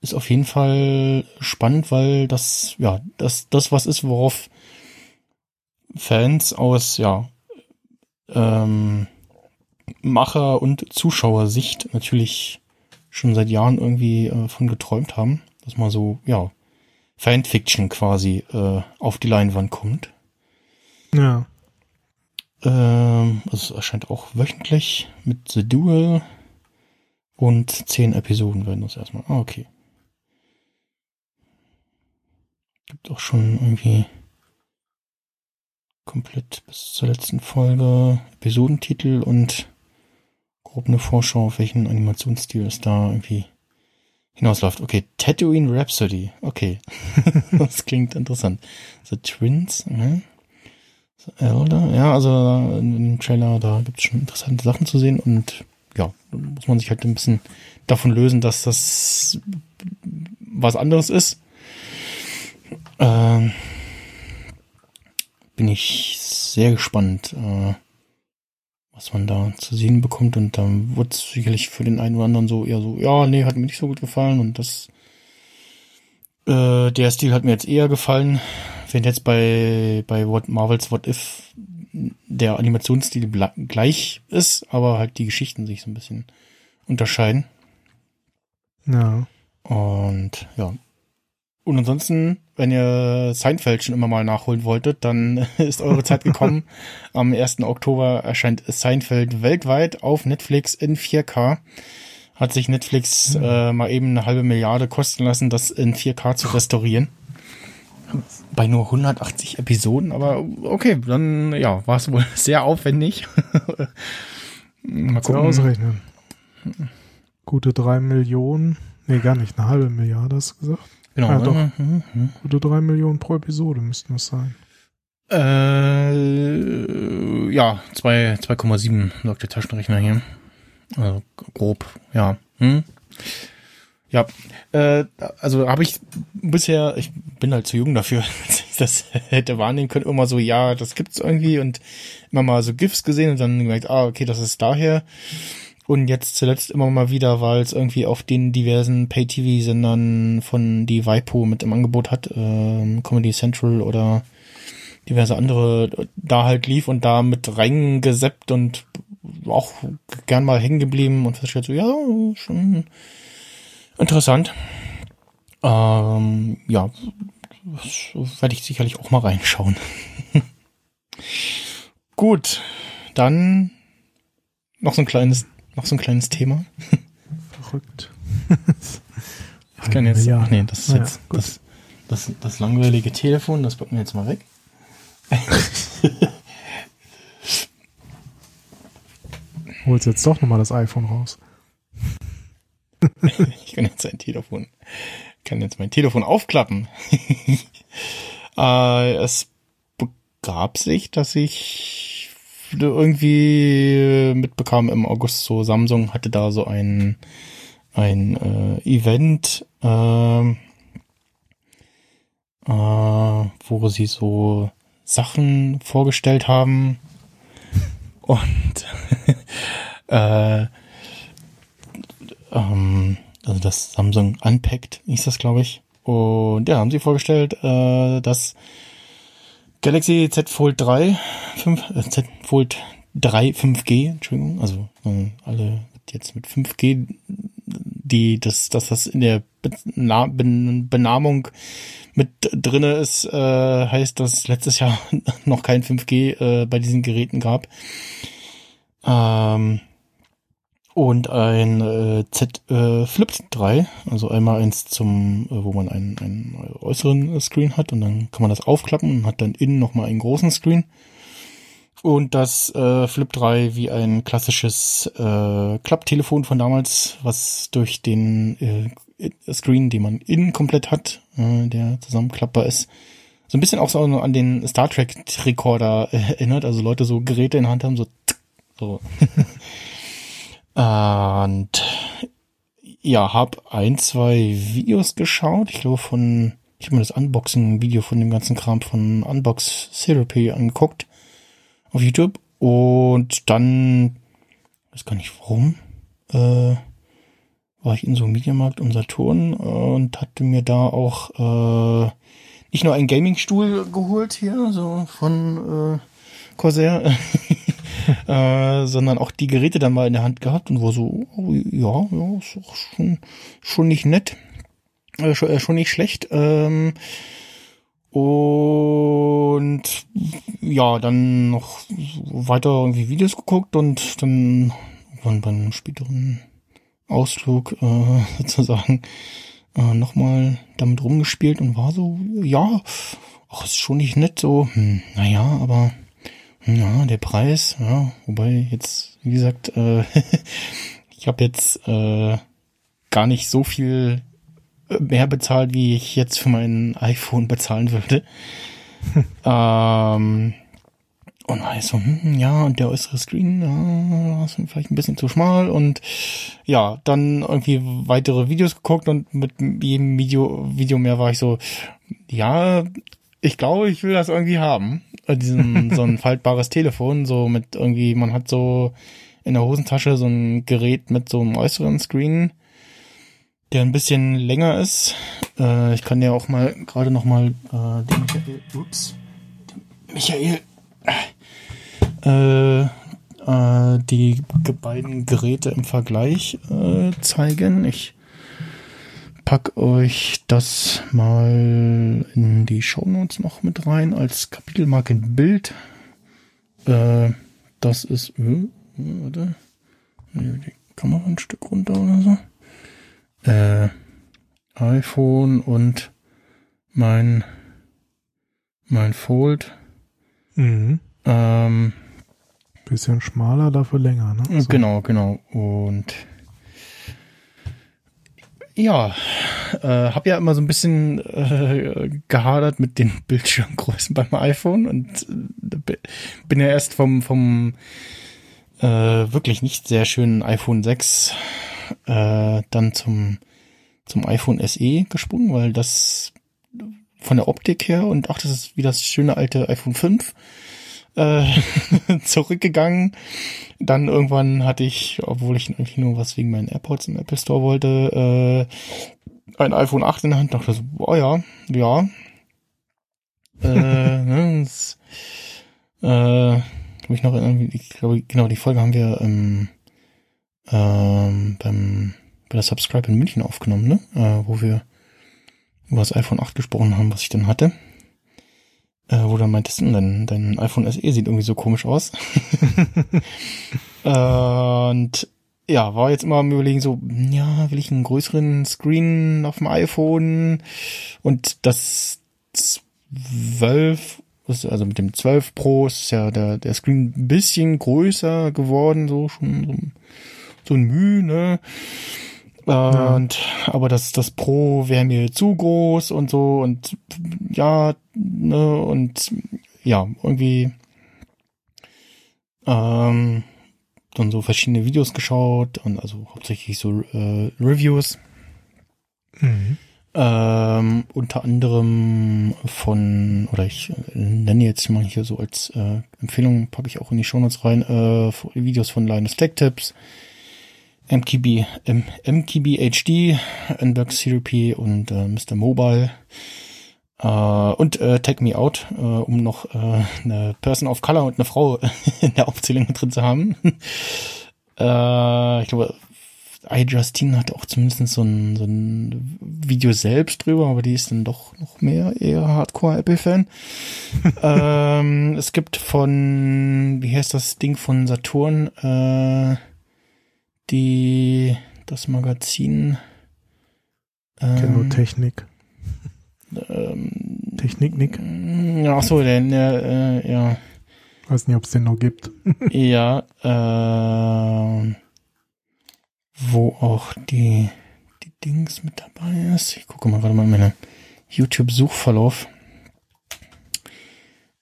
ist auf jeden Fall spannend, weil das, ja, das, das was ist, worauf Fans aus, ja, ähm, Macher- und Zuschauersicht natürlich schon seit Jahren irgendwie äh, von geträumt haben, dass man so, ja, Fanfiction quasi äh, auf die Leinwand kommt. Ja. Ähm, es erscheint auch wöchentlich mit The Duel und zehn Episoden werden das erstmal. Ah, okay. Gibt auch schon irgendwie komplett bis zur letzten Folge Episodentitel und grob eine Vorschau, auf welchen Animationsstil es da irgendwie hinausläuft. Okay, Tatooine Rhapsody. Okay. *laughs* das klingt interessant. The Twins. Okay. The Elder. Ja, also dem Trailer, da gibt es schon interessante Sachen zu sehen und ja, muss man sich halt ein bisschen davon lösen, dass das was anderes ist. Ähm, bin ich sehr gespannt, äh, was man da zu sehen bekommt. Und dann wird es sicherlich für den einen oder anderen so eher so, ja, nee, hat mir nicht so gut gefallen. Und das, äh, der Stil hat mir jetzt eher gefallen. Wenn jetzt bei, bei What Marvels What If der Animationsstil gleich ist, aber halt die Geschichten sich so ein bisschen unterscheiden. Ja. Und ja, und ansonsten, wenn ihr Seinfeld schon immer mal nachholen wolltet, dann *laughs* ist eure Zeit gekommen. *laughs* Am 1. Oktober erscheint Seinfeld weltweit auf Netflix in 4K. Hat sich Netflix äh, mal eben eine halbe Milliarde kosten lassen, das in 4K zu restaurieren. Bei nur 180 Episoden, aber okay, dann ja, war es wohl *laughs* sehr aufwendig. mal gucken. ausrechnen. Gute drei Millionen. Nee, gar nicht, eine halbe Milliarde hast du gesagt. Genau. Ja, doch. Mhm, mhm. Gute drei Millionen pro Episode müssten es sein. Äh, ja, 2,7 sagt der Taschenrechner hier. Also grob, ja. Hm? Ja, äh, also habe ich bisher, ich bin halt zu jung dafür, *laughs* dass ich das hätte wahrnehmen können, immer so, ja, das gibt's irgendwie und immer mal so GIFs gesehen und dann gemerkt, ah, okay, das ist daher. Und jetzt zuletzt immer mal wieder, weil es irgendwie auf den diversen Pay-TV-Sendern von die Vipo mit im Angebot hat, ähm, Comedy Central oder diverse andere, da halt lief und da mit reingeseppt und auch gern mal hängen geblieben und festgestellt so, ja, schon interessant. Ähm, ja, werde ich sicherlich auch mal reinschauen. *laughs* Gut, dann noch so ein kleines noch so ein kleines Thema. Verrückt. *laughs* ich kann jetzt, ach nee, das ist jetzt ja, das, das, das langweilige Telefon, das packen wir jetzt mal weg. *laughs* Holst jetzt doch nochmal das iPhone raus. *laughs* ich kann jetzt ein Telefon, kann jetzt mein Telefon aufklappen. äh, es begab sich, dass ich irgendwie mitbekam im August so, Samsung hatte da so ein, ein äh, Event, äh, äh, wo sie so Sachen vorgestellt haben *laughs* und *laughs* äh, ähm, also das Samsung Unpacked ist das, glaube ich. Und ja, haben sie vorgestellt, äh, dass Galaxy Z Fold 3, 5, äh, Z Fold 3 5G, Entschuldigung, also äh, alle jetzt mit 5G, die, dass, dass das in der Benamung mit drinne ist, äh, heißt, dass es letztes Jahr *laughs* noch kein 5G äh, bei diesen Geräten gab. Ähm, und ein äh, Z äh, Flip 3, also einmal eins zum, äh, wo man einen, einen äußeren Screen hat und dann kann man das aufklappen und hat dann innen nochmal einen großen Screen. Und das äh, Flip 3 wie ein klassisches äh, Klapptelefon von damals, was durch den äh, Screen, den man innen komplett hat, äh, der zusammenklappbar ist, so ein bisschen auch so an den Star Trek Recorder äh, erinnert, also Leute so Geräte in der Hand haben, so, *laughs* so. Und ja, hab ein, zwei Videos geschaut. Ich glaube von, ich habe mir das Unboxing-Video von dem ganzen Kram von Unbox Therapy angeguckt auf YouTube. Und dann, weiß gar nicht warum, äh, war ich in so einem Mediamarkt und Saturn und hatte mir da auch äh, nicht nur einen Gaming-Stuhl geholt hier, so von äh, Corsair, *laughs* *laughs* äh, sondern auch die Geräte dann mal in der Hand gehabt und war so, oh, ja, ja, ist auch schon, schon nicht nett. äh, schon, äh, schon nicht schlecht. Ähm, und ja, dann noch weiter irgendwie Videos geguckt und dann wann beim späteren Ausflug äh, *laughs* sozusagen äh, nochmal damit rumgespielt und war so, ja, ach, ist schon nicht nett, so, hm, naja, aber ja, der Preis, ja, wobei jetzt, wie gesagt, äh, *laughs* ich habe jetzt äh, gar nicht so viel mehr bezahlt, wie ich jetzt für mein iPhone bezahlen würde. *laughs* ähm, und ich so, hm, ja, und der äußere Screen, ja, ist vielleicht ein bisschen zu schmal und ja, dann irgendwie weitere Videos geguckt und mit jedem Video, Video mehr war ich so, ja, ich glaube, ich will das irgendwie haben. Äh, diesen, *laughs* so ein faltbares Telefon, so mit irgendwie, man hat so in der Hosentasche so ein Gerät mit so einem äußeren Screen, der ein bisschen länger ist. Äh, ich kann ja auch mal gerade noch mal äh, den Michael, ups, den Michael, äh, äh, die beiden Geräte im Vergleich äh, zeigen. Ich pack euch das mal in die Show Notes noch mit rein als Kapitelmarke Bild. Äh, das ist, äh, warte, die Kamera ein Stück runter oder so äh, iPhone und mein mein Fold. Mhm. Ähm, Bisschen schmaler, dafür länger, ne? So. Genau, genau. Und ja, äh, habe ja immer so ein bisschen äh, gehadert mit den *laughs* Bildschirmgrößen beim iPhone und äh, bin ja erst vom vom äh, wirklich nicht sehr schönen iPhone 6 äh, dann zum, zum iPhone SE gesprungen, weil das von der Optik her und ach, das ist wie das schöne alte iPhone 5 äh, *laughs* zurückgegangen. Dann irgendwann hatte ich, obwohl ich eigentlich nur was wegen meinen AirPods im Apple Store wollte, äh, ein iPhone 8 in der Hand. Dachte so, oh ja, ja. äh, *laughs* ne, das, äh, habe ich noch irgendwie, ich glaube, genau, die Folge haben wir ähm, ähm, beim bei der Subscribe in München aufgenommen, ne? Äh, wo wir über das iPhone 8 gesprochen haben, was ich dann hatte. Äh, wo du meintest, hm, dein, dein iPhone SE sieht irgendwie so komisch aus. *laughs* und ja, war jetzt immer am überlegen, so, ja, will ich einen größeren Screen auf dem iPhone und das 12, also mit dem 12 Pro ist ja der, der Screen ein bisschen größer geworden, so schon so so ein Mühe, ne? Und, ja. aber das, das Pro wäre mir zu groß und so und ja, ne, und ja, irgendwie ähm, dann so verschiedene Videos geschaut und also hauptsächlich so äh, Reviews. Mhm. Ähm, unter anderem von, oder ich nenne jetzt mal hier so als äh, Empfehlung, packe ich auch in die Shownotes rein, äh, Videos von Linus Tech Tips, MKB, M, MKB HD, Unbox Therapy und äh, Mr. Mobile. Äh, und äh, Take Me Out, äh, um noch äh, eine Person of Color und eine Frau *laughs* in der Aufzählung drin zu haben. *laughs* äh, ich glaube, iJustine hat auch zumindest so ein, so ein Video selbst drüber, aber die ist dann doch noch mehr eher Hardcore-Apple-Fan. *laughs* ähm, es gibt von, wie heißt das Ding von Saturn, äh, die, das Magazin. Ähm, Technik. Ähm, Technik, Nick? Ach so, der äh, ja. Weiß nicht, ob es den noch gibt. *laughs* ja, äh, wo auch die, die Dings mit dabei ist. Ich gucke mal gerade mal in meine YouTube-Suchverlauf.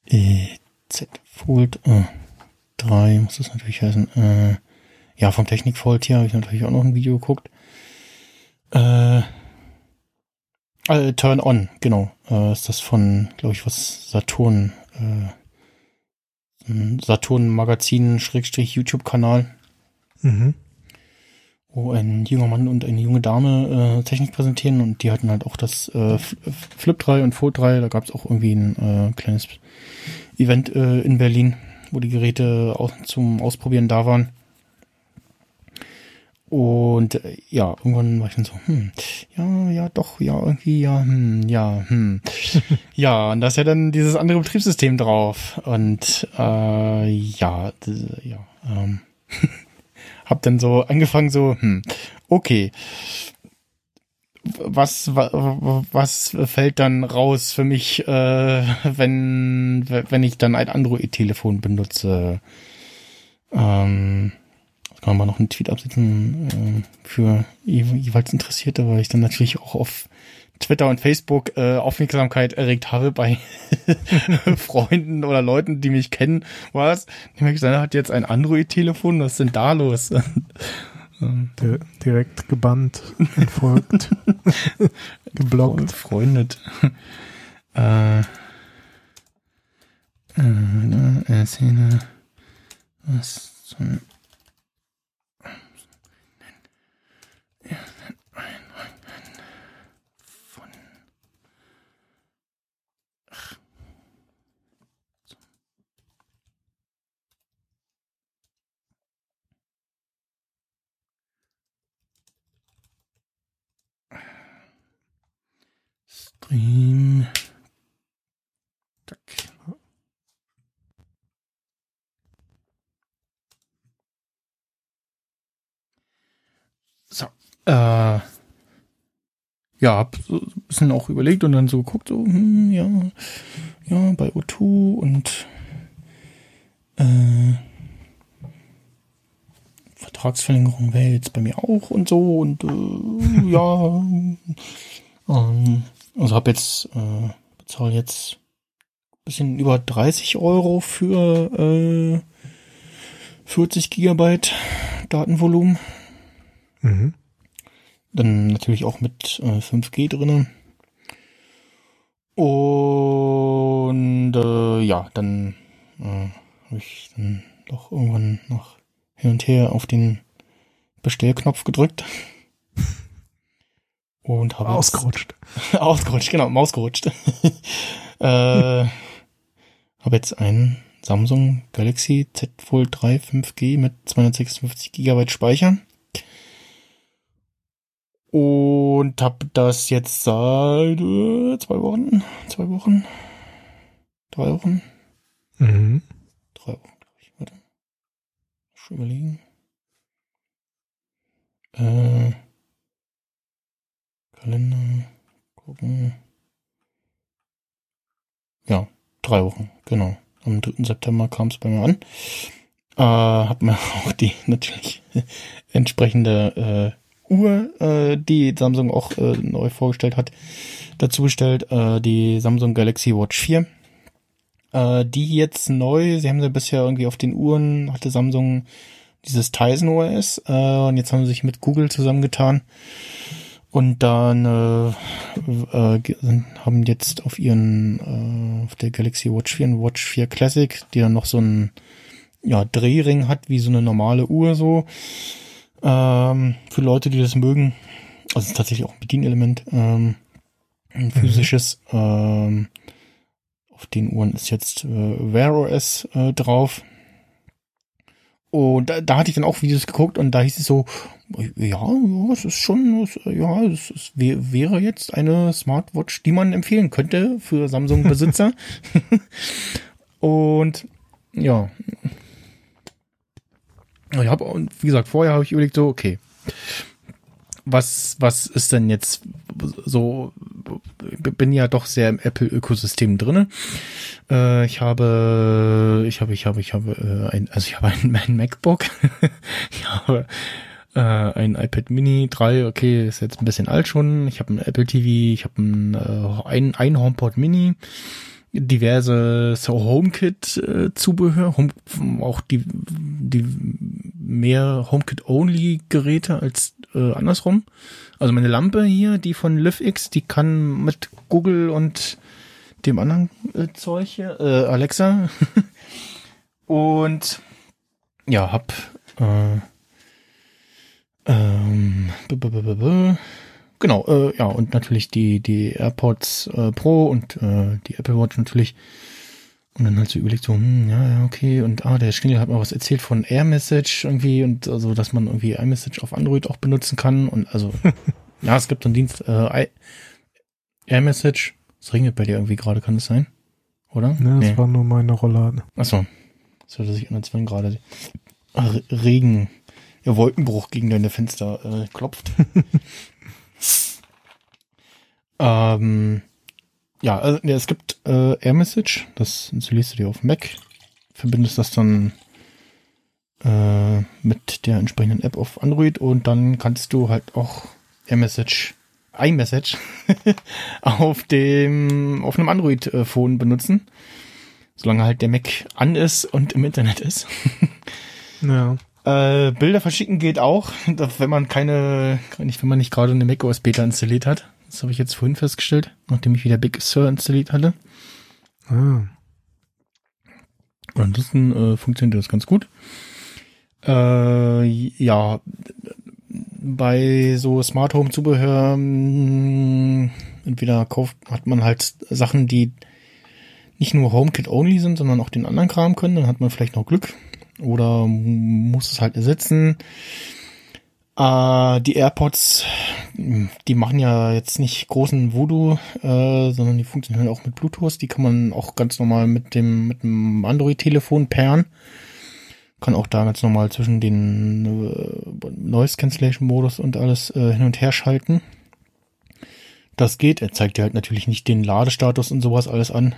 Äh, Z Fold äh, 3 muss das natürlich heißen. Äh, ja, vom Technikfault hier habe ich natürlich auch noch ein Video geguckt. Äh, äh, Turn On, genau. Äh, ist das von, glaube ich, was Saturn, äh, Saturn Magazin Schrägstrich YouTube Kanal. Mhm. Wo ein junger Mann und eine junge Dame äh, Technik präsentieren und die hatten halt auch das äh, Flip 3 und Fold 3. Da gab es auch irgendwie ein äh, kleines Event äh, in Berlin, wo die Geräte auch zum Ausprobieren da waren. Und äh, ja, irgendwann war ich dann so, hm, ja, ja, doch, ja, irgendwie, ja, hm, ja, hm. *laughs* ja, und da ist ja dann dieses andere Betriebssystem drauf. Und äh, ja, ja, ähm, *laughs* hab dann so angefangen, so, hm, okay. Was, was fällt dann raus für mich, äh, wenn, wenn ich dann ein Android-Telefon benutze? Ähm, kann man mal noch einen Tweet absetzen äh, für jeweils Interessierte, weil ich dann natürlich auch auf Twitter und Facebook äh, Aufmerksamkeit erregt habe bei *laughs* Freunden oder Leuten, die mich kennen. Was? Nämlich seiner hat jetzt ein Android-Telefon. Was ist denn da los? *laughs* direkt gebannt, entfolgt, *laughs* geblockt. Freundet. äh, äh, Szene. Was zum Stream. Tack. So. Äh, ja, hab so ein bisschen auch überlegt und dann so geguckt, so, hm, ja, ja, bei O2 und äh, Vertragsverlängerung wäre jetzt bei mir auch und so und äh, ja. *laughs* Ähm, also habe jetzt, äh, bezahle jetzt bisschen über 30 Euro für äh, 40 Gigabyte Datenvolumen. Mhm. Dann natürlich auch mit äh, 5G drinnen. Und äh, ja, dann äh, habe ich dann doch irgendwann noch hin und her auf den Bestellknopf gedrückt *laughs* und habe ausgerutscht. *laughs* ausgerutscht, genau, ausgerutscht. *laughs* äh, habe jetzt einen Samsung Galaxy Z Fold 3 5G mit 256 Gigabyte Speicher. Und habe das jetzt seit äh, zwei Wochen, zwei Wochen, drei Wochen. Mhm. Drei Wochen, glaube ich. Warte. Schon überlegen. Äh, Kalender gucken. Ja, drei Wochen, genau. Am 3. September kam es bei mir an. Äh, hab mir *laughs* auch die natürlich *laughs* entsprechende äh, Uhr, äh, die Samsung auch äh, neu vorgestellt hat, dazu bestellt. Äh, die Samsung Galaxy Watch 4. Äh, die jetzt neu, sie haben sie bisher irgendwie auf den Uhren, hatte Samsung dieses Tizen OS äh, und jetzt haben sie sich mit Google zusammengetan und dann äh, äh, haben jetzt auf ihren äh, auf der Galaxy Watch 4 und Watch 4 Classic, die dann noch so einen ja, Drehring hat, wie so eine normale Uhr so. Ähm, für Leute, die das mögen. Also ist tatsächlich auch ein Bedienelement. Ähm, ein mhm. physisches. Mhm. Ähm, auf den Uhren ist jetzt äh, Wear OS äh, drauf. Und da, da hatte ich dann auch Videos geguckt und da hieß es so, ja, ja, es ist schon, ja, es, es wäre jetzt eine Smartwatch, die man empfehlen könnte für Samsung-Besitzer. *laughs* und ja. Ich habe, wie gesagt, vorher habe ich überlegt, so, okay, was, was ist denn jetzt so, bin ja doch sehr im Apple-Ökosystem drinne. Äh, ich habe, ich habe, ich habe, ich habe, äh, ein, also ich habe ein, *laughs* ein MacBook. *laughs* ich habe äh, ein iPad Mini 3, okay, ist jetzt ein bisschen alt schon. Ich habe ein Apple TV, ich habe ein, äh, ein, ein HomePod Mini, diverse so HomeKit-Zubehör, äh, Home, auch die, die mehr HomeKit-Only-Geräte als äh, andersrum. Also meine Lampe hier, die von LiveX, die kann mit Google und dem anderen äh, Zeug hier, äh, Alexa. *laughs* und ja, hab äh, ähm, genau, äh, ja, und natürlich die, die AirPods äh, Pro und äh, die Apple Watch natürlich. Und dann halt so überlegt so, hm, ja, ja, okay, und ah, der Schningel hat mal was erzählt von AirMessage irgendwie und also, dass man irgendwie iMessage auf Android auch benutzen kann und also, *laughs* ja, es gibt so einen Dienst, äh, AirMessage, es regnet bei dir irgendwie gerade, kann das sein? Oder? Ne, das nee. war nur meine Rolllade. Achso. Das hört sich an, als wenn gerade Regen, ja, Wolkenbruch gegen deine Fenster äh, klopft. *laughs* ähm, ja, also, es gibt äh, AirMessage, das installierst du dir auf Mac, verbindest das dann äh, mit der entsprechenden App auf Android und dann kannst du halt auch AirMessage, iMessage *laughs* auf dem auf einem Android-Phone benutzen, solange halt der Mac an ist und im Internet ist. ja. *laughs* Äh, Bilder verschicken geht auch, *laughs* wenn man keine, nicht, wenn man nicht gerade eine macOS Beta installiert hat. Das habe ich jetzt vorhin festgestellt, nachdem ich wieder Big Sur installiert hatte. Ah. Ansonsten äh, funktioniert das ganz gut. Äh, ja, bei so Smart Home Zubehör hm, entweder kauft hat man halt Sachen, die nicht nur HomeKit only sind, sondern auch den anderen Kram können, dann hat man vielleicht noch Glück oder muss es halt ersetzen. Äh, die AirPods, die machen ja jetzt nicht großen Voodoo, äh, sondern die funktionieren auch mit Bluetooth. Die kann man auch ganz normal mit dem, mit dem Android-Telefon pairen. Kann auch da ganz normal zwischen den äh, Noise Cancellation Modus und alles äh, hin und her schalten. Das geht. Er zeigt dir halt natürlich nicht den Ladestatus und sowas alles an.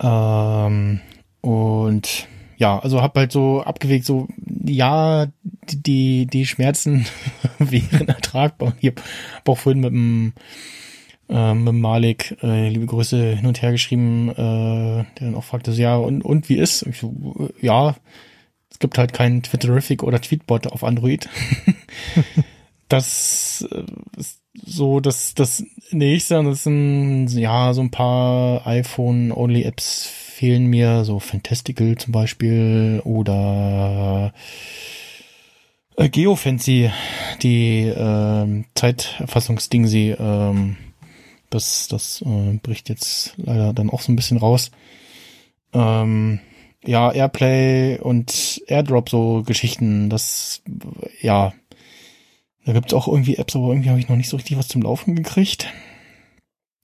Ähm, und ja, also hab halt so abgewegt, so, ja, die, die Schmerzen *laughs* wären ertragbar. Ich habe auch vorhin mit dem, äh, mit Malik, äh, liebe Grüße, hin und her geschrieben, äh, der dann auch fragte, so, ja, und, und wie ist? Ich so, ja, es gibt halt keinen Twitterific oder Tweetbot auf Android. *laughs* das äh, ist so das, das nächste, das sind ja so ein paar iPhone-Only-Apps fehlen mir, so Fantastical zum Beispiel oder äh, Geofancy, die äh, Zeiterfassungsding sie, ähm, das, das äh, bricht jetzt leider dann auch so ein bisschen raus. Ähm, ja, Airplay und Airdrop, so Geschichten, das, ja, da gibt's auch irgendwie Apps, aber irgendwie habe ich noch nicht so richtig was zum Laufen gekriegt.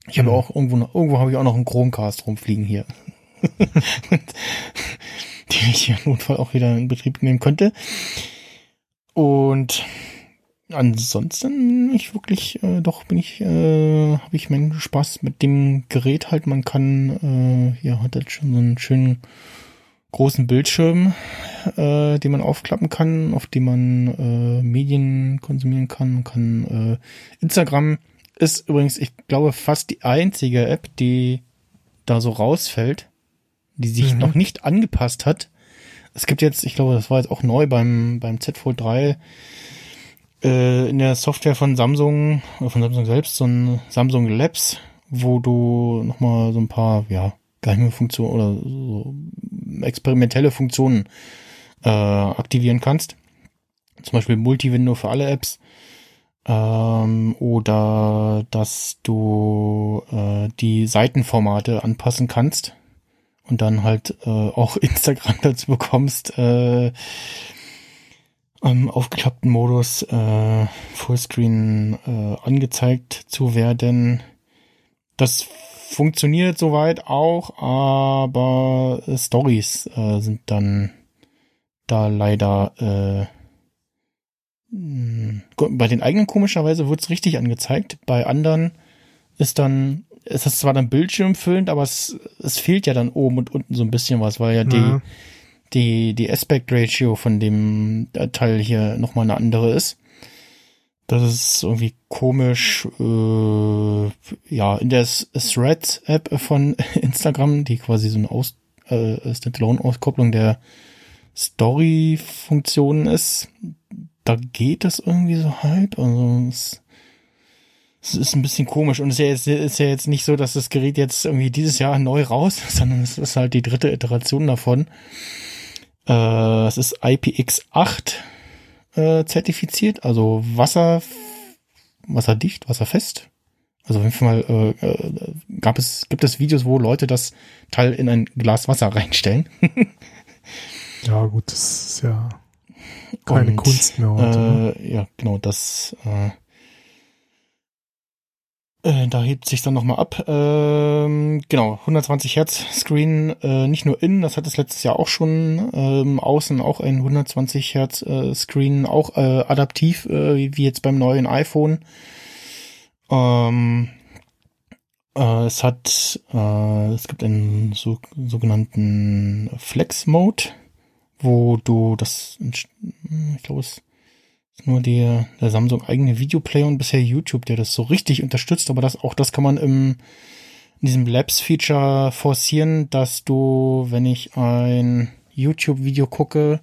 Ich habe mhm. auch irgendwo, irgendwo habe ich auch noch einen Chromecast rumfliegen hier. *laughs* die ich hier im Notfall auch wieder in Betrieb nehmen könnte. Und ansonsten ich wirklich, äh, doch bin ich, äh, habe ich meinen Spaß mit dem Gerät halt. Man kann, äh, ja, hat jetzt schon so einen schönen großen Bildschirm, äh, den man aufklappen kann, auf dem man äh, Medien konsumieren kann. Man kann äh, Instagram ist übrigens, ich glaube, fast die einzige App, die da so rausfällt die sich mhm. noch nicht angepasst hat. Es gibt jetzt, ich glaube, das war jetzt auch neu beim, beim Z Fold 3, äh, in der Software von Samsung, oder von Samsung selbst, so ein Samsung Labs, wo du nochmal so ein paar, ja, geheime Funktionen oder so experimentelle Funktionen äh, aktivieren kannst. Zum Beispiel Multi-Window für alle Apps. Ähm, oder dass du äh, die Seitenformate anpassen kannst und dann halt äh, auch *laughs* Instagram dazu bekommst, äh, im aufgeklappten Modus äh, Fullscreen äh, angezeigt zu werden. Das funktioniert soweit auch, aber Stories äh, sind dann da leider äh, bei den eigenen komischerweise wird's richtig angezeigt, bei anderen ist dann es ist zwar dann bildschirmfüllend, aber es, es fehlt ja dann oben und unten so ein bisschen was, weil ja die, ja. die, die Aspect Ratio von dem Teil hier nochmal eine andere ist. Das ist irgendwie komisch. Äh, ja, in der Threads-App von *laughs* Instagram, die quasi so eine Aus, äh, Standalone-Auskopplung der Story-Funktionen ist, da geht das irgendwie so halb. Also es es ist ein bisschen komisch und es ist ja, jetzt, ist ja jetzt nicht so, dass das Gerät jetzt irgendwie dieses Jahr neu raus *laughs* sondern es ist halt die dritte Iteration davon. Äh, es ist IPX8 äh, zertifiziert, also Wasser, wasserdicht, wasserfest. Also auf jeden Fall äh, gab es, gibt es Videos, wo Leute das Teil in ein Glas Wasser *laughs* reinstellen. ja, gut, das ist ja keine Und, Kunst mehr heute. Ne? Äh, ja, genau, das äh, äh, da hebt sich dann nochmal ab. Ähm, genau, 120 Hertz Screen, äh, nicht nur innen, das hat es letztes Jahr auch schon, ähm, außen auch ein 120 Hertz äh, Screen, auch äh, adaptiv, äh, wie jetzt beim neuen iPhone. Ähm, äh, es hat, äh, es gibt einen so, sogenannten Flex Mode, wo du das, ich glaube, es nur der, der Samsung eigene Videoplayer und bisher YouTube, der das so richtig unterstützt, aber das, auch das kann man im, in diesem Labs-Feature forcieren, dass du, wenn ich ein YouTube-Video gucke,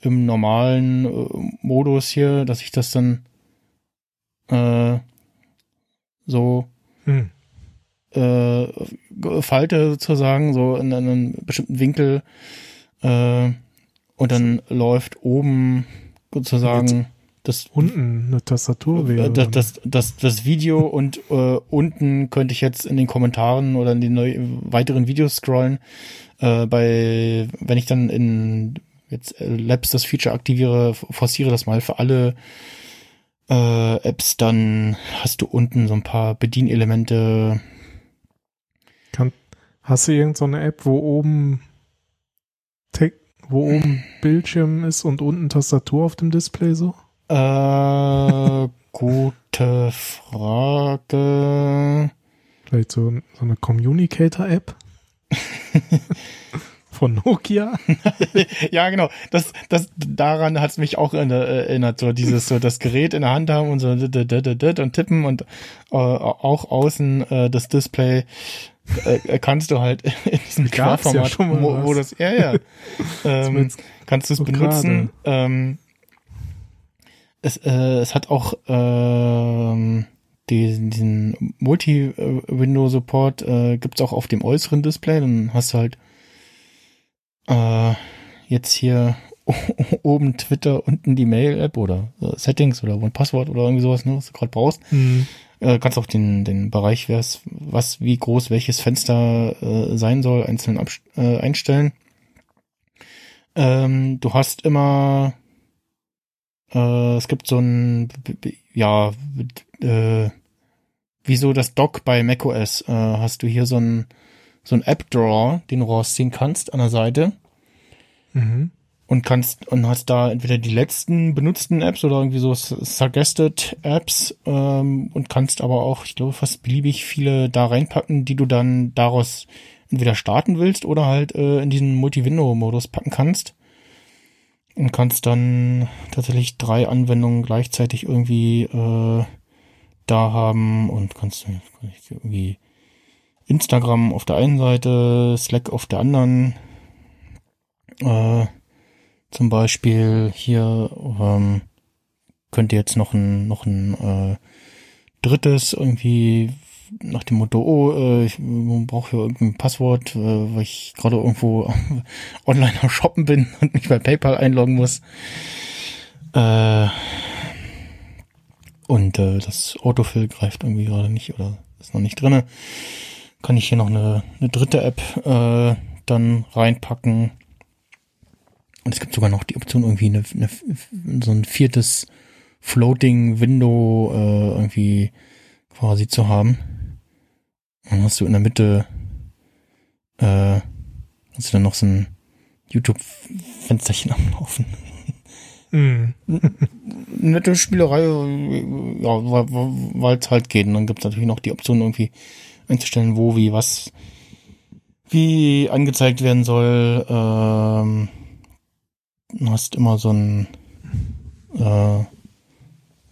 im normalen äh, Modus hier, dass ich das dann äh, so hm. äh, falte sozusagen, so in einem bestimmten Winkel äh, und dann läuft oben sozusagen das unten eine Tastatur äh, wäre. Das, das, das, das Video und äh, unten könnte ich jetzt in den Kommentaren oder in den neu, weiteren Videos scrollen. Äh, bei wenn ich dann in jetzt äh, Labs das Feature aktiviere, forciere das mal für alle äh, Apps, dann hast du unten so ein paar Bedienelemente. Kann, hast du irgendeine so App, wo oben wo oben Bildschirm ist und unten Tastatur auf dem Display so? Äh, gute Frage. Vielleicht so, so eine Communicator-App? *laughs* Von Nokia? *laughs* ja, genau. Das, das, daran hat es mich auch erinnert, so dieses, so das Gerät in der Hand haben und so und tippen und äh, auch außen äh, das Display äh, kannst du halt *laughs* in diesem Querformat, ja wo, wo das, ja, ja, *laughs* ähm, kannst du es benutzen. Ähm, es, äh, es hat auch ähm, diesen, diesen Multi-Window-Support äh, gibt es auch auf dem äußeren Display. Dann hast du halt äh, jetzt hier *laughs* oben Twitter, unten die Mail-App oder äh, Settings oder One Passwort oder irgendwie sowas, ne, was du gerade brauchst. Mhm. Äh, kannst auch den, den Bereich, was, was wie groß welches Fenster äh, sein soll, einzeln äh, einstellen. Ähm, du hast immer, äh, es gibt so ein, ja, äh, wie so das Dock bei macOS, äh, hast du hier so ein, so ein App-Drawer, den du rausziehen kannst an der Seite. Mhm und kannst und hast da entweder die letzten benutzten Apps oder irgendwie so suggested Apps ähm, und kannst aber auch, ich glaube, fast beliebig viele da reinpacken, die du dann daraus entweder starten willst oder halt äh, in diesen Multi-Window-Modus packen kannst und kannst dann tatsächlich drei Anwendungen gleichzeitig irgendwie äh, da haben und kannst irgendwie Instagram auf der einen Seite, Slack auf der anderen. Äh, zum Beispiel hier ähm, könnte jetzt noch ein, noch ein äh, drittes irgendwie nach dem Motto, oh, äh, ich brauche hier irgendein Passwort, äh, weil ich gerade irgendwo *laughs* online am Shoppen bin *laughs* und mich bei PayPal einloggen muss. Äh, und äh, das Autofill greift irgendwie gerade nicht oder ist noch nicht drinne. Kann ich hier noch eine, eine dritte App äh, dann reinpacken. Und es gibt sogar noch die Option, irgendwie eine, eine, so ein viertes Floating Window äh, irgendwie quasi zu haben. Und dann hast du in der Mitte äh, hast du dann noch so ein YouTube-Fensterchen am Laufen. Mm. Nette Spielerei, ja, weil es halt geht. Und dann gibt es natürlich noch die Option, irgendwie einzustellen, wo, wie, was, wie angezeigt werden soll. Ähm, Du hast immer so ein äh,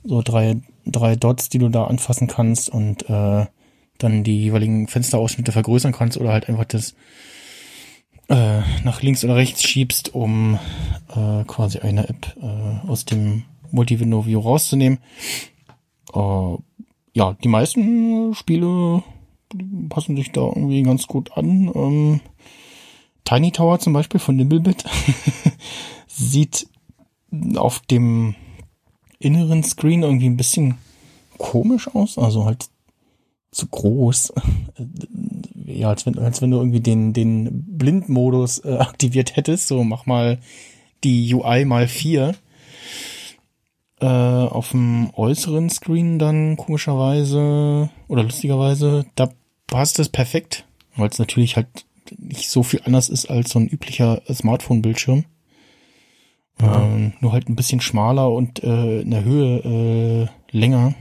so drei, drei Dots, die du da anfassen kannst und äh, dann die jeweiligen Fensterausschnitte vergrößern kannst oder halt einfach das äh, nach links oder rechts schiebst, um äh, quasi eine App äh, aus dem Multi-Window View rauszunehmen. Äh, ja, die meisten Spiele passen sich da irgendwie ganz gut an. Ähm, Tiny Tower zum Beispiel von Nimblebit *laughs* sieht auf dem inneren Screen irgendwie ein bisschen komisch aus. Also halt zu groß. *laughs* ja, als wenn, als wenn du irgendwie den, den Blindmodus äh, aktiviert hättest. So, mach mal die UI mal vier. Äh, auf dem äußeren Screen dann komischerweise oder lustigerweise, da passt es perfekt, weil es natürlich halt nicht so viel anders ist als so ein üblicher Smartphone-Bildschirm. Ja. Ähm, nur halt ein bisschen schmaler und äh, in der Höhe äh, länger.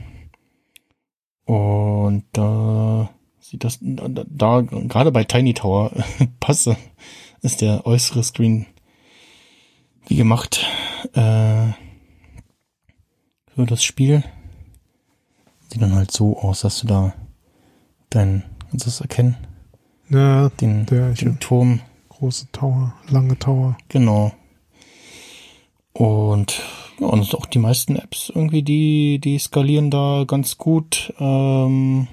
Und da sieht das da, da gerade bei Tiny Tower *laughs* passe ist der äußere Screen wie gemacht äh, für das Spiel. Sieht dann halt so aus, dass du da dein, kannst du das erkennen? Ja, den, der den Turm. Große Tower, lange Tower. Genau. Und ja, und auch die meisten Apps irgendwie, die, die skalieren da ganz gut. Ähm,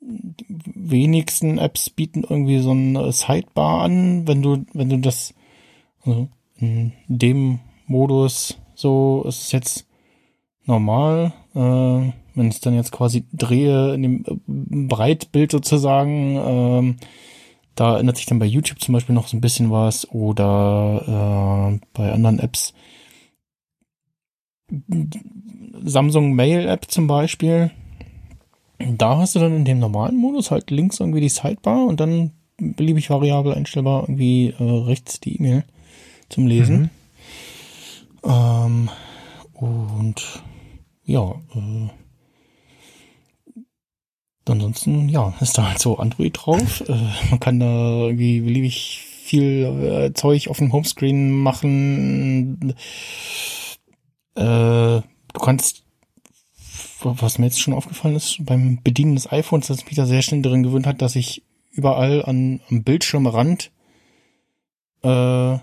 die wenigsten Apps bieten irgendwie so ein Sidebar an, wenn du, wenn du das, also in dem Modus so ist es jetzt normal. Äh, wenn ich es dann jetzt quasi drehe in dem Breitbild sozusagen, ähm, da ändert sich dann bei YouTube zum Beispiel noch so ein bisschen was oder äh, bei anderen Apps. Samsung Mail App zum Beispiel. Da hast du dann in dem normalen Modus halt links irgendwie die Sidebar und dann beliebig variabel einstellbar irgendwie äh, rechts die E-Mail zum Lesen. Mhm. Ähm, und ja, äh, Ansonsten, ja, ist da halt so Android drauf. äh, man kann da irgendwie beliebig viel äh, Zeug auf dem Homescreen machen. Äh, du kannst, was mir jetzt schon aufgefallen ist, beim Bedienen des iPhones, dass mich da sehr schnell darin gewöhnt hat, dass ich überall an, am Bildschirmrand äh,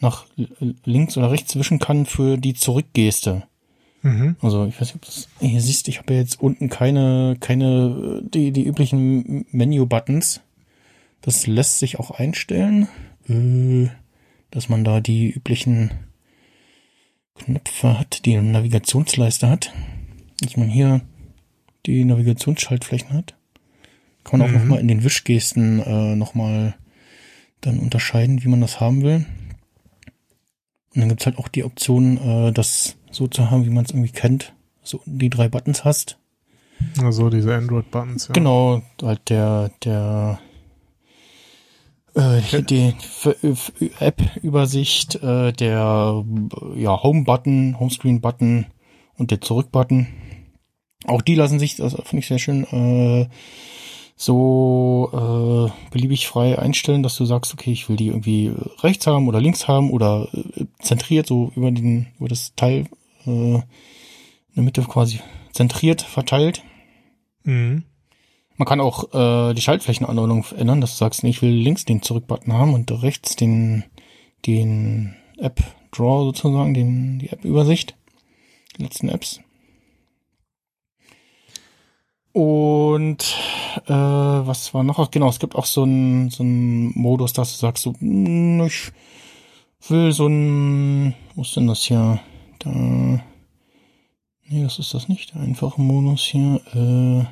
nach links oder rechts wischen kann für die Zurückgeste. Mhm. Also ich weiß nicht, ob das hier siehst, ich habe ja jetzt unten keine, keine, die, die üblichen Menu-Buttons. Das lässt sich auch einstellen, äh, dass man da die üblichen Knöpfe hat, die eine Navigationsleiste hat. Dass man hier die Navigationsschaltflächen hat. Kann man mhm. auch nochmal in den Wischgesten äh, nochmal dann unterscheiden, wie man das haben will. Und dann gibt's halt auch die Option, äh, das so zu haben, wie man es irgendwie kennt. So die drei Buttons hast. Also diese Android-Buttons, ja. Genau, halt der, der äh, die App-Übersicht, äh, der ja, Home-Button, Homescreen-Button und der Zurück-Button. Auch die lassen sich, das finde ich sehr schön, äh, so äh, beliebig frei einstellen, dass du sagst, okay, ich will die irgendwie rechts haben oder links haben oder äh, zentriert so über den über das Teil äh, in der Mitte quasi zentriert verteilt. Mhm. Man kann auch äh, die Schaltflächenanordnung ändern, dass du sagst, ich will links den Zurück-Button haben und rechts den den App Draw sozusagen, den die App Übersicht, die letzten Apps. Und äh, was war noch? Genau, es gibt auch so einen so einen Modus, dass du sagst, so, hm, ich will so ein, wo ist denn das hier? Da, nee, das ist das nicht, der einfache Modus hier, äh,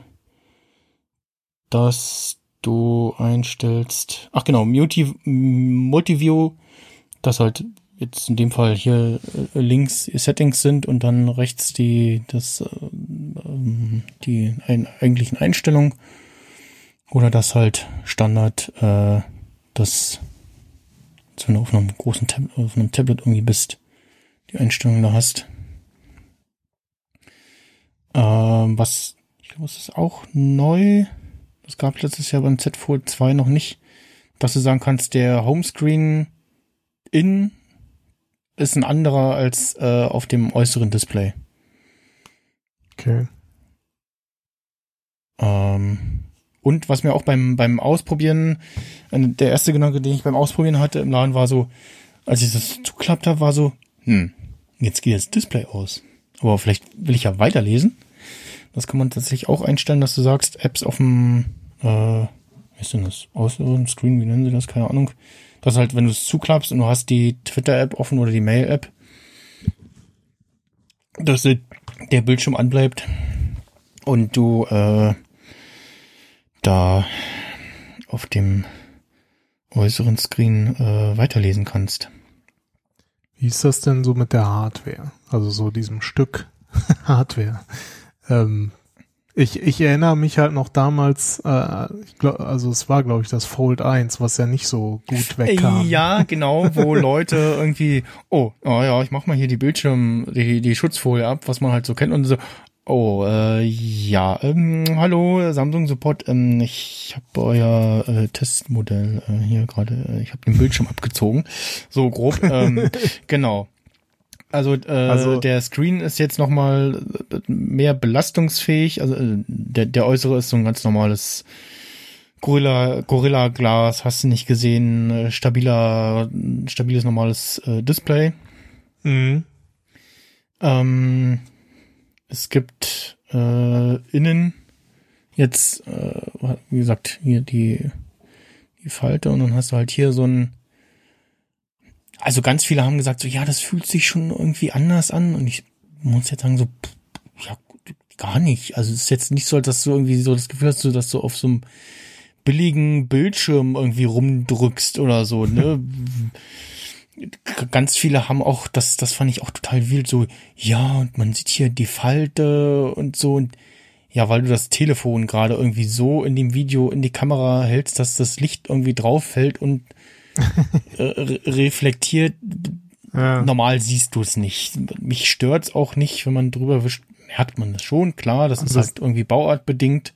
dass du einstellst, ach genau, Multi, Multiview, das halt jetzt in dem Fall hier äh, links Settings sind und dann rechts die das äh, die ein, eigentlichen Einstellungen. Oder das halt Standard äh, das wenn du auf einem großen Tab auf einem Tablet irgendwie bist die Einstellungen da hast ähm, was ich glaube es ist auch neu das gab letztes Jahr beim Z Fold 2 noch nicht dass du sagen kannst der Homescreen in ist ein anderer als äh, auf dem äußeren Display. Okay. Ähm, und was mir auch beim, beim Ausprobieren, der erste Gedanke, den ich beim Ausprobieren hatte im Laden, war so, als ich das zuklappt habe, war so, hm, jetzt geht das Display aus. Aber vielleicht will ich ja weiterlesen. Das kann man tatsächlich auch einstellen, dass du sagst, Apps auf dem, äh, wie ist denn das? Äußeren Screen, wie nennen sie das? Keine Ahnung dass halt, wenn du es zuklappst und du hast die Twitter-App offen oder die Mail-App, dass der Bildschirm anbleibt und du äh, da auf dem äußeren Screen äh, weiterlesen kannst. Wie ist das denn so mit der Hardware? Also so diesem Stück *laughs* Hardware. Ähm, ich, ich erinnere mich halt noch damals, äh, ich glaub, also es war glaube ich das Fold 1, was ja nicht so gut wegkam. Ja, genau, wo *laughs* Leute irgendwie, oh, oh ja, ich mach mal hier die Bildschirm, die, die Schutzfolie ab, was man halt so kennt und so, Oh, äh, ja, ähm, hallo Samsung Support. Ähm, ich habe euer äh, Testmodell äh, hier gerade, äh, ich habe den Bildschirm abgezogen. So grob, ähm, *laughs* genau. Also, äh, also der Screen ist jetzt nochmal mehr belastungsfähig. Also äh, der, der äußere ist so ein ganz normales Gorilla, Gorilla Glas, hast du nicht gesehen, äh, stabiler, stabiles normales äh, Display. Mhm. Ähm, es gibt äh, innen jetzt, äh, wie gesagt, hier die, die Falte und dann hast du halt hier so ein, also ganz viele haben gesagt so, ja, das fühlt sich schon irgendwie anders an und ich muss jetzt sagen so, ja, gar nicht. Also es ist jetzt nicht so, dass du irgendwie so das Gefühl hast, dass du auf so einem billigen Bildschirm irgendwie rumdrückst oder so, ne? *laughs* ganz viele haben auch, das, das fand ich auch total wild, so, ja, und man sieht hier die Falte und so, und ja, weil du das Telefon gerade irgendwie so in dem Video in die Kamera hältst, dass das Licht irgendwie drauf fällt und *laughs* äh, reflektiert. Ja. Normal siehst du es nicht. Mich stört's auch nicht, wenn man drüber wischt, merkt man das schon, klar, das also ist halt irgendwie bauartbedingt.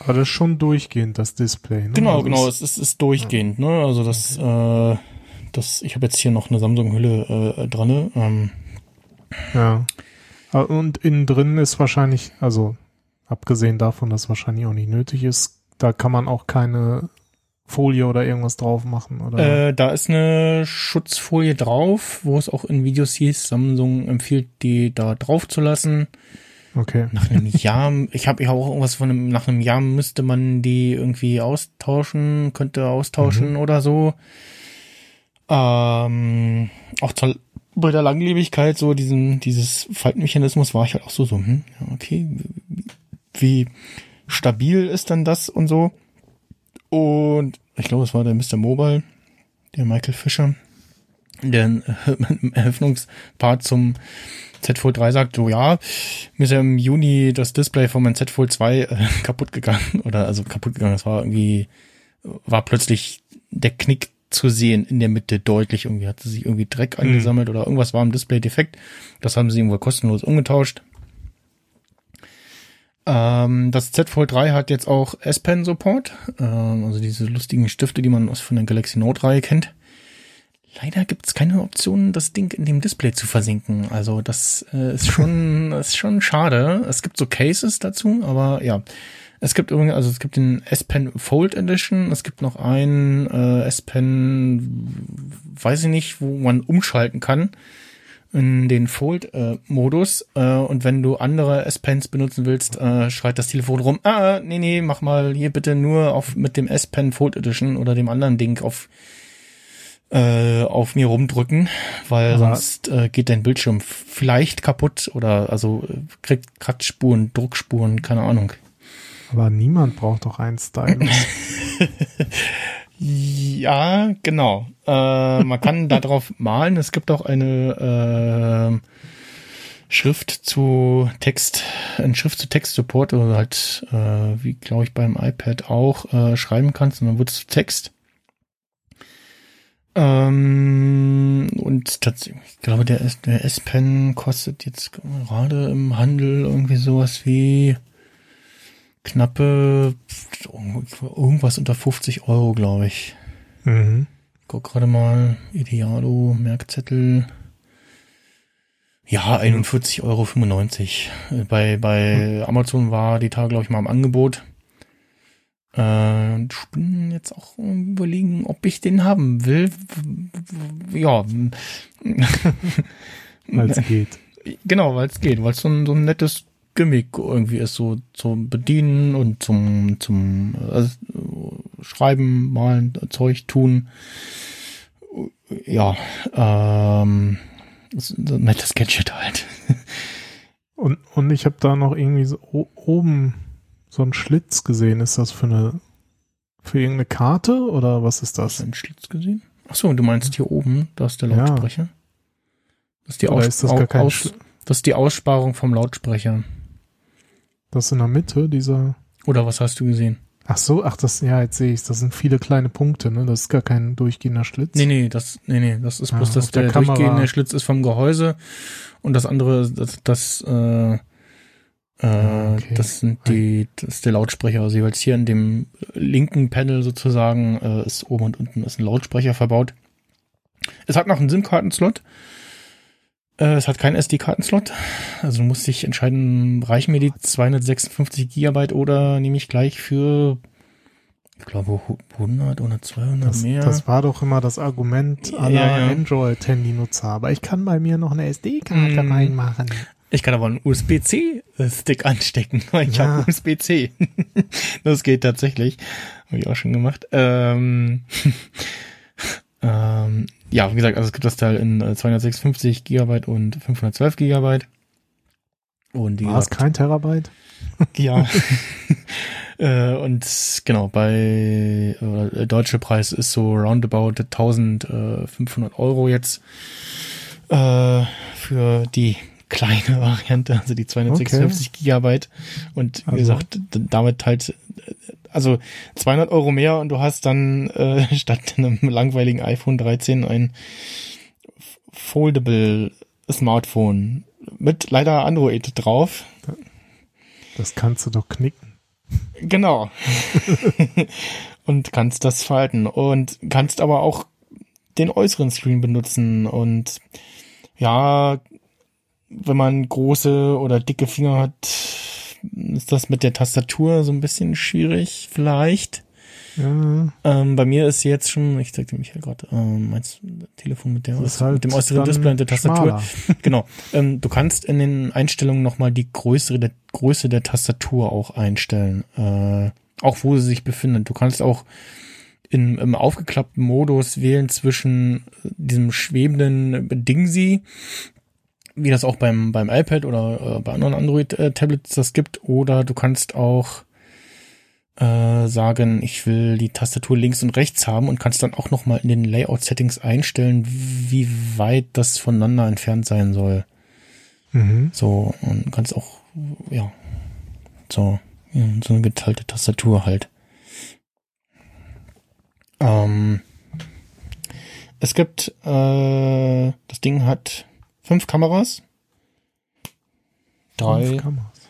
Aber das ist schon durchgehend, das Display. Ne? Genau, also genau, es ist, ist durchgehend, ja. ne? Also das, okay. äh, das, ich habe jetzt hier noch eine Samsung-Hülle äh, dran. Ähm. Ja. Und innen drin ist wahrscheinlich, also abgesehen davon, dass wahrscheinlich auch nicht nötig ist, da kann man auch keine Folie oder irgendwas drauf machen, oder? Äh, da ist eine Schutzfolie drauf, wo es auch in Videos hieß, Samsung empfiehlt, die da drauf zu lassen. Okay. Nach einem Jahr, ich habe ja auch irgendwas von einem, nach einem Jahr müsste man die irgendwie austauschen, könnte austauschen mhm. oder so. Ähm, auch zur, bei der Langlebigkeit, so diesen, dieses Faltenmechanismus war ich halt auch so, so, hm, okay, wie stabil ist denn das und so. Und ich glaube, es war der Mr. Mobile, der Michael Fischer, der im *laughs* Eröffnungspart zum Z Fold 3 sagt, so ja, mir ist ja im Juni das Display von meinem Z Fold 2 äh, *laughs* kaputt gegangen. Oder also kaputt gegangen, es war irgendwie, war plötzlich der Knick zu sehen in der Mitte deutlich. Irgendwie hatte sich irgendwie Dreck mhm. angesammelt oder irgendwas war im Display defekt. Das haben sie irgendwo kostenlos umgetauscht. Ähm, das Z Fold 3 hat jetzt auch S-Pen Support, ähm, also diese lustigen Stifte, die man aus von der Galaxy Note Reihe kennt. Leider gibt es keine Option, das Ding in dem Display zu versinken. Also das äh, ist schon *laughs* ist schon schade. Es gibt so Cases dazu, aber ja, es gibt übrigens, also es gibt den S Pen Fold Edition, es gibt noch einen äh, S Pen, weiß ich nicht, wo man umschalten kann in den Fold-Modus. Äh, äh, und wenn du andere S-Pens benutzen willst, äh, schreit das Telefon rum, ah, nee, nee, mach mal hier bitte nur auf mit dem S-Pen Fold Edition oder dem anderen Ding auf äh, auf mir rumdrücken, weil Aber sonst äh, geht dein Bildschirm vielleicht kaputt oder also äh, kriegt Kratzspuren, Druckspuren, keine Ahnung. Aber niemand braucht doch einen Stylus. *laughs* ja, genau. Äh, man kann da drauf malen. Es gibt auch eine äh, Schrift zu Text, ein Schrift zu Text-Support, oder halt, äh, wie glaube ich beim iPad auch, äh, schreiben kannst und dann wird es zu Text. Ähm, und tatsächlich, ich glaube, der S-Pen kostet jetzt gerade im Handel irgendwie sowas wie knappe irgendwas unter 50 Euro, glaube ich. Mhm. Guck gerade mal, Idealo, Merkzettel. Ja, 41,95 Euro. Bei, bei Amazon war die Tage, glaube ich, mal im Angebot. Äh, ich bin jetzt auch überlegen, ob ich den haben will. Ja. *laughs* weil es geht. Genau, weil es geht, weil es so ein, so ein nettes Gimmick irgendwie ist, so zum Bedienen und zum, zum äh, Schreiben, Malen, Zeug tun. Ja, ähm, das nettes Gadget halt. *laughs* Und, und ich habe da noch irgendwie so oben so einen Schlitz gesehen. Ist das für eine, für irgendeine Karte oder was ist das? Hast du einen Schlitz gesehen? Ach so, du meinst hier oben, da ist der Lautsprecher. Ja. Das ist die, Aus ist das, gar kein Aus das ist die Aussparung vom Lautsprecher. Das in der Mitte, dieser. Oder was hast du gesehen? Ach so, ach das, ja, jetzt sehe ich Das sind viele kleine Punkte, ne? Das ist gar kein durchgehender Schlitz. Nee, nee, das, nee, nee, das ist bloß, ah, dass der, der durchgehende Schlitz ist vom Gehäuse und das andere, das, das, äh, äh, ah, okay. das sind die, das ist der Lautsprecher. Also jeweils hier in dem linken Panel sozusagen äh, ist oben und unten ist ein Lautsprecher verbaut. Es hat noch einen SIM-Kartenslot. Äh, es hat keinen SD-Kartenslot. Also du musst dich entscheiden, reichen mir die 256 Gigabyte oder nehme ich gleich für, ich glaube, 100 oder 200 das, mehr. Das war doch immer das Argument aller ja, ja. Android-Handy-Nutzer. Aber ich kann bei mir noch eine SD-Karte mm. reinmachen. Ich kann aber einen USB-C-Stick anstecken, weil ich ja. habe USB-C. *laughs* das geht tatsächlich. Habe ich auch schon gemacht. Ähm, *laughs* ähm, ja, wie gesagt, also es gibt das Teil in 256 äh, Gigabyte und 512 Gigabyte. Und die War es kein Terabyte? *laughs* Ja. *laughs* äh, und genau, bei äh, deutsche Preis ist so roundabout 1500 Euro jetzt äh, für die kleine *laughs* Variante, also die 256 okay. Gigabyte. Und wie also. gesagt, damit halt also 200 Euro mehr und du hast dann äh, *laughs* statt einem langweiligen iPhone 13 ein foldable Smartphone mit leider Android drauf. Das kannst du doch knicken. Genau. *laughs* und kannst das falten und kannst aber auch den äußeren Screen benutzen und ja, wenn man große oder dicke Finger hat, ist das mit der Tastatur so ein bisschen schwierig, vielleicht. Ja. Ähm, bei mir ist jetzt schon, ich zeigte mich ja gerade, ähm, meinst Telefon mit, der, halt mit dem äußeren Display und der Tastatur. *laughs* genau. Ähm, du kannst in den Einstellungen nochmal die Größe der, Größe der Tastatur auch einstellen. Äh, auch wo sie sich befindet. Du kannst auch in, im aufgeklappten Modus wählen zwischen diesem schwebenden Dingsi wie das auch beim, beim iPad oder äh, bei anderen Android-Tablets das gibt. Oder du kannst auch äh, sagen, ich will die Tastatur links und rechts haben und kannst dann auch nochmal in den Layout-Settings einstellen, wie weit das voneinander entfernt sein soll. Mhm. So, und kannst auch, ja, so, ja, so eine geteilte Tastatur halt. Ähm, es gibt, äh, das Ding hat fünf Kameras. Drei. Fünf Kameras.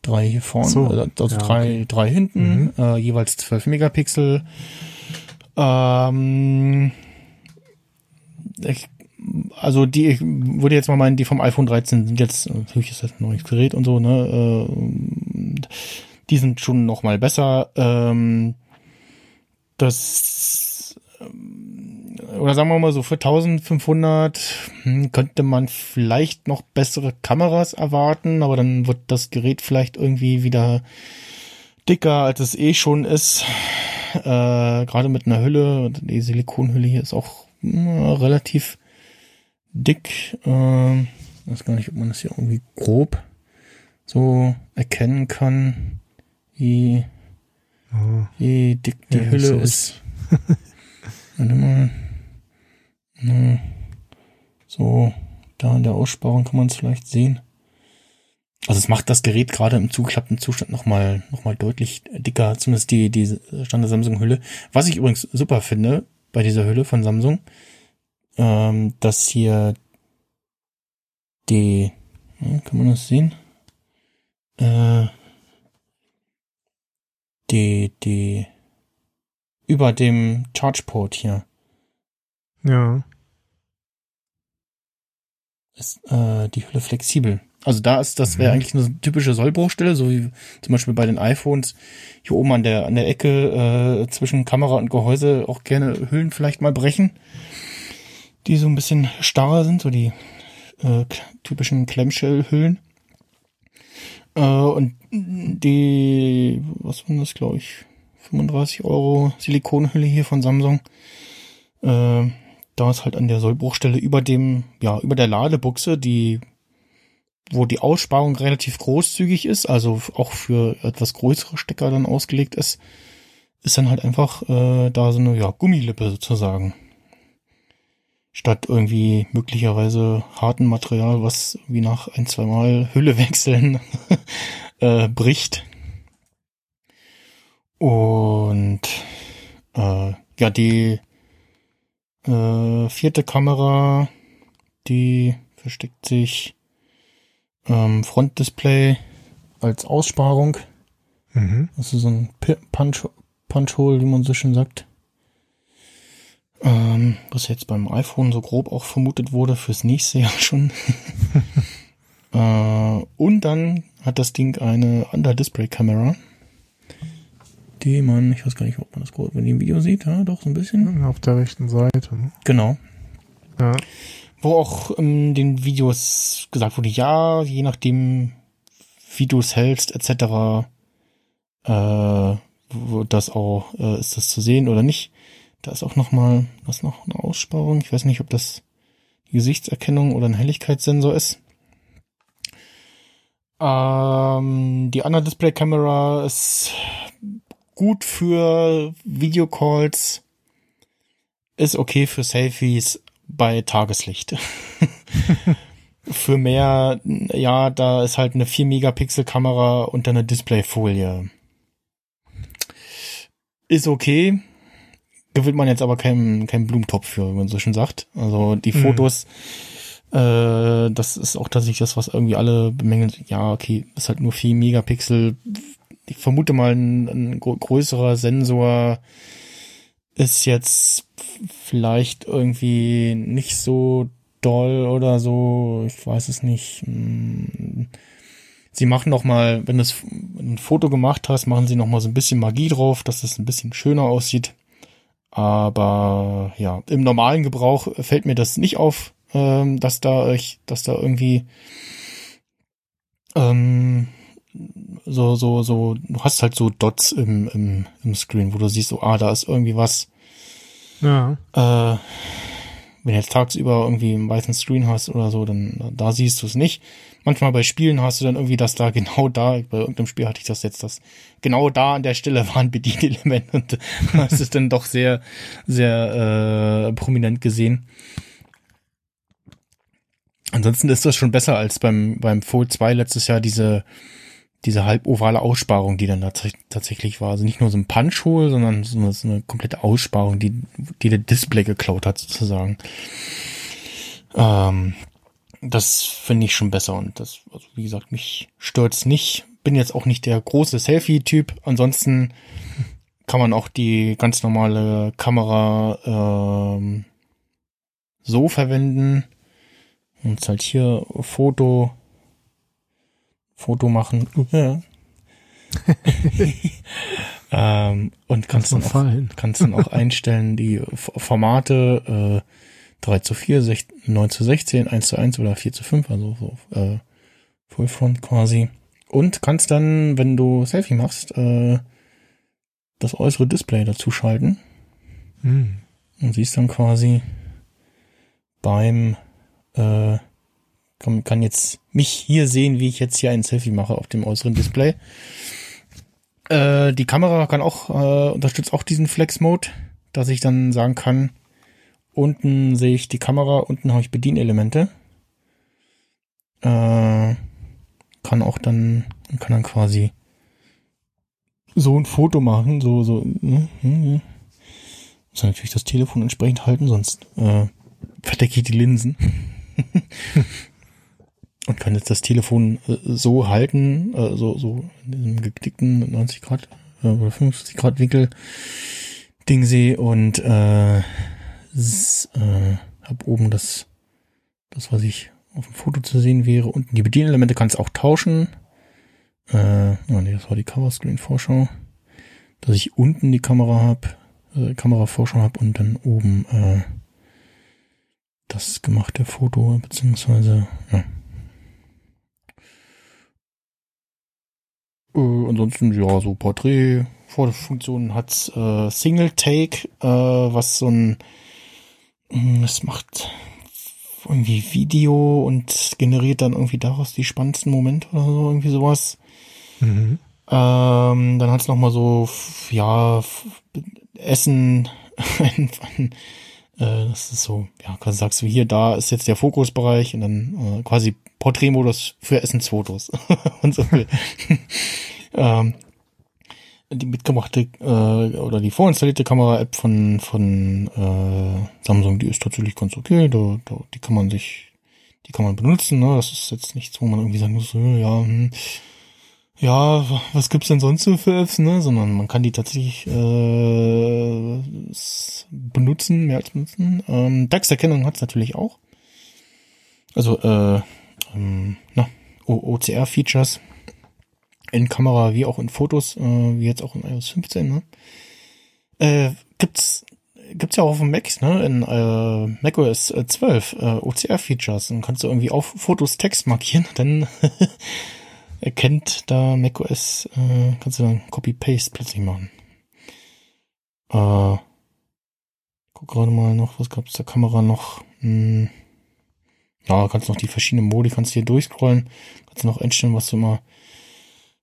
Drei hier vorne, so. also, also ja, drei, okay. drei hinten, mhm. äh, jeweils zwölf Megapixel. Ähm, ich, also die, ich würde jetzt mal meinen, die vom iPhone 13 sind jetzt, natürlich ist das ein neues Gerät und so, ne, äh, die sind schon noch mal besser. Ähm, das oder sagen wir mal so für 1500 hm, könnte man vielleicht noch bessere Kameras erwarten, aber dann wird das Gerät vielleicht irgendwie wieder dicker, als es eh schon ist. Äh, Gerade mit einer Hülle, die Silikonhülle hier ist auch äh, relativ dick. Äh, ich weiß gar nicht, ob man das hier irgendwie grob so erkennen kann, wie, oh. wie dick die ja, Hülle ist. Warte mal. Ne, so, da in der Aussparung kann man es vielleicht sehen. Also es macht das Gerät gerade im zugeklappten Zustand nochmal noch mal deutlich dicker, zumindest die, die Standard Samsung Hülle. Was ich übrigens super finde bei dieser Hülle von Samsung, ähm, dass hier die, ja, kann man das sehen? Äh, die, die, über dem Chargeport hier. Ja ist äh, die Hülle flexibel. Also da ist, das wäre mhm. eigentlich eine typische Sollbruchstelle, so wie zum Beispiel bei den iPhones hier oben an der an der Ecke äh, zwischen Kamera und Gehäuse auch gerne Hüllen vielleicht mal brechen, die so ein bisschen starrer sind, so die äh, typischen Clamshell-Hüllen. Äh, und die, was war das, glaube ich, 35 Euro Silikonhülle hier von Samsung. Äh, da ist halt an der Sollbruchstelle über dem, ja, über der Ladebuchse, die wo die Aussparung relativ großzügig ist, also auch für etwas größere Stecker dann ausgelegt ist, ist dann halt einfach äh, da so eine ja, Gummilippe sozusagen. Statt irgendwie möglicherweise harten Material, was wie nach ein, zwei Mal Hülle wechseln *laughs* äh, bricht. Und äh, ja, die äh, vierte Kamera, die versteckt sich ähm, Frontdisplay als Aussparung. Mhm. Das ist so ein Punch, Punch-Hole, wie man so schön sagt. Ähm, was jetzt beim iPhone so grob auch vermutet wurde, fürs nächste Jahr schon. *laughs* äh, und dann hat das Ding eine Under-Display-Kamera, die man, ich weiß gar nicht, ob man das grob in dem Video sieht, ja, doch so ein bisschen. Auf der rechten Seite. Ne? Genau. Ja wo auch in den Videos gesagt wurde, ja, je nachdem, wie du es hältst, etc., äh, wo das auch, äh, ist das zu sehen oder nicht. Da ist auch nochmal, was noch eine Aussparung. Ich weiß nicht, ob das die Gesichtserkennung oder ein Helligkeitssensor ist. Ähm, die andere Display-Kamera ist gut für Videocalls, ist okay für Selfies, bei Tageslicht. *laughs* Für mehr, ja, da ist halt eine 4 Megapixel Kamera und dann eine Displayfolie. Ist okay. Gewinnt man jetzt aber keinen kein Blumentopf für, wie man so schon sagt. Also die mhm. Fotos, äh, das ist auch tatsächlich das, was irgendwie alle bemängeln. Ja, okay, ist halt nur 4 Megapixel. Ich vermute mal ein, ein größerer Sensor ist jetzt vielleicht irgendwie nicht so doll oder so. Ich weiß es nicht. Sie machen noch mal, wenn du ein Foto gemacht hast, machen sie noch mal so ein bisschen Magie drauf, dass es ein bisschen schöner aussieht. Aber ja, im normalen Gebrauch fällt mir das nicht auf, ähm, dass da dass da irgendwie ähm, so, so, so, du hast halt so Dots im, im, im Screen, wo du siehst, so, ah, da ist irgendwie was. Ja. Äh, wenn du jetzt tagsüber irgendwie einen weißen Screen hast oder so, dann da siehst du es nicht. Manchmal bei Spielen hast du dann irgendwie, dass da *laughs* genau da, bei irgendeinem Spiel hatte ich das jetzt, dass genau da an der Stelle war ein Bedienelement und *laughs* das ist dann doch sehr, sehr äh, prominent gesehen. Ansonsten ist das schon besser als beim, beim Fold 2 letztes Jahr diese, diese halbovale Aussparung, die dann tats tatsächlich war. Also nicht nur so ein Punch-Hole, sondern so eine, so eine, komplette Aussparung, die, die der Display geklaut hat, sozusagen. Ähm, das finde ich schon besser und das, also wie gesagt, mich stört's nicht. Bin jetzt auch nicht der große Selfie-Typ. Ansonsten kann man auch die ganz normale Kamera ähm, so verwenden. Und halt hier Foto Foto machen. Ja. *laughs* ähm, und kannst dann, auch, kannst dann auch *laughs* einstellen die Formate äh, 3 zu 4, 6, 9 zu 16, 1 zu 1 oder 4 zu 5, also so äh, Fullfront quasi. Und kannst dann, wenn du Selfie machst, äh, das äußere Display dazu schalten. Hm. Und siehst dann quasi beim äh, kann, kann jetzt mich hier sehen, wie ich jetzt hier ein Selfie mache auf dem äußeren Display. Äh, die Kamera kann auch, äh, unterstützt auch diesen Flex-Mode, dass ich dann sagen kann, unten sehe ich die Kamera, unten habe ich Bedienelemente. Äh, kann auch dann, kann dann quasi so ein Foto machen, so, so, hm, hm, muss natürlich das Telefon entsprechend halten, sonst äh, verdecke ich die Linsen. *laughs* und kann jetzt das Telefon äh, so halten, äh, so, so in diesem geklickten 90 Grad äh, oder 50 Grad Winkel Ding sehe und äh, s, äh, hab oben das, das, was ich auf dem Foto zu sehen wäre. Unten die Bedienelemente kannst auch tauschen. Äh, oh nee, das war die Coverscreen-Vorschau. Dass ich unten die Kamera hab, äh, Kameravorschau hab und dann oben äh, das gemachte Foto, beziehungsweise, ja. Äh, ansonsten, ja, so Porträt, Fotofunktionen hat äh, Single Take, äh, was so ein, es hm, macht irgendwie Video und generiert dann irgendwie daraus die spannendsten Momente oder so, irgendwie sowas. Mhm. Ähm, dann hat's noch mal so, ja, Essen, *laughs* äh, das ist so, ja, quasi sagst du hier, da ist jetzt der Fokusbereich und dann äh, quasi Porträtmodus für Essensfotos *laughs* und so. *laughs* ähm, die mitgemachte äh, oder die vorinstallierte Kamera-App von von äh, Samsung, die ist tatsächlich ganz okay. Da, da, die kann man sich, die kann man benutzen. Ne? Das ist jetzt nichts, wo man irgendwie sagen muss, ja, hm, ja, was gibt's denn sonst so für Apps, ne? Sondern man kann die tatsächlich äh, benutzen, mehr als benutzen. Ähm, DAX-Erkennung hat's natürlich auch. Also äh, ähm, na, OCR-Features in Kamera wie auch in Fotos, äh, wie jetzt auch in iOS 15, ne? Äh, gibt's gibt's ja auch auf dem Mac, ne? In äh, macOS 12 äh, OCR-Features. Dann kannst du irgendwie auf Fotos Text markieren, *laughs* dann erkennt da macOS, äh, kannst du dann Copy-Paste plötzlich machen. Äh, guck gerade mal noch, was gab's der Kamera noch? Hm, ja, kannst noch die verschiedenen Modi, kannst hier durchscrollen, kannst noch einstellen, was du immer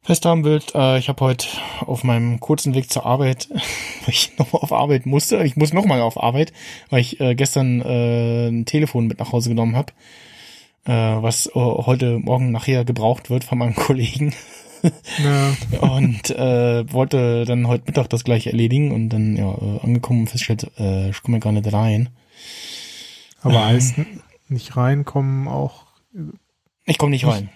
fest haben willst. Äh, ich habe heute auf meinem kurzen Weg zur Arbeit, *laughs* weil ich nochmal auf Arbeit musste, ich muss nochmal auf Arbeit, weil ich äh, gestern äh, ein Telefon mit nach Hause genommen habe äh, was äh, heute Morgen nachher gebraucht wird von meinem *laughs* Kollegen. Ja. und äh, wollte dann heute Mittag das gleiche erledigen und dann ja äh, angekommen und festgestellt, äh, ich komme gar nicht rein. Aber ähm, heißt nicht reinkommen auch. Ich komme nicht rein.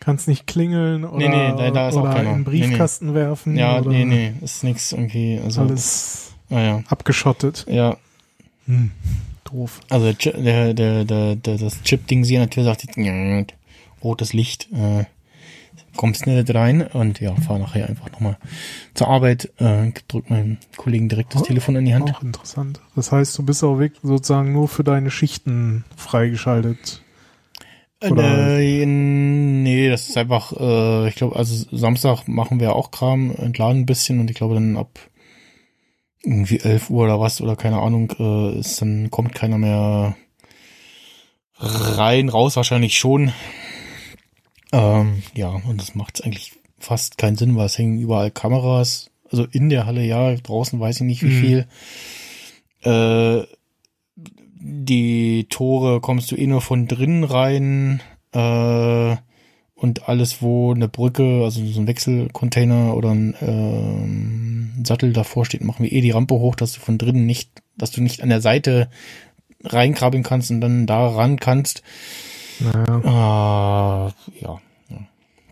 Kannst nicht klingeln oder, nee, nee, da, da ist oder in den Briefkasten nee, nee. werfen. Ja, nee, nee, ist nichts irgendwie. Also, alles ah, ja. abgeschottet. Ja. Hm doof. Also der, der, der, der das Chip-Ding sie natürlich sagt, jetzt, rotes Licht, äh, kommst nicht rein und ja, fahr nachher einfach nochmal zur Arbeit, äh, drück meinem Kollegen direkt das oh, Telefon in die Hand. Auch interessant. Das heißt, du bist auch wirklich sozusagen nur für deine Schichten freigeschaltet. Oder? Äh, nee, das ist einfach, äh, ich glaube, also Samstag machen wir auch Kram, entladen ein bisschen und ich glaube dann ab irgendwie 11 Uhr oder was oder keine Ahnung, äh, ist dann kommt keiner mehr rein, raus wahrscheinlich schon. Ähm, ja, und das macht eigentlich fast keinen Sinn, weil es hängen überall Kameras. Also in der Halle ja, draußen weiß ich nicht wie mhm. viel. Äh, die Tore kommst du eh nur von drinnen rein. Äh, und alles, wo eine Brücke, also so ein Wechselcontainer oder ein ähm, Sattel davor steht, machen wir eh die Rampe hoch, dass du von drinnen nicht, dass du nicht an der Seite reinkrabbeln kannst und dann da ran kannst. Naja. Äh, ja.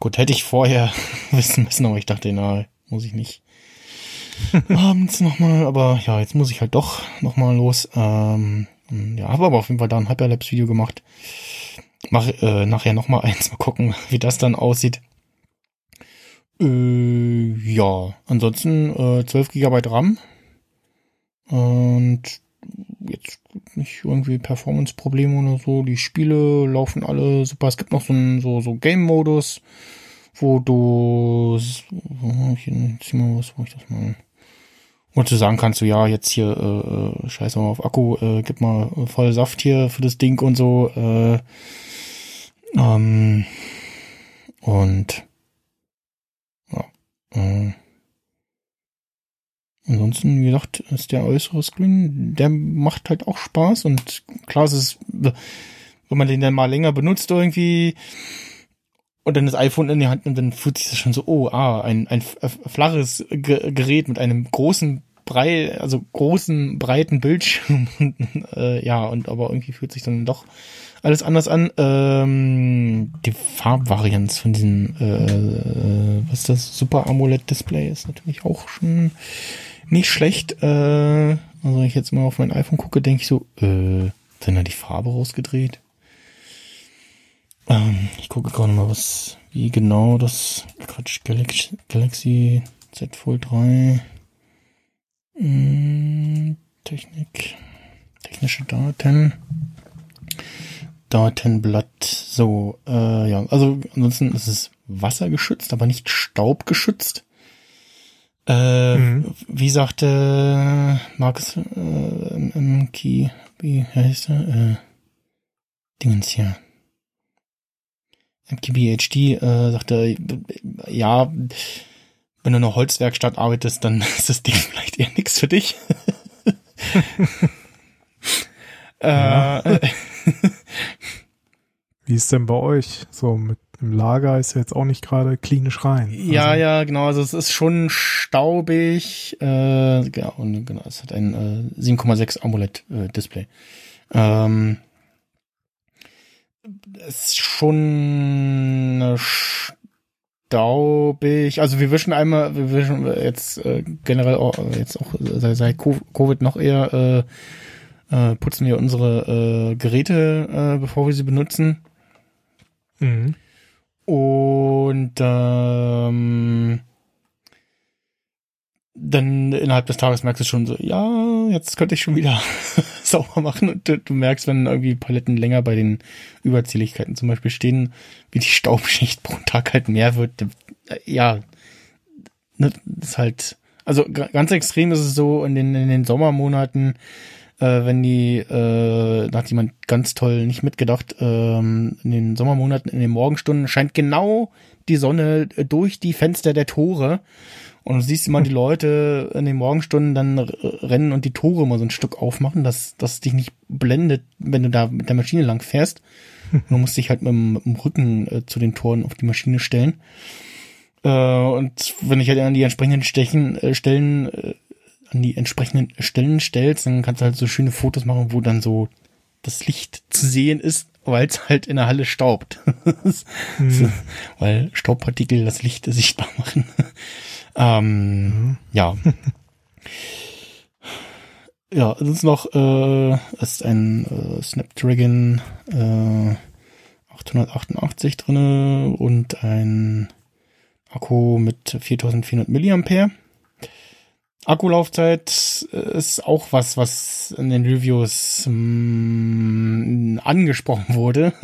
Gut, hätte ich vorher *laughs* wissen müssen, aber ich dachte, na, muss ich nicht. *laughs* Abends nochmal, aber ja, jetzt muss ich halt doch nochmal los. Ähm, ja, habe aber auf jeden Fall da ein Hyperlapse-Video gemacht Mach äh, nachher noch mal *laughs* eins, mal gucken, wie das dann aussieht. Äh, ja, ansonsten äh, 12 GB RAM und jetzt nicht irgendwie Performance-Probleme oder so. Die Spiele laufen alle super. Es gibt noch so einen so, so Game-Modus, wo du ich zieh mal was, wo ich das mal wo du sagen kannst, so ja, jetzt hier äh, äh scheiß mal auf Akku, äh, gib mal voll Saft hier für das Ding und so. Äh, ähm, und ja, äh, ansonsten, wie gesagt, ist der äußere Screen, der macht halt auch Spaß und klar ist es, wenn man den dann mal länger benutzt irgendwie und dann das iPhone in die Hand nimmt, dann fühlt sich das schon so, oh, ah, ein, ein flaches Gerät mit einem großen brei also großen, breiten Bildschirm. *laughs* äh, ja, und aber irgendwie fühlt sich dann doch alles anders an. Ähm, die Farbvarianz von diesem, äh, äh, was das, Super AMOLED Display ist natürlich auch schon nicht schlecht. Äh, also wenn ich jetzt mal auf mein iPhone gucke, denke ich so, äh, sind da die Farbe rausgedreht? Ähm, ich gucke gerade mal, was, wie genau das, Quatsch, Galaxy, Galaxy Z Fold 3, mh, hm, Technik, technische Daten. Datenblatt. So, äh, ja, also ansonsten ist es wassergeschützt, aber nicht staubgeschützt. Äh, mhm. Wie sagte Markus äh, im, Key, wie heißt er? Äh, Dingens hier. MKBHD äh, sagte, ja, wenn du in einer Holzwerkstatt arbeitest, dann *laughs* ist das Ding vielleicht eher nichts für dich. *laughs* äh, Wie ist denn bei euch? So mit dem Lager ist ja jetzt auch nicht gerade klinisch rein. Also ja, ja, genau. Also es ist schon staubig. Äh, genau, und genau, es hat ein äh, 7,6 AMOLED-Display. Äh, ähm, es ist schon staubig. Also wir wischen einmal, wir wischen jetzt äh, generell auch, jetzt auch seit, seit Covid noch eher äh, äh, putzen wir unsere äh, Geräte, äh, bevor wir sie benutzen. Mhm. Und ähm, dann innerhalb des Tages merkst du schon so, ja, jetzt könnte ich schon wieder *laughs* sauber machen. Und du, du, merkst, wenn irgendwie Paletten länger bei den Überzähligkeiten zum Beispiel stehen, wie die Staubschicht pro Tag halt mehr wird. Äh, ja, ne, das ist halt, also ganz extrem ist es so in den, in den Sommermonaten, äh, wenn die, äh, da hat jemand ganz toll nicht mitgedacht, ähm, in den Sommermonaten, in den Morgenstunden scheint genau die Sonne durch die Fenster der Tore und du siehst immer die Leute in den Morgenstunden dann rennen und die Tore mal so ein Stück aufmachen, dass das dich nicht blendet, wenn du da mit der Maschine lang fährst. *laughs* Du musst dich halt mit dem, mit dem Rücken äh, zu den Toren auf die Maschine stellen. Äh, und wenn ich halt an die entsprechenden Stechen, äh, Stellen, äh, an die entsprechenden Stellen stellst, dann kannst du halt so schöne Fotos machen, wo dann so das Licht zu sehen ist, weil es halt in der Halle staubt. *laughs* hm. Weil Staubpartikel das Licht sichtbar machen. Ähm, mhm. Ja. *laughs* ja, es ist noch äh, ist ein äh, Snapdragon äh, 888 drinne und ein Akku mit 4400 Milliampere. Akkulaufzeit ist auch was, was in den Reviews mh, mm, angesprochen wurde. *laughs*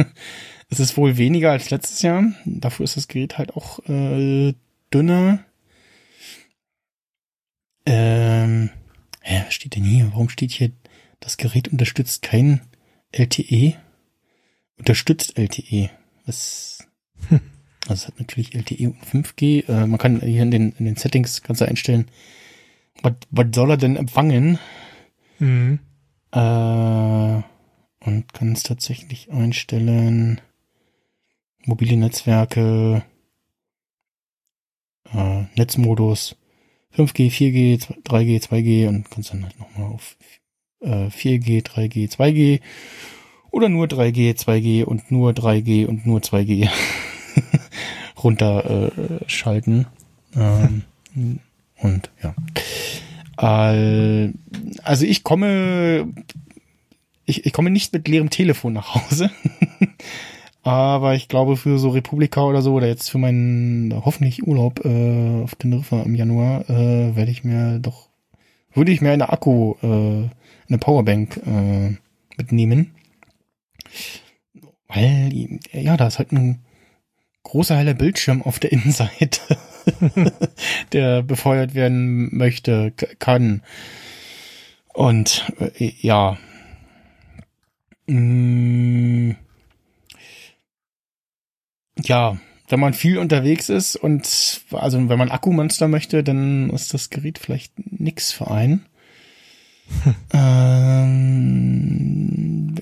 Es ist wohl weniger als letztes Jahr. Dafür ist das Gerät halt auch äh, dünner. Ähm, hä, was steht denn hier? Warum steht hier, das Gerät unterstützt kein LTE? Unterstützt LTE. Was? Hm. Also es hat natürlich LTE und 5G. Äh, man kann hier in den, in den Settings kannst du einstellen, was, was soll er denn empfangen? Mhm. Äh, und kann es tatsächlich einstellen. Mobile Netzwerke, äh, Netzmodus, 5G, 4G, 3G, 2G und kannst dann halt nochmal auf äh, 4G, 3G, 2G oder nur 3G, 2G und nur 3G und nur 2G *laughs* runterschalten. Äh, ähm, und ja. Äh, also ich komme, ich, ich komme nicht mit leerem Telefon nach Hause. Aber ich glaube, für so Republika oder so, oder jetzt für meinen hoffentlich Urlaub äh, auf Teneriffa im Januar, äh, werde ich mir doch, würde ich mir eine Akku, äh, eine Powerbank äh, mitnehmen. Weil, ja, da ist halt ein großer heller Bildschirm auf der *laughs* Innenseite, der befeuert werden möchte, kann. Und äh, ja. Mh, mm, ja, wenn man viel unterwegs ist und also wenn man Akkumonster möchte, dann ist das Gerät vielleicht nix für einen. Hm. *laughs* Ähm,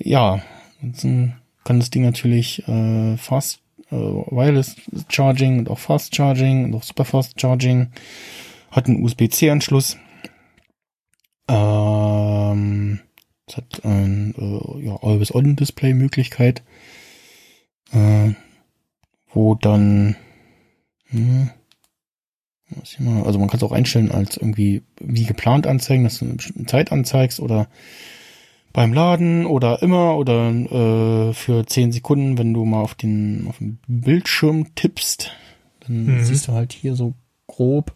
ja, dann kann das Ding natürlich äh, Fast äh, Wireless Charging und auch Fast Charging und auch Super Fast Charging. Hat einen USB-C-Anschluss. Ähm, es hat ein äh, ja, Always-On-Display-Möglichkeit. Äh, wo dann, hm, also man kann es auch einstellen als irgendwie wie geplant anzeigen, dass du eine bestimmte Zeit anzeigst oder beim Laden oder immer oder äh, für zehn Sekunden, wenn du mal auf den, auf den Bildschirm tippst, dann mhm. siehst du halt hier so grob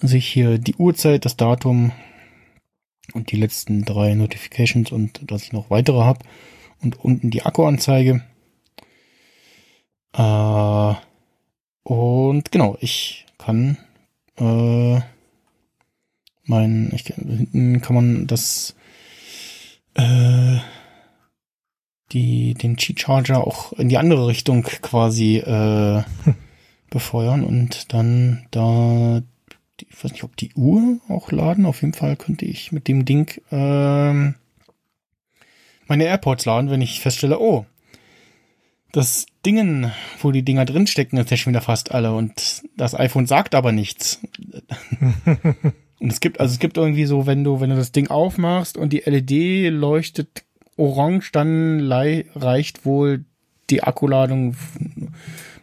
sich hier die Uhrzeit, das Datum und die letzten drei Notifications und dass ich noch weitere habe und unten die Akkuanzeige. Äh, und genau, ich kann äh, mein, ich, hinten kann man das äh, die den Qi Charger auch in die andere Richtung quasi äh, *laughs* befeuern und dann da ich weiß nicht, ob die Uhr auch laden. Auf jeden Fall könnte ich mit dem Ding ähm, meine AirPods laden, wenn ich feststelle, oh, das Dingen, wo die Dinger drinstecken, ist ja schon wieder fast alle und das iPhone sagt aber nichts. *laughs* und es gibt, also es gibt irgendwie so, wenn du, wenn du das Ding aufmachst und die LED leuchtet orange, dann reicht wohl die Akkuladung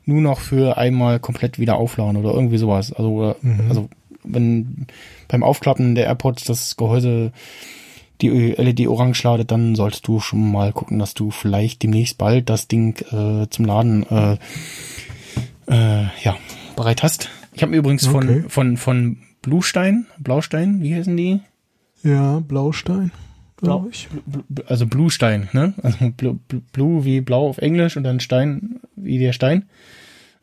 nur noch für einmal komplett wieder aufladen oder irgendwie sowas. Also, mhm. also wenn beim Aufklappen der AirPods das Gehäuse die LED orange ladet, dann solltest du schon mal gucken, dass du vielleicht demnächst bald das Ding äh, zum Laden äh, äh, ja bereit hast. Ich habe mir übrigens okay. von von von Bluestein, Blaustein, wie heißen die? Ja, Blaustein, glaube ich. Also Bluestein, ne? Also Blue, Blue wie blau auf Englisch und dann Stein wie der Stein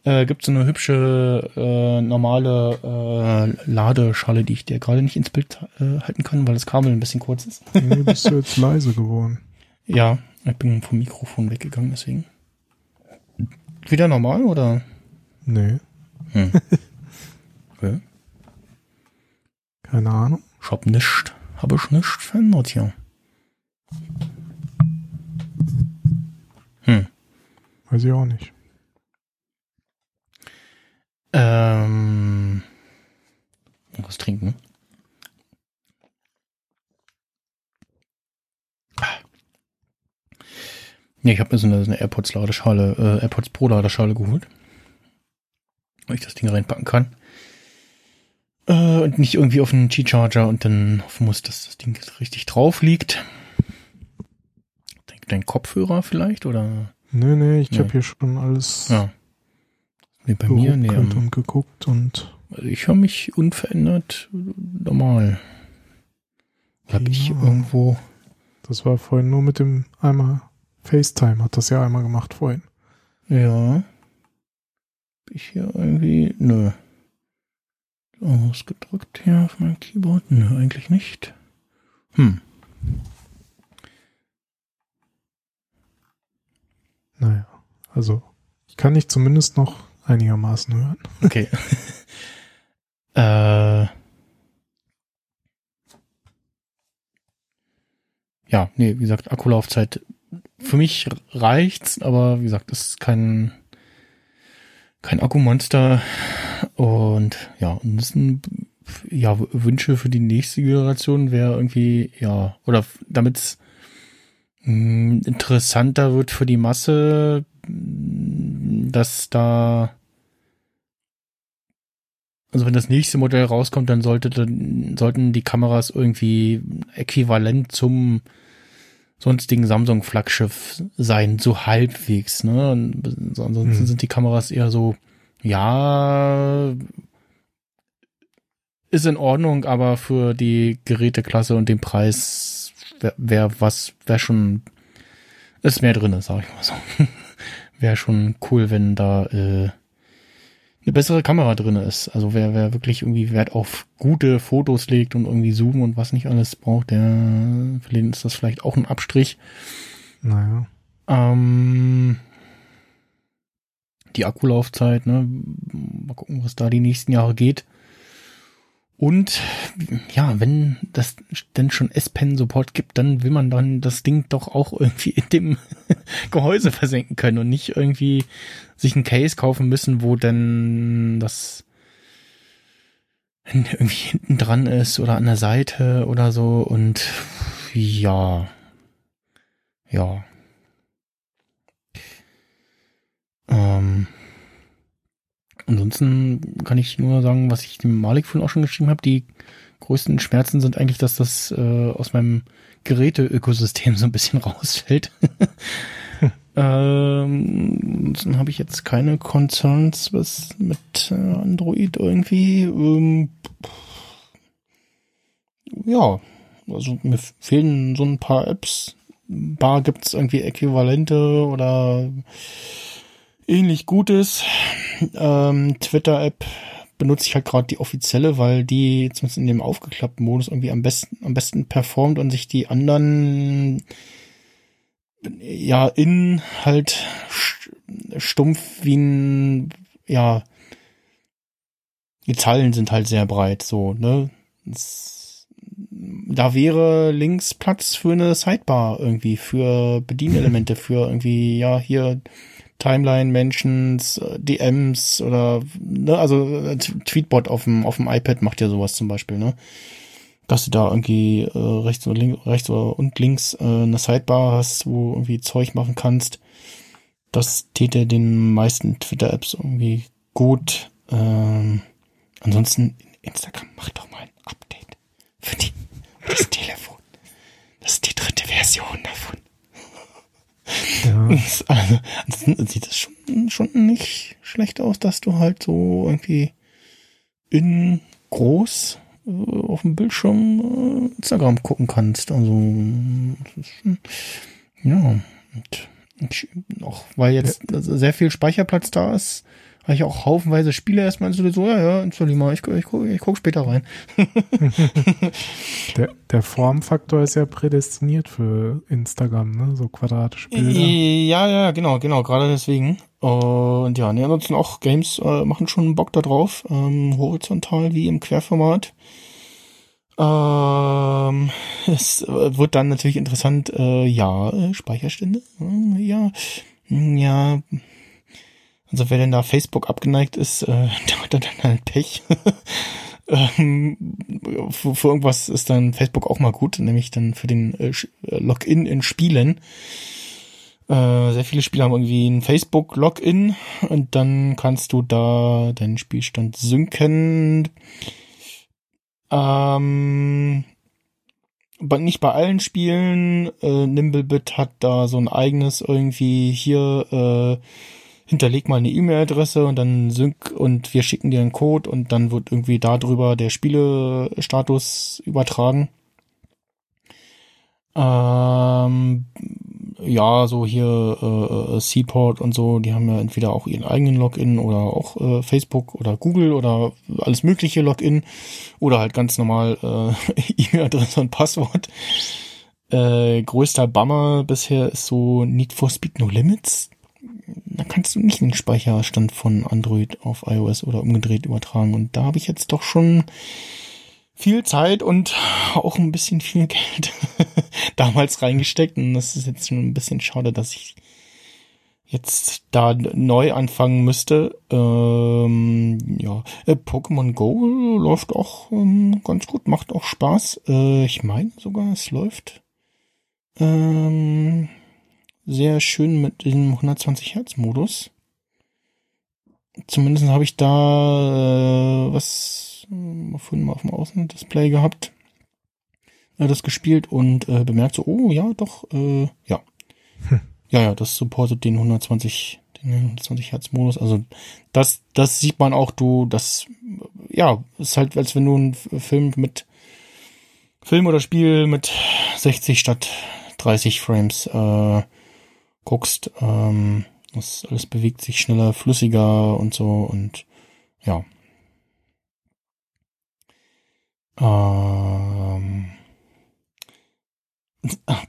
äh, gibt so eine hübsche äh, normale äh, Ladeschale, die ich dir gerade nicht ins Bild äh, halten kann, weil das Kabel ein bisschen kurz ist. nee, bist du jetzt leise geworden. *laughs* Ja, ich bin vom Mikrofon weggegangen, deswegen. Wieder normal oder? Nee. Hm. *laughs* Okay. Keine Ahnung. Ich hab nicht, hab ich nicht verändert hier. Hm. Weiß ich auch nicht. Ähm, was trinken? Ja, ich habe mir so eine, eine AirPods-Ladeschale, äh, AirPods Pro-Ladeschale geholt. Wo ich das Ding reinpacken kann. Äh, und nicht irgendwie auf einen G-Charger und dann hoffen muss, dass das Ding richtig drauf liegt. Dein, dein Kopfhörer vielleicht, oder? Nee, nee, ich nee. habe hier schon alles ja. Nee, bei mir, nee. und geguckt und. Also ich höre mich unverändert normal. Habe ja. ich irgendwo. Das war vorhin nur mit dem einmal FaceTime, hat das ja einmal gemacht vorhin. Ja. Ich hier irgendwie. Nö. Ausgedrückt hier auf meinem Keyboard? Nö, eigentlich nicht. Hm. Naja, also ich kann nicht zumindest noch einigermaßen hören. Okay. *laughs* äh, ja, nee, wie gesagt, Akkulaufzeit für mich reicht's, aber wie gesagt, das ist kein kein Akkumonster und ja, und das sind ja Wünsche für die nächste Generation wäre irgendwie ja oder damit es hm, interessanter wird für die Masse, dass da also wenn das nächste Modell rauskommt, dann sollte, dann sollten die Kameras irgendwie äquivalent zum sonstigen Samsung-Flaggschiff sein, so halbwegs, ne? Und ansonsten hm. sind die Kameras eher so, ja, ist in Ordnung, aber für die Geräteklasse und den Preis wäre wär was, wäre schon, ist mehr drin, sag ich mal so. *laughs* wäre schon cool, wenn da äh, eine bessere Kamera drin ist. Also wer, wer wirklich irgendwie Wert auf gute Fotos legt und irgendwie Zoom und was nicht alles braucht, der für den ist das vielleicht auch ein Abstrich. Naja. Ähm, die Akkulaufzeit, ne? Mal gucken, was da die nächsten Jahre geht. Und ja, wenn das denn schon S-Pen-Support gibt, dann will man dann das Ding doch auch irgendwie in dem *laughs* Gehäuse versenken können und nicht irgendwie sich ein Case kaufen müssen, wo denn das irgendwie hinten dran ist oder an der Seite oder so. Und ja, ja. Ähm, Ansonsten kann ich nur sagen, was ich dem Malik vorhin auch schon geschrieben habe, die größten Schmerzen sind eigentlich, dass das äh, aus meinem Geräte-Ökosystem *laughs* so ein bisschen rausfällt. hm. *laughs* ähm, dann habe ich jetzt keine Concerns was mit äh, Android irgendwie. Ähm, ja, also mir fehlen so ein paar Apps. Ein paar gibt's irgendwie Äquivalente oder ähnlich Gutes. Ähm, Twitter-App benutze ich halt gerade die offizielle, weil die zumindest in dem aufgeklappten Modus irgendwie am besten, am besten performt und sich die anderen ja, in halt stumpf wie ein, ja, die Zahlen sind halt sehr breit, so, ne? Das, da wäre links Platz für eine Sidebar irgendwie, für Bedienelemente, für irgendwie, ja, hier Timeline, Mentions, DMs oder, ne, also Tweetbot auf dem, auf dem iPad macht ja sowas zum Beispiel, ne? Dass du da irgendwie äh, rechts und links, rechts und links äh, eine Sidebar hast, wo irgendwie Zeug machen kannst. Das täte den meisten Twitter-Apps irgendwie gut. Ähm, ansonsten, Instagram macht doch mal ein Update für, die, für das Telefon. Das ist die dritte Version davon. Ja. *laughs* Also, ansonsten sieht das schon, schon nicht schlecht aus, dass du halt so irgendwie in groß äh, auf dem Bildschirm äh, Instagram gucken kannst. Also, ja, und auch weil jetzt sehr viel Speicherplatz da ist, habe ich auch haufenweise Spiele erstmal installiert. So, ja, ja, installier mal, ich, ich, guck, ich guck später rein. *laughs* der, der Formfaktor ist ja prädestiniert für Instagram, ne? So quadratische Bilder. Ja, ja, genau, genau, gerade deswegen. Und ja, ne, ansonsten auch Games äh, machen schon Bock da drauf, ähm, horizontal wie im Querformat. Ähm, es wird dann natürlich interessant, äh, ja, äh, Speicherstände, äh, ja, ja. Also wer denn da Facebook abgeneigt ist, äh, *laughs* der hat dann halt Pech. *laughs* ähm, für, irgendwas ist dann Facebook auch mal gut, nämlich dann für den äh, äh Login in Spielen. Äh, sehr viele Spiele haben irgendwie ein Facebook-Login und dann kannst du da deinen Spielstand synken. Ähm, nicht bei allen Spielen. Äh, Nimblebit hat da so ein eigenes irgendwie hier, äh, hinterleg mal eine E-Mail-Adresse und dann sync und wir schicken dir einen Code und dann wird irgendwie darüber der Spielestatus übertragen. Ähm, ja, so hier äh, äh, Seaport und so, die haben ja entweder auch ihren eigenen Login oder auch äh, Facebook oder Google oder alles mögliche Login oder halt ganz normal äh, *laughs* E-Mail-Adresse und Passwort. Äh, größter Bummer bisher ist so Need for Speed No Limits. Da kannst du nicht den Speicherstand von Android auf iOS oder umgedreht übertragen. Und da habe ich jetzt doch schon viel Zeit und auch ein bisschen viel Geld *laughs* damals reingesteckt. Und das ist jetzt schon ein bisschen schade, dass ich jetzt da neu anfangen müsste. Ähm, ja, äh, Pokémon Go läuft auch ähm, ganz gut, macht auch Spaß. Äh, ich meine sogar, es läuft ähm, sehr schön mit dem 120 Hertz Modus. Zumindest habe ich da äh, was äh, vorhin mal auf dem Außendisplay gehabt, äh, das gespielt und äh, bemerkt so, oh ja, doch, äh, ja. Hm. Ja, ja, das supportet den 120, den 120 Hertz Modus. Also das, das sieht man auch, du, das, ja, ist halt, als wenn du einen Film mit Film oder Spiel mit 60 statt 30 Frames äh, guckst. Ähm, das alles bewegt sich schneller, flüssiger und so und ja, ähm,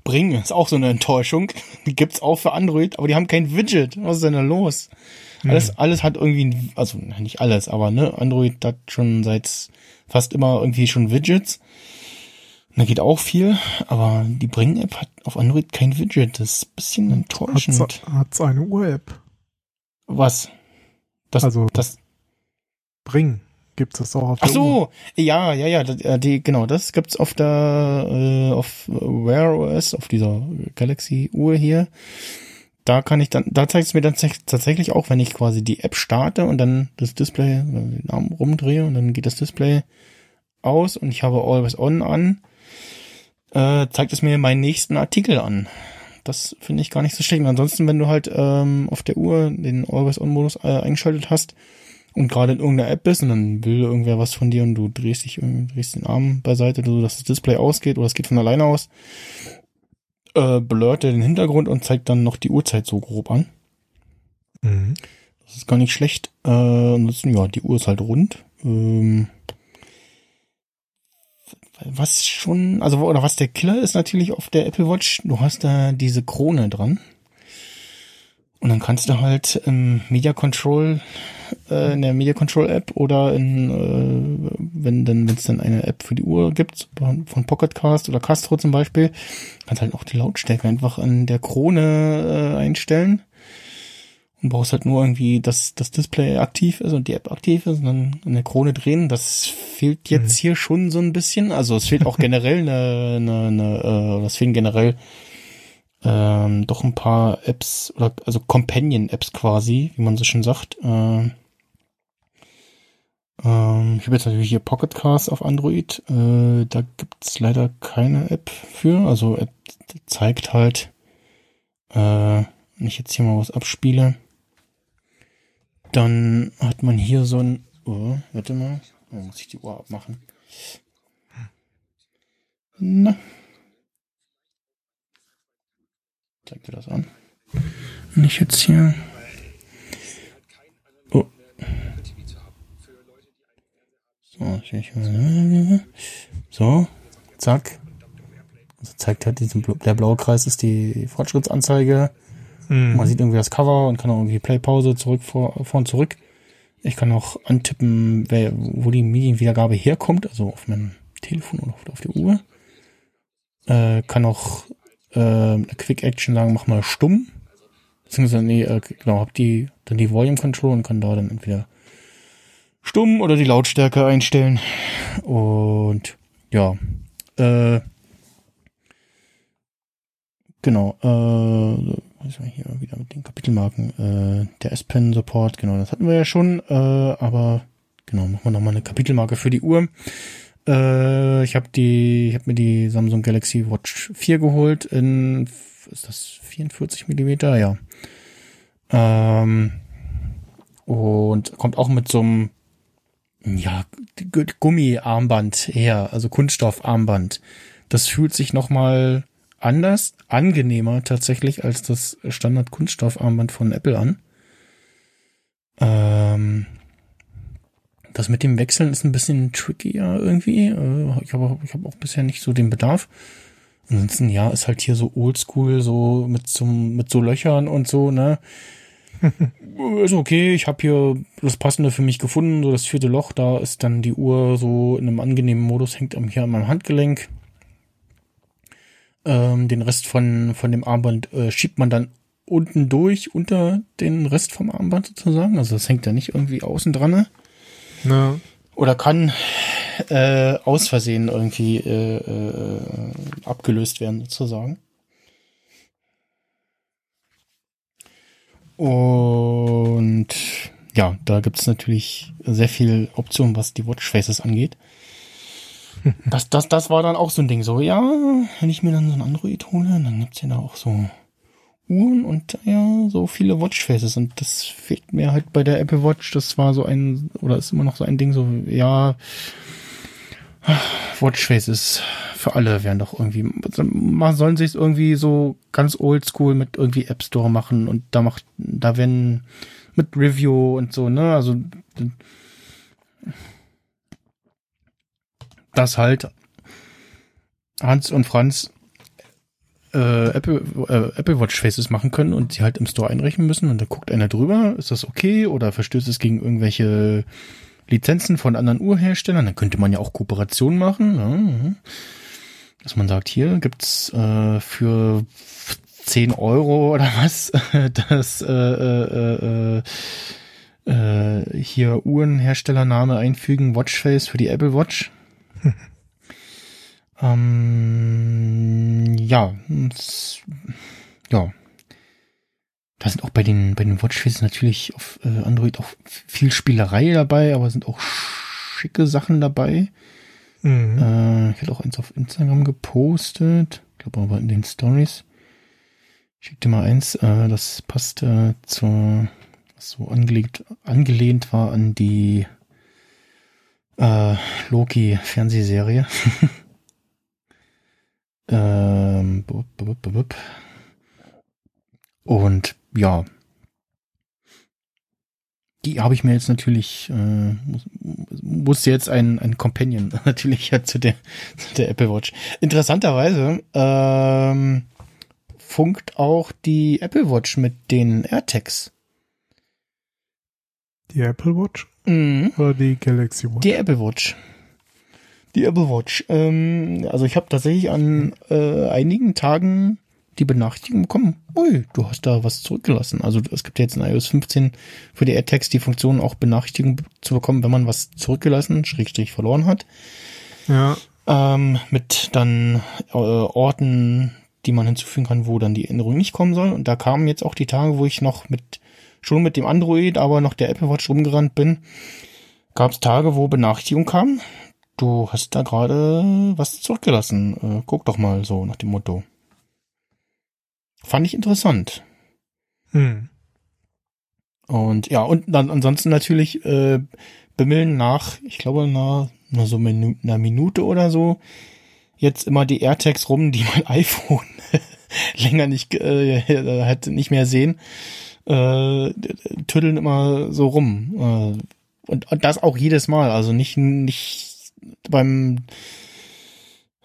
Bring ist auch so eine Enttäuschung. *laughs* Die gibt's auch für Android, aber die haben kein Widget. Was ist denn da los? Mhm. Alles, alles hat irgendwie, ein, also nicht alles, aber ne, Android hat schon seit fast immer irgendwie schon Widgets. Da geht auch viel, aber die Bring-App hat auf Android kein Widget. Das ist ein bisschen enttäuschend. Hat's, hat's eine Uhr-App? Was? Das, also das Bring gibt's das auch auf Ach so, Uhr. ja, ja, ja, die, äh, die, genau, das gibt's auf der äh, auf Wear OS, auf dieser Galaxy Uhr hier. Da kann ich dann, da zeigt es mir dann tatsächlich auch, wenn ich quasi die App starte und dann das Display den Arm rumdrehe und dann geht das Display aus und ich habe Always On an, äh, zeigt es mir meinen nächsten Artikel an. Das finde ich gar nicht so schlecht. Und ansonsten, wenn du halt ähm, auf der Uhr den Always On Modus äh, eingeschaltet hast, und gerade in irgendeiner App bist und dann will irgendwer was von dir und du drehst dich irgendwie, drehst den Arm beiseite, so dass das Display ausgeht oder es geht von alleine aus, äh, blurrt er den Hintergrund und zeigt dann noch die Uhrzeit so grob an. Mhm. Das ist gar nicht schlecht. Äh, ansonsten, ja, die Uhr ist halt rund. Ähm, was schon, also oder was der Killer ist natürlich auf der Apple Watch, du hast da diese Krone dran. Und dann kannst du halt im Media Control, äh, in der Media Control App oder in, äh, wenn dann, wenn es dann eine App für die Uhr gibt, von Pocketcast oder Castro zum Beispiel, kannst halt auch die Lautstärke einfach an der Krone äh, einstellen. Und brauchst halt nur irgendwie, dass das Display aktiv ist und die App aktiv ist und dann an der Krone drehen. Das fehlt jetzt mhm. hier schon so ein bisschen. Also es fehlt auch *laughs* generell eine, eine, eine äh, es fehlen generell ähm, doch ein paar Apps oder also Companion-Apps quasi, wie man so schön sagt. Äh, ähm, ich habe jetzt natürlich hier Pocket Cast auf Android. Äh, da gibt's leider keine App für. Also App zeigt halt, äh, wenn ich jetzt hier mal was abspiele, dann hat man hier so ein, oh, warte mal, oh, muss ich die Uhr abmachen. Na, Zeigt dir das an? Ich jetzt hier. Oh. So, so, zack. Also zeigt halt diesen, der blaue Kreis ist die Fortschrittsanzeige. Mhm. Man sieht irgendwie das Cover und kann auch irgendwie Play-Pause zurück, vor, vor und zurück. Ich kann auch antippen, wer, wo die Medienwiedergabe herkommt, also auf meinem Telefon oder auf der Uhr. Äh, kann auch äh, Quick Action sagen, mach mal stumm. Beziehungsweise, nee, äh, genau, hab die, dann die Volume Control und kann da dann entweder stumm oder die Lautstärke einstellen. Und ja, äh, genau, äh, was hier wieder mit den Kapitelmarken, äh, der S-Pen Support, genau, das hatten wir ja schon, äh, aber genau, machen wir nochmal eine Kapitelmarke für die Uhr. Äh, ich habe die, ich habe mir die Samsung Galaxy Watch 4 geholt in, ist das 44 Millimeter? Ja. Ähm, und kommt auch mit so einem, ja, Gummiarmband her, also Kunststoffarmband. Das fühlt sich nochmal anders, angenehmer tatsächlich als das Standard Kunststoffarmband von Apple an. Ähm, das mit dem Wechseln ist ein bisschen trickier irgendwie. Äh, ich habe ich hab auch bisher nicht so den Bedarf. Ansonsten, ja, ist halt hier so oldschool, so mit zum, mit so Löchern und so, ne? *laughs* ist okay, ich habe hier das Passende für mich gefunden, so das vierte Loch, da ist dann die Uhr so in einem angenehmen Modus, hängt hier an meinem Handgelenk. Ähm, den Rest von, von dem Armband äh, schiebt man dann unten durch, unter den Rest vom Armband sozusagen. Also das hängt ja nicht irgendwie außen dran. Ne? Ja. Oder kann äh, aus Versehen irgendwie äh, äh, abgelöst werden, sozusagen. Und ja, da gibt es natürlich sehr viel Optionen, was die Watchfaces angeht. Das, das, das war dann auch so ein Ding. So, ja, wenn ich mir dann so ein Android hole, dann gibt's ja da auch so Uhren und ja, so viele Watchfaces und das fehlt mir halt bei der Apple Watch. Das war so ein, oder ist immer noch so ein Ding, so, ja, Watchfaces für alle wären doch irgendwie, man sollen sich irgendwie so ganz oldschool mit irgendwie App Store machen und da macht, da werden mit Review und so, ne, also, das halt Hans und Franz äh, Apple, äh, Apple Watch Faces machen können und sie halt im Store einrechnen müssen und da guckt einer drüber, ist das okay oder verstößt es gegen irgendwelche Lizenzen von anderen Uhrherstellern, dann könnte man ja auch Kooperationen machen. Ja. Dass man sagt, hier gibt's äh, für 10 Euro oder was, *laughs* das äh, äh, äh, äh, hier Uhrenherstellername einfügen, Watchface für die Apple Watch. *laughs* Ähm, ja, ja. Da sind auch bei den, bei den Watchfaces natürlich auf äh, Android auch viel Spielerei dabei, aber sind auch schicke Sachen dabei. Mhm. Äh, ich hatte auch eins auf Instagram gepostet. Ich glaube aber in den Stories. Ich schick dir mal eins, äh, das passt äh, zur, was so angelegt, angelehnt war an die äh, Loki-Fernsehserie. *laughs* Ähm, und ja. die habe ich mir jetzt natürlich, äh, musste jetzt ein, ein Companion *laughs* natürlich ja, zu der, zu der Apple Watch. Interessanterweise ähm, funkt auch die Apple Watch mit den AirTags. Die Apple Watch? Mhm. Oder die Galaxy Watch? Die Apple Watch. Die Apple Watch. Ähm, also ich habe tatsächlich an äh, einigen Tagen die Benachrichtigung bekommen, ui, du hast da was zurückgelassen. Also es gibt ja jetzt in iOS 15 für die AirTags die Funktion, auch Benachrichtigung zu bekommen, wenn man was zurückgelassen, Schrägstrich verloren hat. Ja. Ähm, mit dann äh, Orten, die man hinzufügen kann, wo dann die Änderung nicht kommen soll. Und da kamen jetzt auch die Tage, wo ich noch mit, schon mit dem Android, aber noch der Apple Watch rumgerannt bin, gab es Tage, wo Benachrichtigung kam. Du hast da gerade was zurückgelassen. Äh, guck doch mal so nach dem Motto. Fand ich interessant. Hm. Und ja, und dann ansonsten natürlich äh, bimmeln nach, ich glaube, nach, nach so Minu einer Minute oder so, jetzt immer die AirTags rum, die mein *laughs* iPhone *laughs* länger nicht äh, hat nicht mehr sehen, äh, tüddeln immer so rum. Äh, und, und das auch jedes Mal, also nicht nicht beim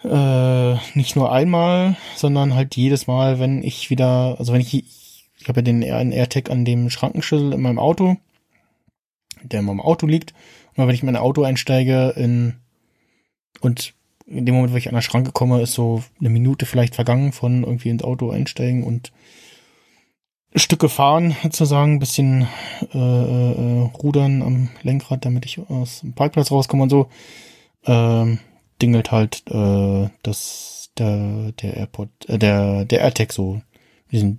äh, nicht nur einmal, sondern halt jedes Mal, wenn ich wieder, also wenn ich, ich habe ja den einen AirTag an dem Schrankenschlüssel in meinem Auto, der in meinem Auto liegt, und wenn ich in mein Auto einsteige in, und in dem Moment, wo ich an der Schranke komme, ist so eine Minute vielleicht vergangen von irgendwie ins Auto einsteigen und Stücke fahren, sozusagen, ein bisschen äh, äh, rudern am Lenkrad, damit ich aus dem Parkplatz rauskomme und so. Ähm, dingelt halt äh, das der der AirPod äh, der der AirTag so diesen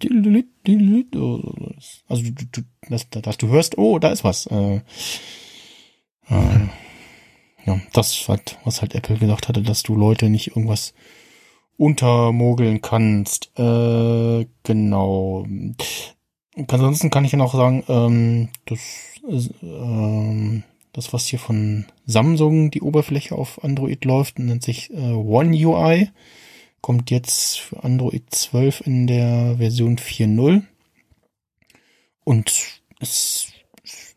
also du, du, dass, dass du hörst oh da ist was äh, äh, ja das hat was halt Apple gesagt hatte dass du Leute nicht irgendwas untermogeln kannst äh, genau ansonsten kann ich ja noch sagen ähm, das ähm, das, was hier von Samsung die Oberfläche auf Android läuft, nennt sich äh, One UI. Kommt jetzt für Android 12 in der Version 4.0. Und es,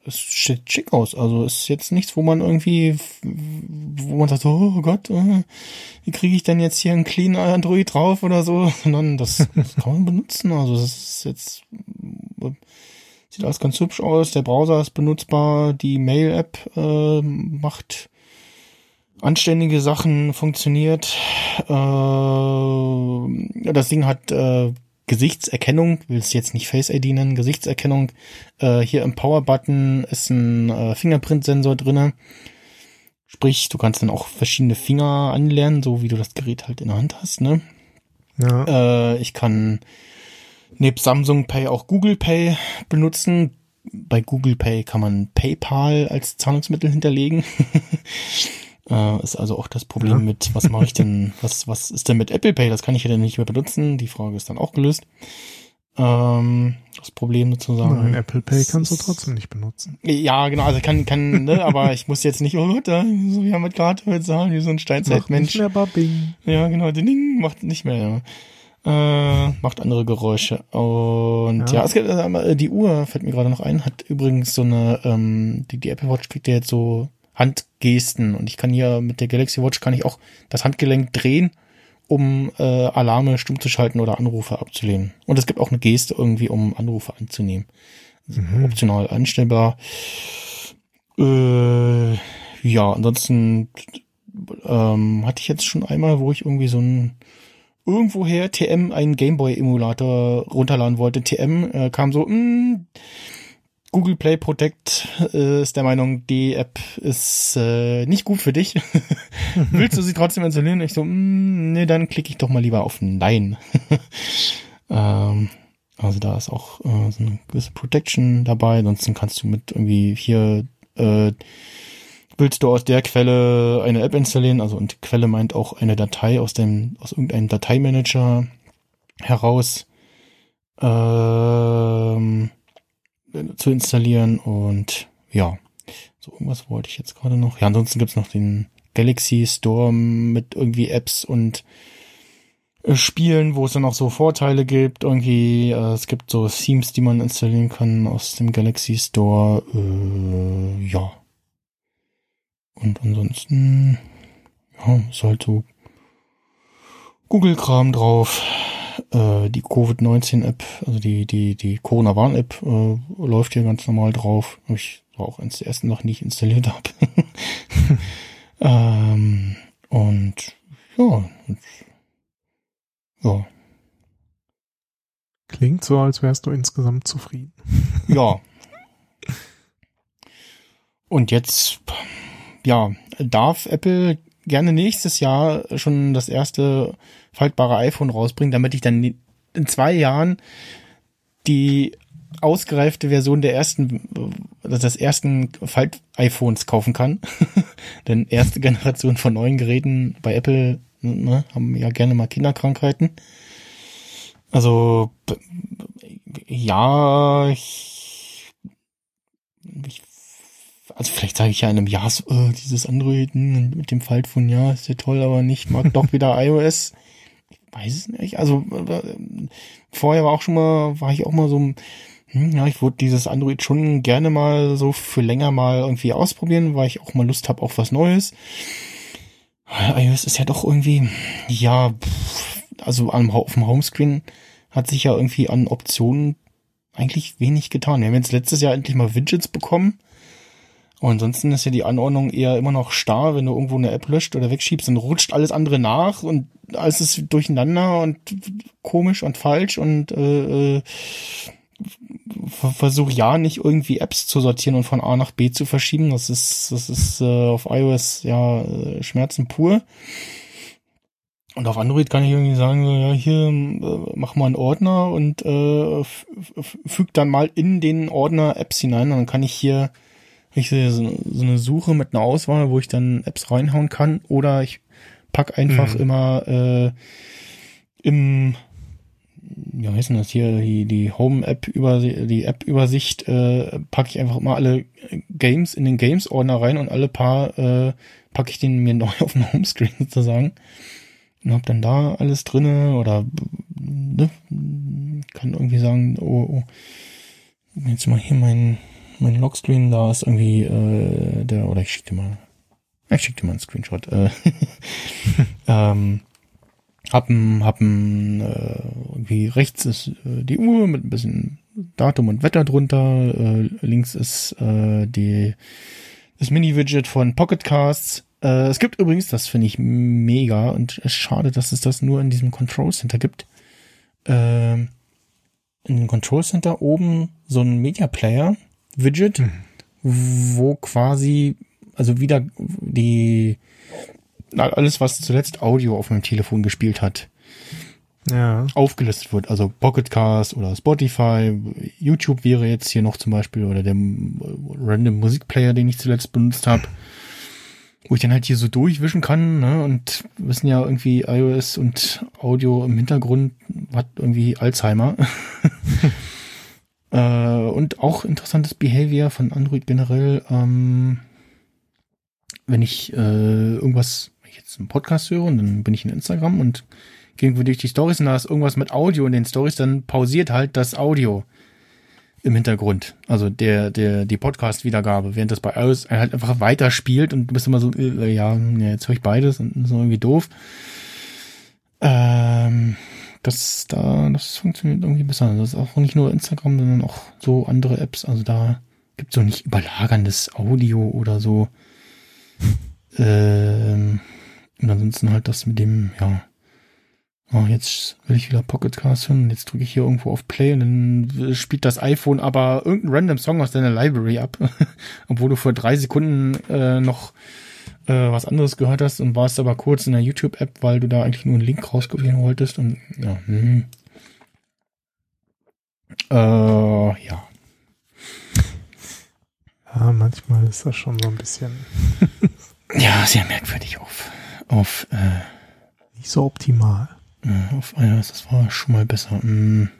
es sieht schick aus. Also ist jetzt nichts, wo man irgendwie, wo man sagt, oh Gott, äh, wie kriege ich denn jetzt hier ein clean Android drauf oder so, *laughs* sondern das, das *laughs* kann man benutzen. Also das ist jetzt Sieht alles ganz hübsch aus. Der Browser ist benutzbar. Die Mail-App äh, macht anständige Sachen, funktioniert. Äh, das Ding hat äh, Gesichtserkennung, will es jetzt nicht Face ID nennen, Gesichtserkennung. Äh, hier im Power-Button ist ein äh, Fingerprint-Sensor drinne. Sprich, du kannst dann auch verschiedene Finger anlernen, so wie du das Gerät halt in der Hand hast. Ne? Ja. Äh, ich kann nebst Samsung Pay auch Google Pay benutzen. Bei Google Pay kann man PayPal als Zahlungsmittel hinterlegen. *laughs* äh, ist also auch das Problem ja. mit, was mache ich denn, *laughs* was, was ist denn mit Apple Pay? Das kann ich ja dann nicht mehr benutzen. Die Frage ist dann auch gelöst. Ähm, das Problem sozusagen. Nein, Apple Pay kannst du trotzdem nicht benutzen. Ja, genau, also kann, kann, ne, aber ich muss jetzt nicht, oh Gott, da, so wie mit Karte bezahlen, wie so ein Steinzeitmensch. Nicht mehr Babbing. Ja, genau, den Ding macht nicht mehr, ja. Äh, macht andere Geräusche. Und ja, ja es gibt äh, die Uhr, fällt mir gerade noch ein, hat übrigens so eine, ähm, die, die Apple Watch kriegt ja jetzt so Handgesten und ich kann hier mit der Galaxy Watch kann ich auch das Handgelenk drehen, um äh, Alarme stumm zu schalten oder Anrufe abzulehnen. Und es gibt auch eine Geste irgendwie, um Anrufe anzunehmen. Also mhm. Optional einstellbar. Äh, ja, ansonsten ähm, hatte ich jetzt schon einmal, wo ich irgendwie so ein irgendwoher TM einen Gameboy-Emulator runterladen wollte. TM äh, kam so, mh, hm, Google Play Protect äh, ist der Meinung, die App ist äh, nicht gut für dich. *laughs* Willst du sie trotzdem installieren? Ich so, mh, hm, nee, dann klicke ich doch mal lieber auf Nein. *laughs* ähm, also da ist auch äh, so eine gewisse Protection dabei. Ansonsten kannst du mit irgendwie hier äh, willst du aus der Quelle eine App installieren, also und Quelle meint auch eine Datei aus dem, aus irgendeinem Dateimanager heraus ähm, zu installieren und ja, so irgendwas wollte ich jetzt gerade noch. Ja, ansonsten gibt's noch den Galaxy Store mit irgendwie Apps und äh, Spielen, wo es dann auch so Vorteile gibt. Irgendwie, äh, es gibt so Themes, die man installieren kann aus dem Galaxy Store. Äh, ja. Und ansonsten, ja, ist halt so Google-Kram drauf. Äh, die Covid-19-App, also die, die, die Corona-Warn-App äh, läuft hier ganz normal drauf. Ich war auch eines der ersten die ich installiert habe. *laughs* ähm, und ja, und, ja. Klingt so, als wärst du insgesamt zufrieden. *laughs* ja. Und jetzt, ja, darf Apple gerne nächstes Jahr schon das erste faltbare iPhone rausbringen, damit ich dann in zwei Jahren die ausgereifte Version der ersten, also des ersten Falt-iPhones kaufen kann. *laughs* Denn erste Generation von neuen Geräten bei Apple ne, haben ja gerne mal Kinderkrankheiten. Also ja, ich, ich also vielleicht sage ich ja in einem Jahr so, äh, dieses Android hm, mit dem Faltphone, ja, ist ja toll, aber nicht, mag doch wieder *laughs* iOS. Weiß es nicht. Also äh, vorher war auch schon mal, war ich auch mal so, hm, ja, ich würde dieses Android schon gerne mal so für länger mal irgendwie ausprobieren, weil ich auch mal Lust habe auf was Neues. iOS ist ja doch irgendwie, ja, also auf dem Homescreen hat sich ja irgendwie an Optionen eigentlich wenig getan. Wir haben jetzt letztes Jahr endlich mal Widgets bekommen. Und ansonsten ist ja die Anordnung eher immer noch starr, wenn du irgendwo eine App löscht oder wegschiebst, dann rutscht alles andere nach und alles ist durcheinander und komisch und falsch und äh, äh versuche ja nicht irgendwie Apps zu sortieren und von A nach B zu verschieben. Das ist, das ist äh, auf iOS ja äh, Schmerzen pur. Und auf Android kann ich irgendwie sagen, so, ja, hier äh, mach mal einen Ordner und äh, füg dann mal in den Ordner Apps hinein. Und dann kann ich hier ich sehe so, so eine Suche mit einer Auswahl, wo ich dann Apps reinhauen kann. Oder ich pack einfach mhm. immer äh, im ja, wie heißt denn das hier, die, die Home-App über die App-Übersicht, äh, packe ich einfach immer alle Games in den Games-Ordner rein und alle paar äh, packe ich den mir *laughs* neu auf den Homescreen sozusagen. Und hab dann da alles drinne oder ne, kann irgendwie sagen, oh, oh, jetzt mal hier mein, mein Lockscreen, da ist irgendwie äh, der, oder ich schicke dir mal, ich schicke dir mal einen Screenshot. Äh, *laughs* ähm, hab ein, äh, irgendwie rechts ist äh, die Uhr mit ein bisschen Datum und Wetter drunter. Äh, links ist äh, die das Mini-Widget von Pocketcasts. Äh, es gibt übrigens, das finde ich mega und es ist schade, dass es das nur in diesem Control Center gibt. Äh, in dem Control Center oben so ein Media Player Widget, mhm. wo quasi also wieder die alles, was zuletzt Audio auf meinem Telefon gespielt hat, ja. aufgelistet wird. Also Pocketcast oder Spotify, YouTube wäre jetzt hier noch zum Beispiel oder der Random Musikplayer, den ich zuletzt benutzt habe, wo ich dann halt hier so durchwischen kann. Ne? Und wissen ja irgendwie iOS und Audio im Hintergrund hat irgendwie Alzheimer. *laughs* äh, und auch interessantes Behavior von Android generell. Ähm, wenn ich äh, irgendwas jetzt einen Podcast höre und dann bin ich in Instagram und gehe durch die Stories und da ist irgendwas mit Audio in den Stories, dann pausiert halt das Audio im Hintergrund. Also der, der, die Podcast-Wiedergabe, während das bei iOS halt einfach weiterspielt und du bist immer so, äh, ja, jetzt höre ich beides und so irgendwie doof. Ähm, das da, das funktioniert irgendwie besser. Das ist auch nicht nur Instagram, sondern auch so andere Apps. Also da gibt es so nicht überlagerndes Audio oder so. *laughs* ähm, und ansonsten halt das mit dem, ja, oh, jetzt will ich wieder Pocket Cast hören jetzt drücke ich hier irgendwo auf Play und dann spielt das iPhone aber irgendeinen random Song aus deiner Library ab, *laughs* obwohl du vor drei Sekunden äh, noch äh, was anderes gehört hast und warst aber kurz in der YouTube-App, weil du da eigentlich nur einen Link rauskopieren wolltest und ja, hm. äh, ja. Ja, manchmal ist das schon so ein bisschen. *laughs* ja, sehr merkwürdig auf auf äh, nicht so optimal. Äh, auf iOS, das war schon mal besser. Hm.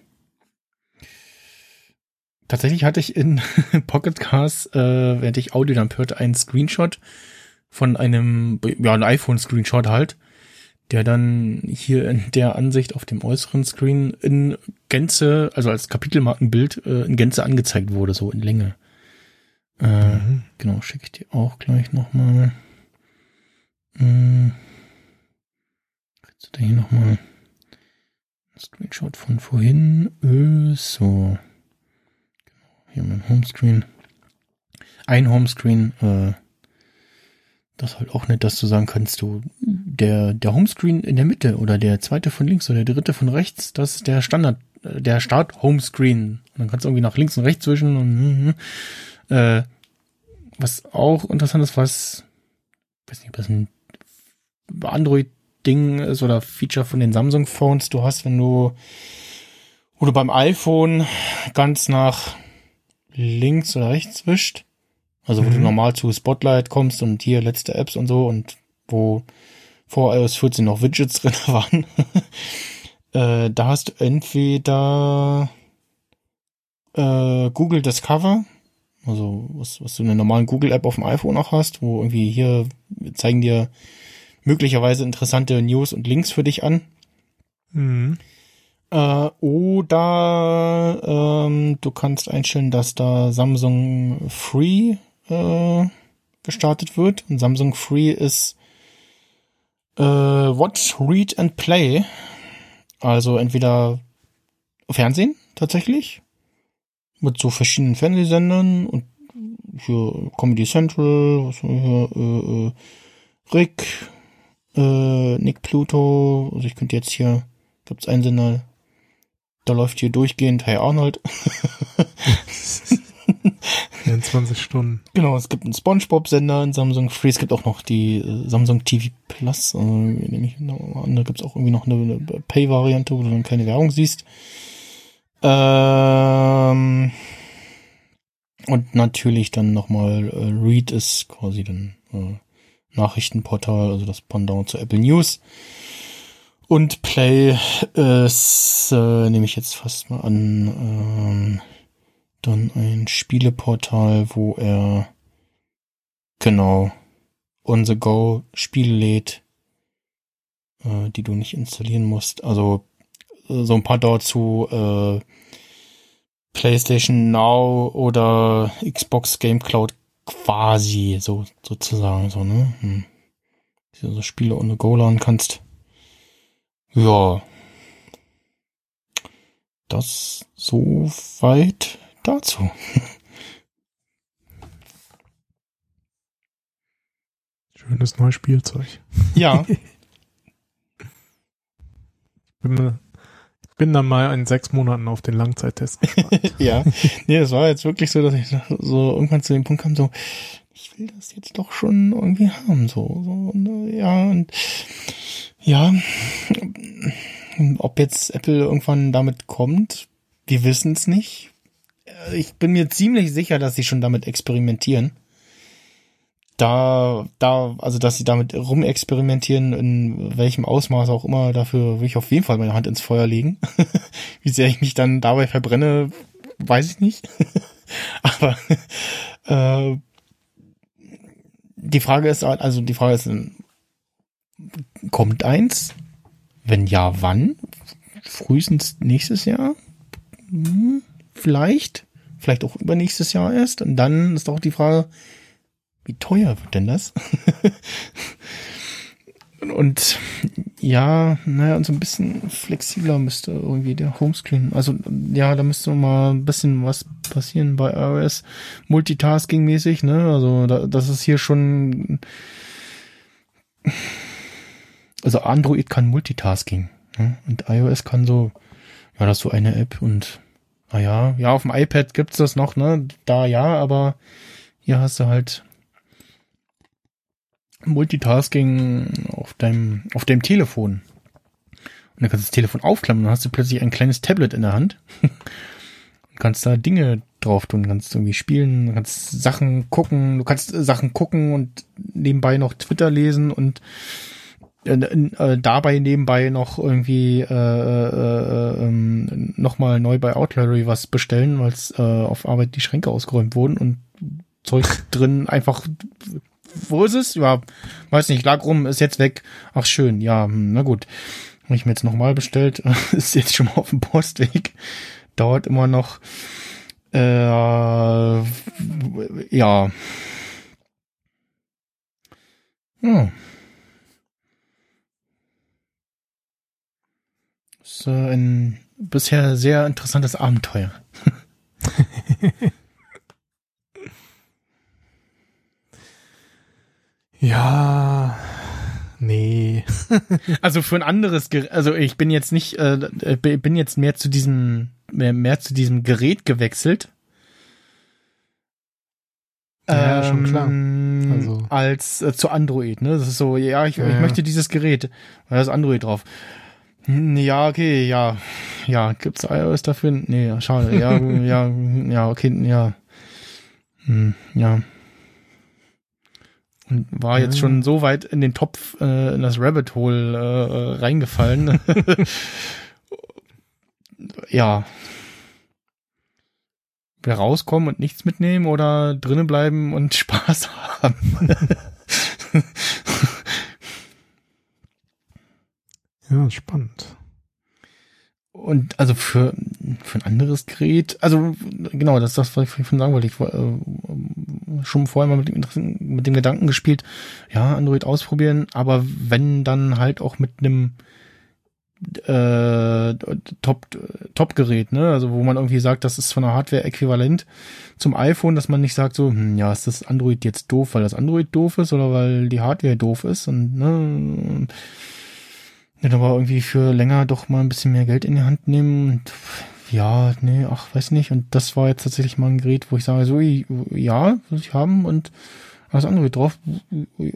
Tatsächlich hatte ich in *laughs* Pocket Cars, äh, während ich Audio dann hörte, einen Screenshot von einem, ja, ein iPhone-Screenshot halt, der dann hier in der Ansicht auf dem äußeren Screen in Gänze, also als Kapitelmarkenbild äh, in Gänze angezeigt wurde, so in Länge. Äh, mhm. Genau, schicke ich dir auch gleich nochmal. Hm. Kriegst du da hier nochmal Screenshot von vorhin? Äh, so. Genau, hier mein Homescreen. Ein Homescreen, äh, das ist halt auch nett, dass du sagen kannst, du, der, der Homescreen in der Mitte oder der zweite von links oder der dritte von rechts, das ist der Standard, äh, der Start-Homescreen. Und dann kannst du irgendwie nach links und rechts zwischen und, äh, was auch interessant ist, was, weiß nicht, ob das ein Android-Ding ist oder Feature von den Samsung-Phones du hast, wenn du, du beim iPhone ganz nach links oder rechts wischt, also wo mhm. du normal zu Spotlight kommst und hier letzte Apps und so und wo vor iOS 14 noch Widgets *laughs* drin waren, äh, da hast du entweder äh, Google Discover, also was, was du in der normalen Google-App auf dem iPhone auch hast, wo irgendwie hier zeigen dir möglicherweise interessante News und Links für dich an. Mhm. Äh, oder ähm, du kannst einstellen, dass da Samsung Free äh, gestartet wird. Und Samsung Free ist äh, Watch, Read and Play. Also entweder Fernsehen tatsächlich mit so verschiedenen Fernsehsendern und hier Comedy Central, was hier, äh, äh, Rick, äh, Nick Pluto, also ich könnte jetzt hier, gibt's einen Sender, da läuft hier durchgehend Hey Arnold. *laughs* *laughs* 24 Stunden. Genau, es gibt einen Spongebob-Sender in Samsung Free. Es gibt auch noch die äh, Samsung TV Plus. Äh, nämlich, da gibt's auch irgendwie noch eine, eine Pay-Variante, wo du dann keine Werbung siehst. Ähm, und natürlich dann nochmal äh, Read ist quasi dann äh, Nachrichtenportal, also das Pendant zu Apple News. Und Play ist, äh, nehme ich jetzt fast mal an, ähm, dann ein Spieleportal, wo er genau on the go Spiele lädt, äh, die du nicht installieren musst. Also äh, so ein paar dort zu äh, PlayStation Now oder Xbox Game Cloud quasi so sozusagen so ne. Hm. So Spiele ohne Go laden kannst. Ja. Das so weit dazu. *laughs* Schönes neues Spielzeug. Ja. *laughs* bin, bin dann mal in sechs Monaten auf den Langzeittest gespannt. *laughs* ja. Nee, es war jetzt wirklich so, dass ich so irgendwann zu dem Punkt kam, so, ich will das jetzt doch schon irgendwie haben, so, so, ne, ja, und, ja, ob jetzt Apple irgendwann damit kommt, wir wissen es nicht ich bin mir ziemlich sicher, dass sie schon damit experimentieren. Da, da, also dass sie damit rumexperimentieren, in welchem Ausmaß auch immer, dafür will ich auf jeden Fall meine Hand ins Feuer legen. *laughs* Wie sehr ich mich dann dabei verbrenne, weiß ich nicht. *laughs* Aber äh, die Frage ist, also die Frage ist, kommt eins? Wenn ja, wann? Frühestens nächstes Jahr? Hm, vielleicht vielleicht auch übernächstes Jahr erst. Und dann ist doch die Frage, wie teuer wird denn das? *laughs* und ja, naja, und so ein bisschen flexibler müsste irgendwie der Homescreen. Also ja, da müsste mal ein bisschen was passieren bei iOS Multitasking-mäßig, ne? Also da, das ist hier schon. Also Android kann Multitasking. Ne? Und iOS kann so, ja, das ist so eine App und naja, ja, auf dem iPad gibt's das noch, ne? Da ja, aber hier hast du halt Multitasking auf deinem, auf dem Telefon. Und dann kannst du das Telefon aufklappen, dann hast du plötzlich ein kleines Tablet in der Hand. *laughs* und kannst da Dinge drauf tun, kannst irgendwie spielen, kannst Sachen gucken, du kannst Sachen gucken und nebenbei noch Twitter lesen und äh, äh, dabei nebenbei noch irgendwie äh, äh, äh, ähm, nochmal neu bei Outlier was bestellen, weil äh, auf Arbeit die Schränke ausgeräumt wurden und Zeug *laughs* drin einfach wo ist es? Ja, weiß nicht, lag rum, ist jetzt weg. Ach schön, ja, hm, na gut. Habe ich mir jetzt nochmal bestellt. *laughs* ist jetzt schon mal auf dem Postweg. Dauert immer noch. Äh, ja. Hm. Ist äh, ein bisher sehr interessantes Abenteuer. *laughs* ja, nee. *laughs* also für ein anderes, Gerät, also ich bin jetzt nicht, äh, bin jetzt mehr zu diesem, mehr, mehr zu diesem Gerät gewechselt. Ja, ähm, schon klar. Also. Als äh, zu Android, ne? Das ist so, ja, ich, ja, ich möchte dieses Gerät. Da ist Android drauf. Hm, ja, okay, ja. Ja, gibt's iOS dafür? Nee, schade. Ja, ja, ja, okay, ja. Hm, ja. Und war jetzt schon so weit in den Topf, äh, in das Rabbit Hole äh, reingefallen. *laughs* ja. Wir rauskommen und nichts mitnehmen oder drinnen bleiben und *laughs* Spaß haben. Ja, spannend. Und also für, für ein anderes Gerät, also genau, das ist das, was ich vorhin sagen wollte. Ich war äh, schon vorher mal mit dem, mit dem Gedanken gespielt, ja, Android ausprobieren, aber wenn dann halt auch mit einem äh, Top Top ne? Also wo man irgendwie sagt, das ist von der Hardware äquivalent zum iPhone, dass man nicht sagt so, hm, ja, ist das Android jetzt doof, weil das Android doof ist oder weil die Hardware doof ist und ne ja, aber irgendwie für länger doch mal ein bisschen mehr Geld in die Hand nehmen und ja, nee, ach, weiß nicht. Und das war jetzt tatsächlich mal ein Gerät, wo ich sage, so, ja, will ich haben und das andere drauf,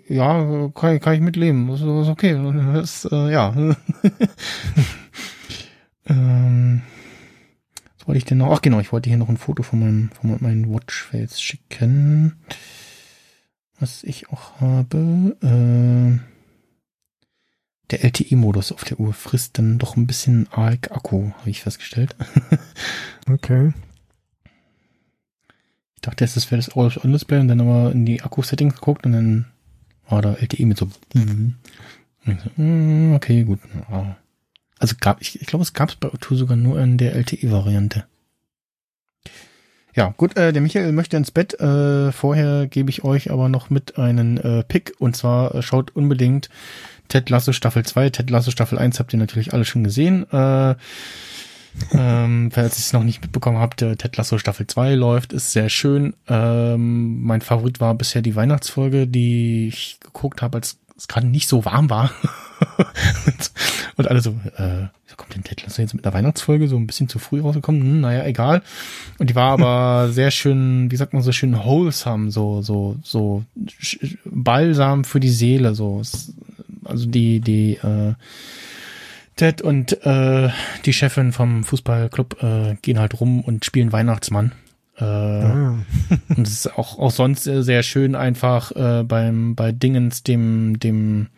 ja, kann, kann ich mitleben, das ist okay. *laughs* Das, äh, ja. *laughs* ähm, was wollte ich denn noch? Ach genau, ich wollte hier noch ein Foto von meinem, von meinem Watchface schicken. Was ich auch habe. Äh, der LTE-Modus auf der Uhr frisst dann doch ein bisschen arg Akku, habe ich festgestellt. *laughs* okay. Ich dachte erst, das wäre das All-On-Display und dann aber in die Akku-Settings geguckt und dann war da LTE mit so. Mhm. So, mm, okay, gut. Also gab ich, ich glaube, es gab es bei O2 sogar nur in der LTE-Variante. Ja, gut, äh, der Michael möchte ins Bett. Äh, vorher gebe ich euch aber noch mit einen äh, Pick und zwar äh, schaut unbedingt Ted Lasso Staffel 2, Ted Lasso Staffel 1 habt ihr natürlich alle schon gesehen. Äh, ähm, *laughs* falls ihr es noch nicht mitbekommen habt, äh, Ted Lasso Staffel 2 läuft, ist sehr schön. Ähm, mein Favorit war bisher die Weihnachtsfolge, die ich geguckt habe, als es gerade nicht so warm war. *laughs* und alle so, äh, wieso kommt denn Ted Lasso jetzt mit einer Weihnachtsfolge so ein bisschen zu früh rausgekommen? Hm, naja, egal. Und die war aber *laughs* sehr schön, wie sagt man so schön, wholesome, so, so, so balsam für die Seele, so. Also die, die, äh, Ted und äh, die Chefin vom Fußballclub äh, gehen halt rum und spielen Weihnachtsmann. Äh, ah. und es ist auch, auch sonst sehr schön einfach äh, beim bei Dingens, dem, dem,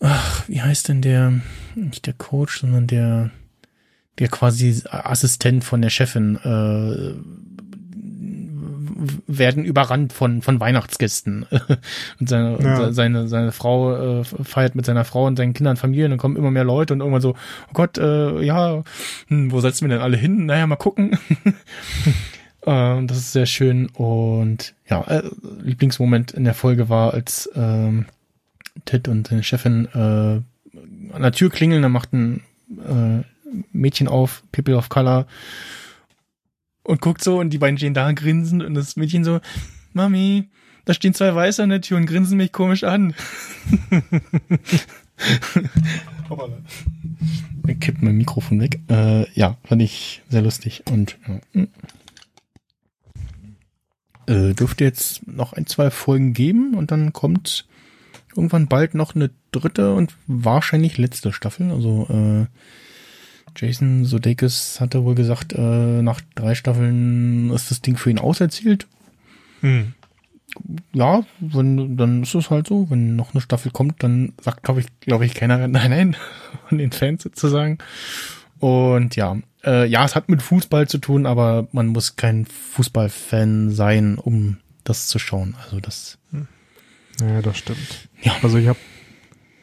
ach, wie heißt denn der, nicht der Coach, sondern der, der quasi Assistent von der Chefin, äh, werden überrannt von, von Weihnachtsgästen. *laughs* und seine, ja. seine, seine Frau äh, feiert mit seiner Frau und seinen Kindern Familien, dann kommen immer mehr Leute und irgendwann so, oh Gott, äh, ja, hm, wo setzen wir denn alle hin? Naja, mal gucken. *laughs* äh, das ist sehr schön und ja, äh, Lieblingsmoment in der Folge war, als ähm, Ted und seine Chefin äh, an der Tür klingeln, dann macht ein äh, Mädchen auf, People of Color, und guckt so und die beiden stehen da grinsen und das Mädchen so, Mami, da stehen zwei Weiße an der Tür und grinsen mich komisch an. *laughs* Ich kippt mein Mikrofon weg. Äh, ja, fand ich sehr lustig und ja. Äh, dürfte jetzt noch ein, zwei Folgen geben und dann kommt irgendwann bald noch eine dritte und wahrscheinlich letzte Staffel. Also äh, Jason Sudeikis hatte wohl gesagt, äh, nach drei Staffeln ist das Ding für ihn auserzählt. Hm. Ja, wenn, dann ist es halt so. Wenn noch eine Staffel kommt, dann sagt, glaube ich, glaube ich, keiner *laughs* nein, nein, von den Fans sozusagen. Und ja, äh, ja, es hat mit Fußball zu tun, aber man muss kein Fußballfan sein, um das zu schauen. Also das. Ja, das stimmt. Ja. Also ich habe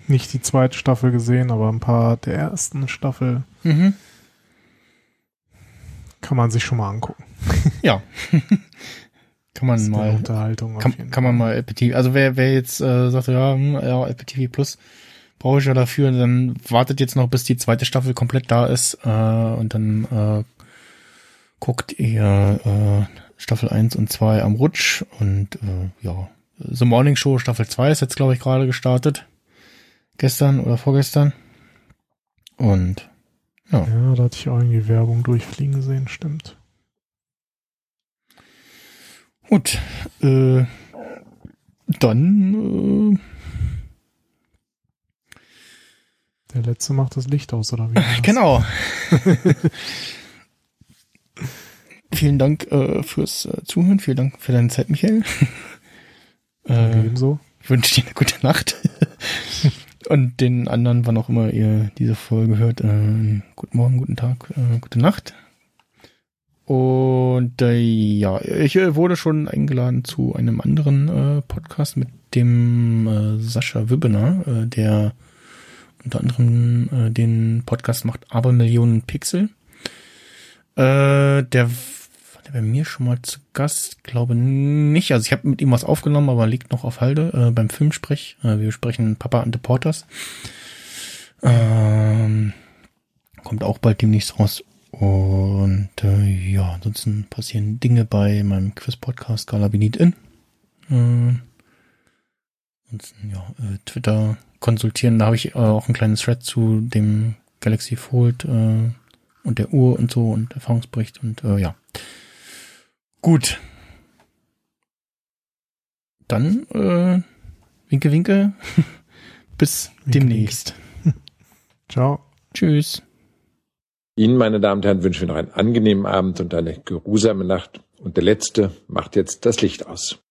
nicht die zweite Staffel gesehen, aber ein paar der ersten Staffel mhm. kann man sich schon mal angucken. Ja. *laughs* kann man mal Unterhaltung kann, kann man mal Apple TV. Also wer wer jetzt äh, sagt ja, hm, ja Apple TV Plus brauche ich ja dafür, dann wartet jetzt noch bis die zweite Staffel komplett da ist äh, und dann äh, guckt ihr äh, Staffel 1 und 2 am Rutsch und äh, ja, The Morning Show Staffel 2 ist jetzt glaube ich gerade gestartet gestern oder vorgestern. Und ja. Ja, da hatte ich auch irgendwie Werbung durchfliegen sehen, stimmt. Gut, äh, dann äh, der letzte macht das Licht aus, oder wie? Genau. *laughs* vielen Dank äh, fürs äh, Zuhören, vielen Dank für deine Zeit, Michael. äh, ebenso. Ich wünsche dir eine gute Nacht. Und den anderen, wann auch immer ihr diese Folge hört, äh, guten Morgen, guten Tag, äh, gute Nacht. Und äh, ja, ich äh, wurde schon eingeladen zu einem anderen äh, Podcast mit dem äh, Sascha Wübbener, äh, der unter anderem äh, den Podcast macht Aber Millionen Pixel. Äh, der der bei mir schon mal zu Gast? Glaube nicht. Also ich habe mit ihm was aufgenommen, aber liegt noch auf Halde äh, beim Filmsprech. Äh, wir sprechen Papa and the Porters. Ähm, kommt auch bald demnächst raus. Und äh, ja, ansonsten passieren Dinge bei meinem Quiz-Podcast Gala Benit In. Äh, ansonsten, ja, äh, Twitter konsultieren, da habe ich äh, auch ein kleines Thread zu dem Galaxy Fold äh, und der Uhr und so und Erfahrungsbericht und äh, ja. Gut. Dann, äh, winke, winke. *laughs* Bis winke, demnächst. Winke. *laughs* Ciao. Tschüss. Ihnen, meine Damen und Herren, wünschen wir noch einen angenehmen Abend und eine geruhsame Nacht. Und der Letzte macht jetzt das Licht aus.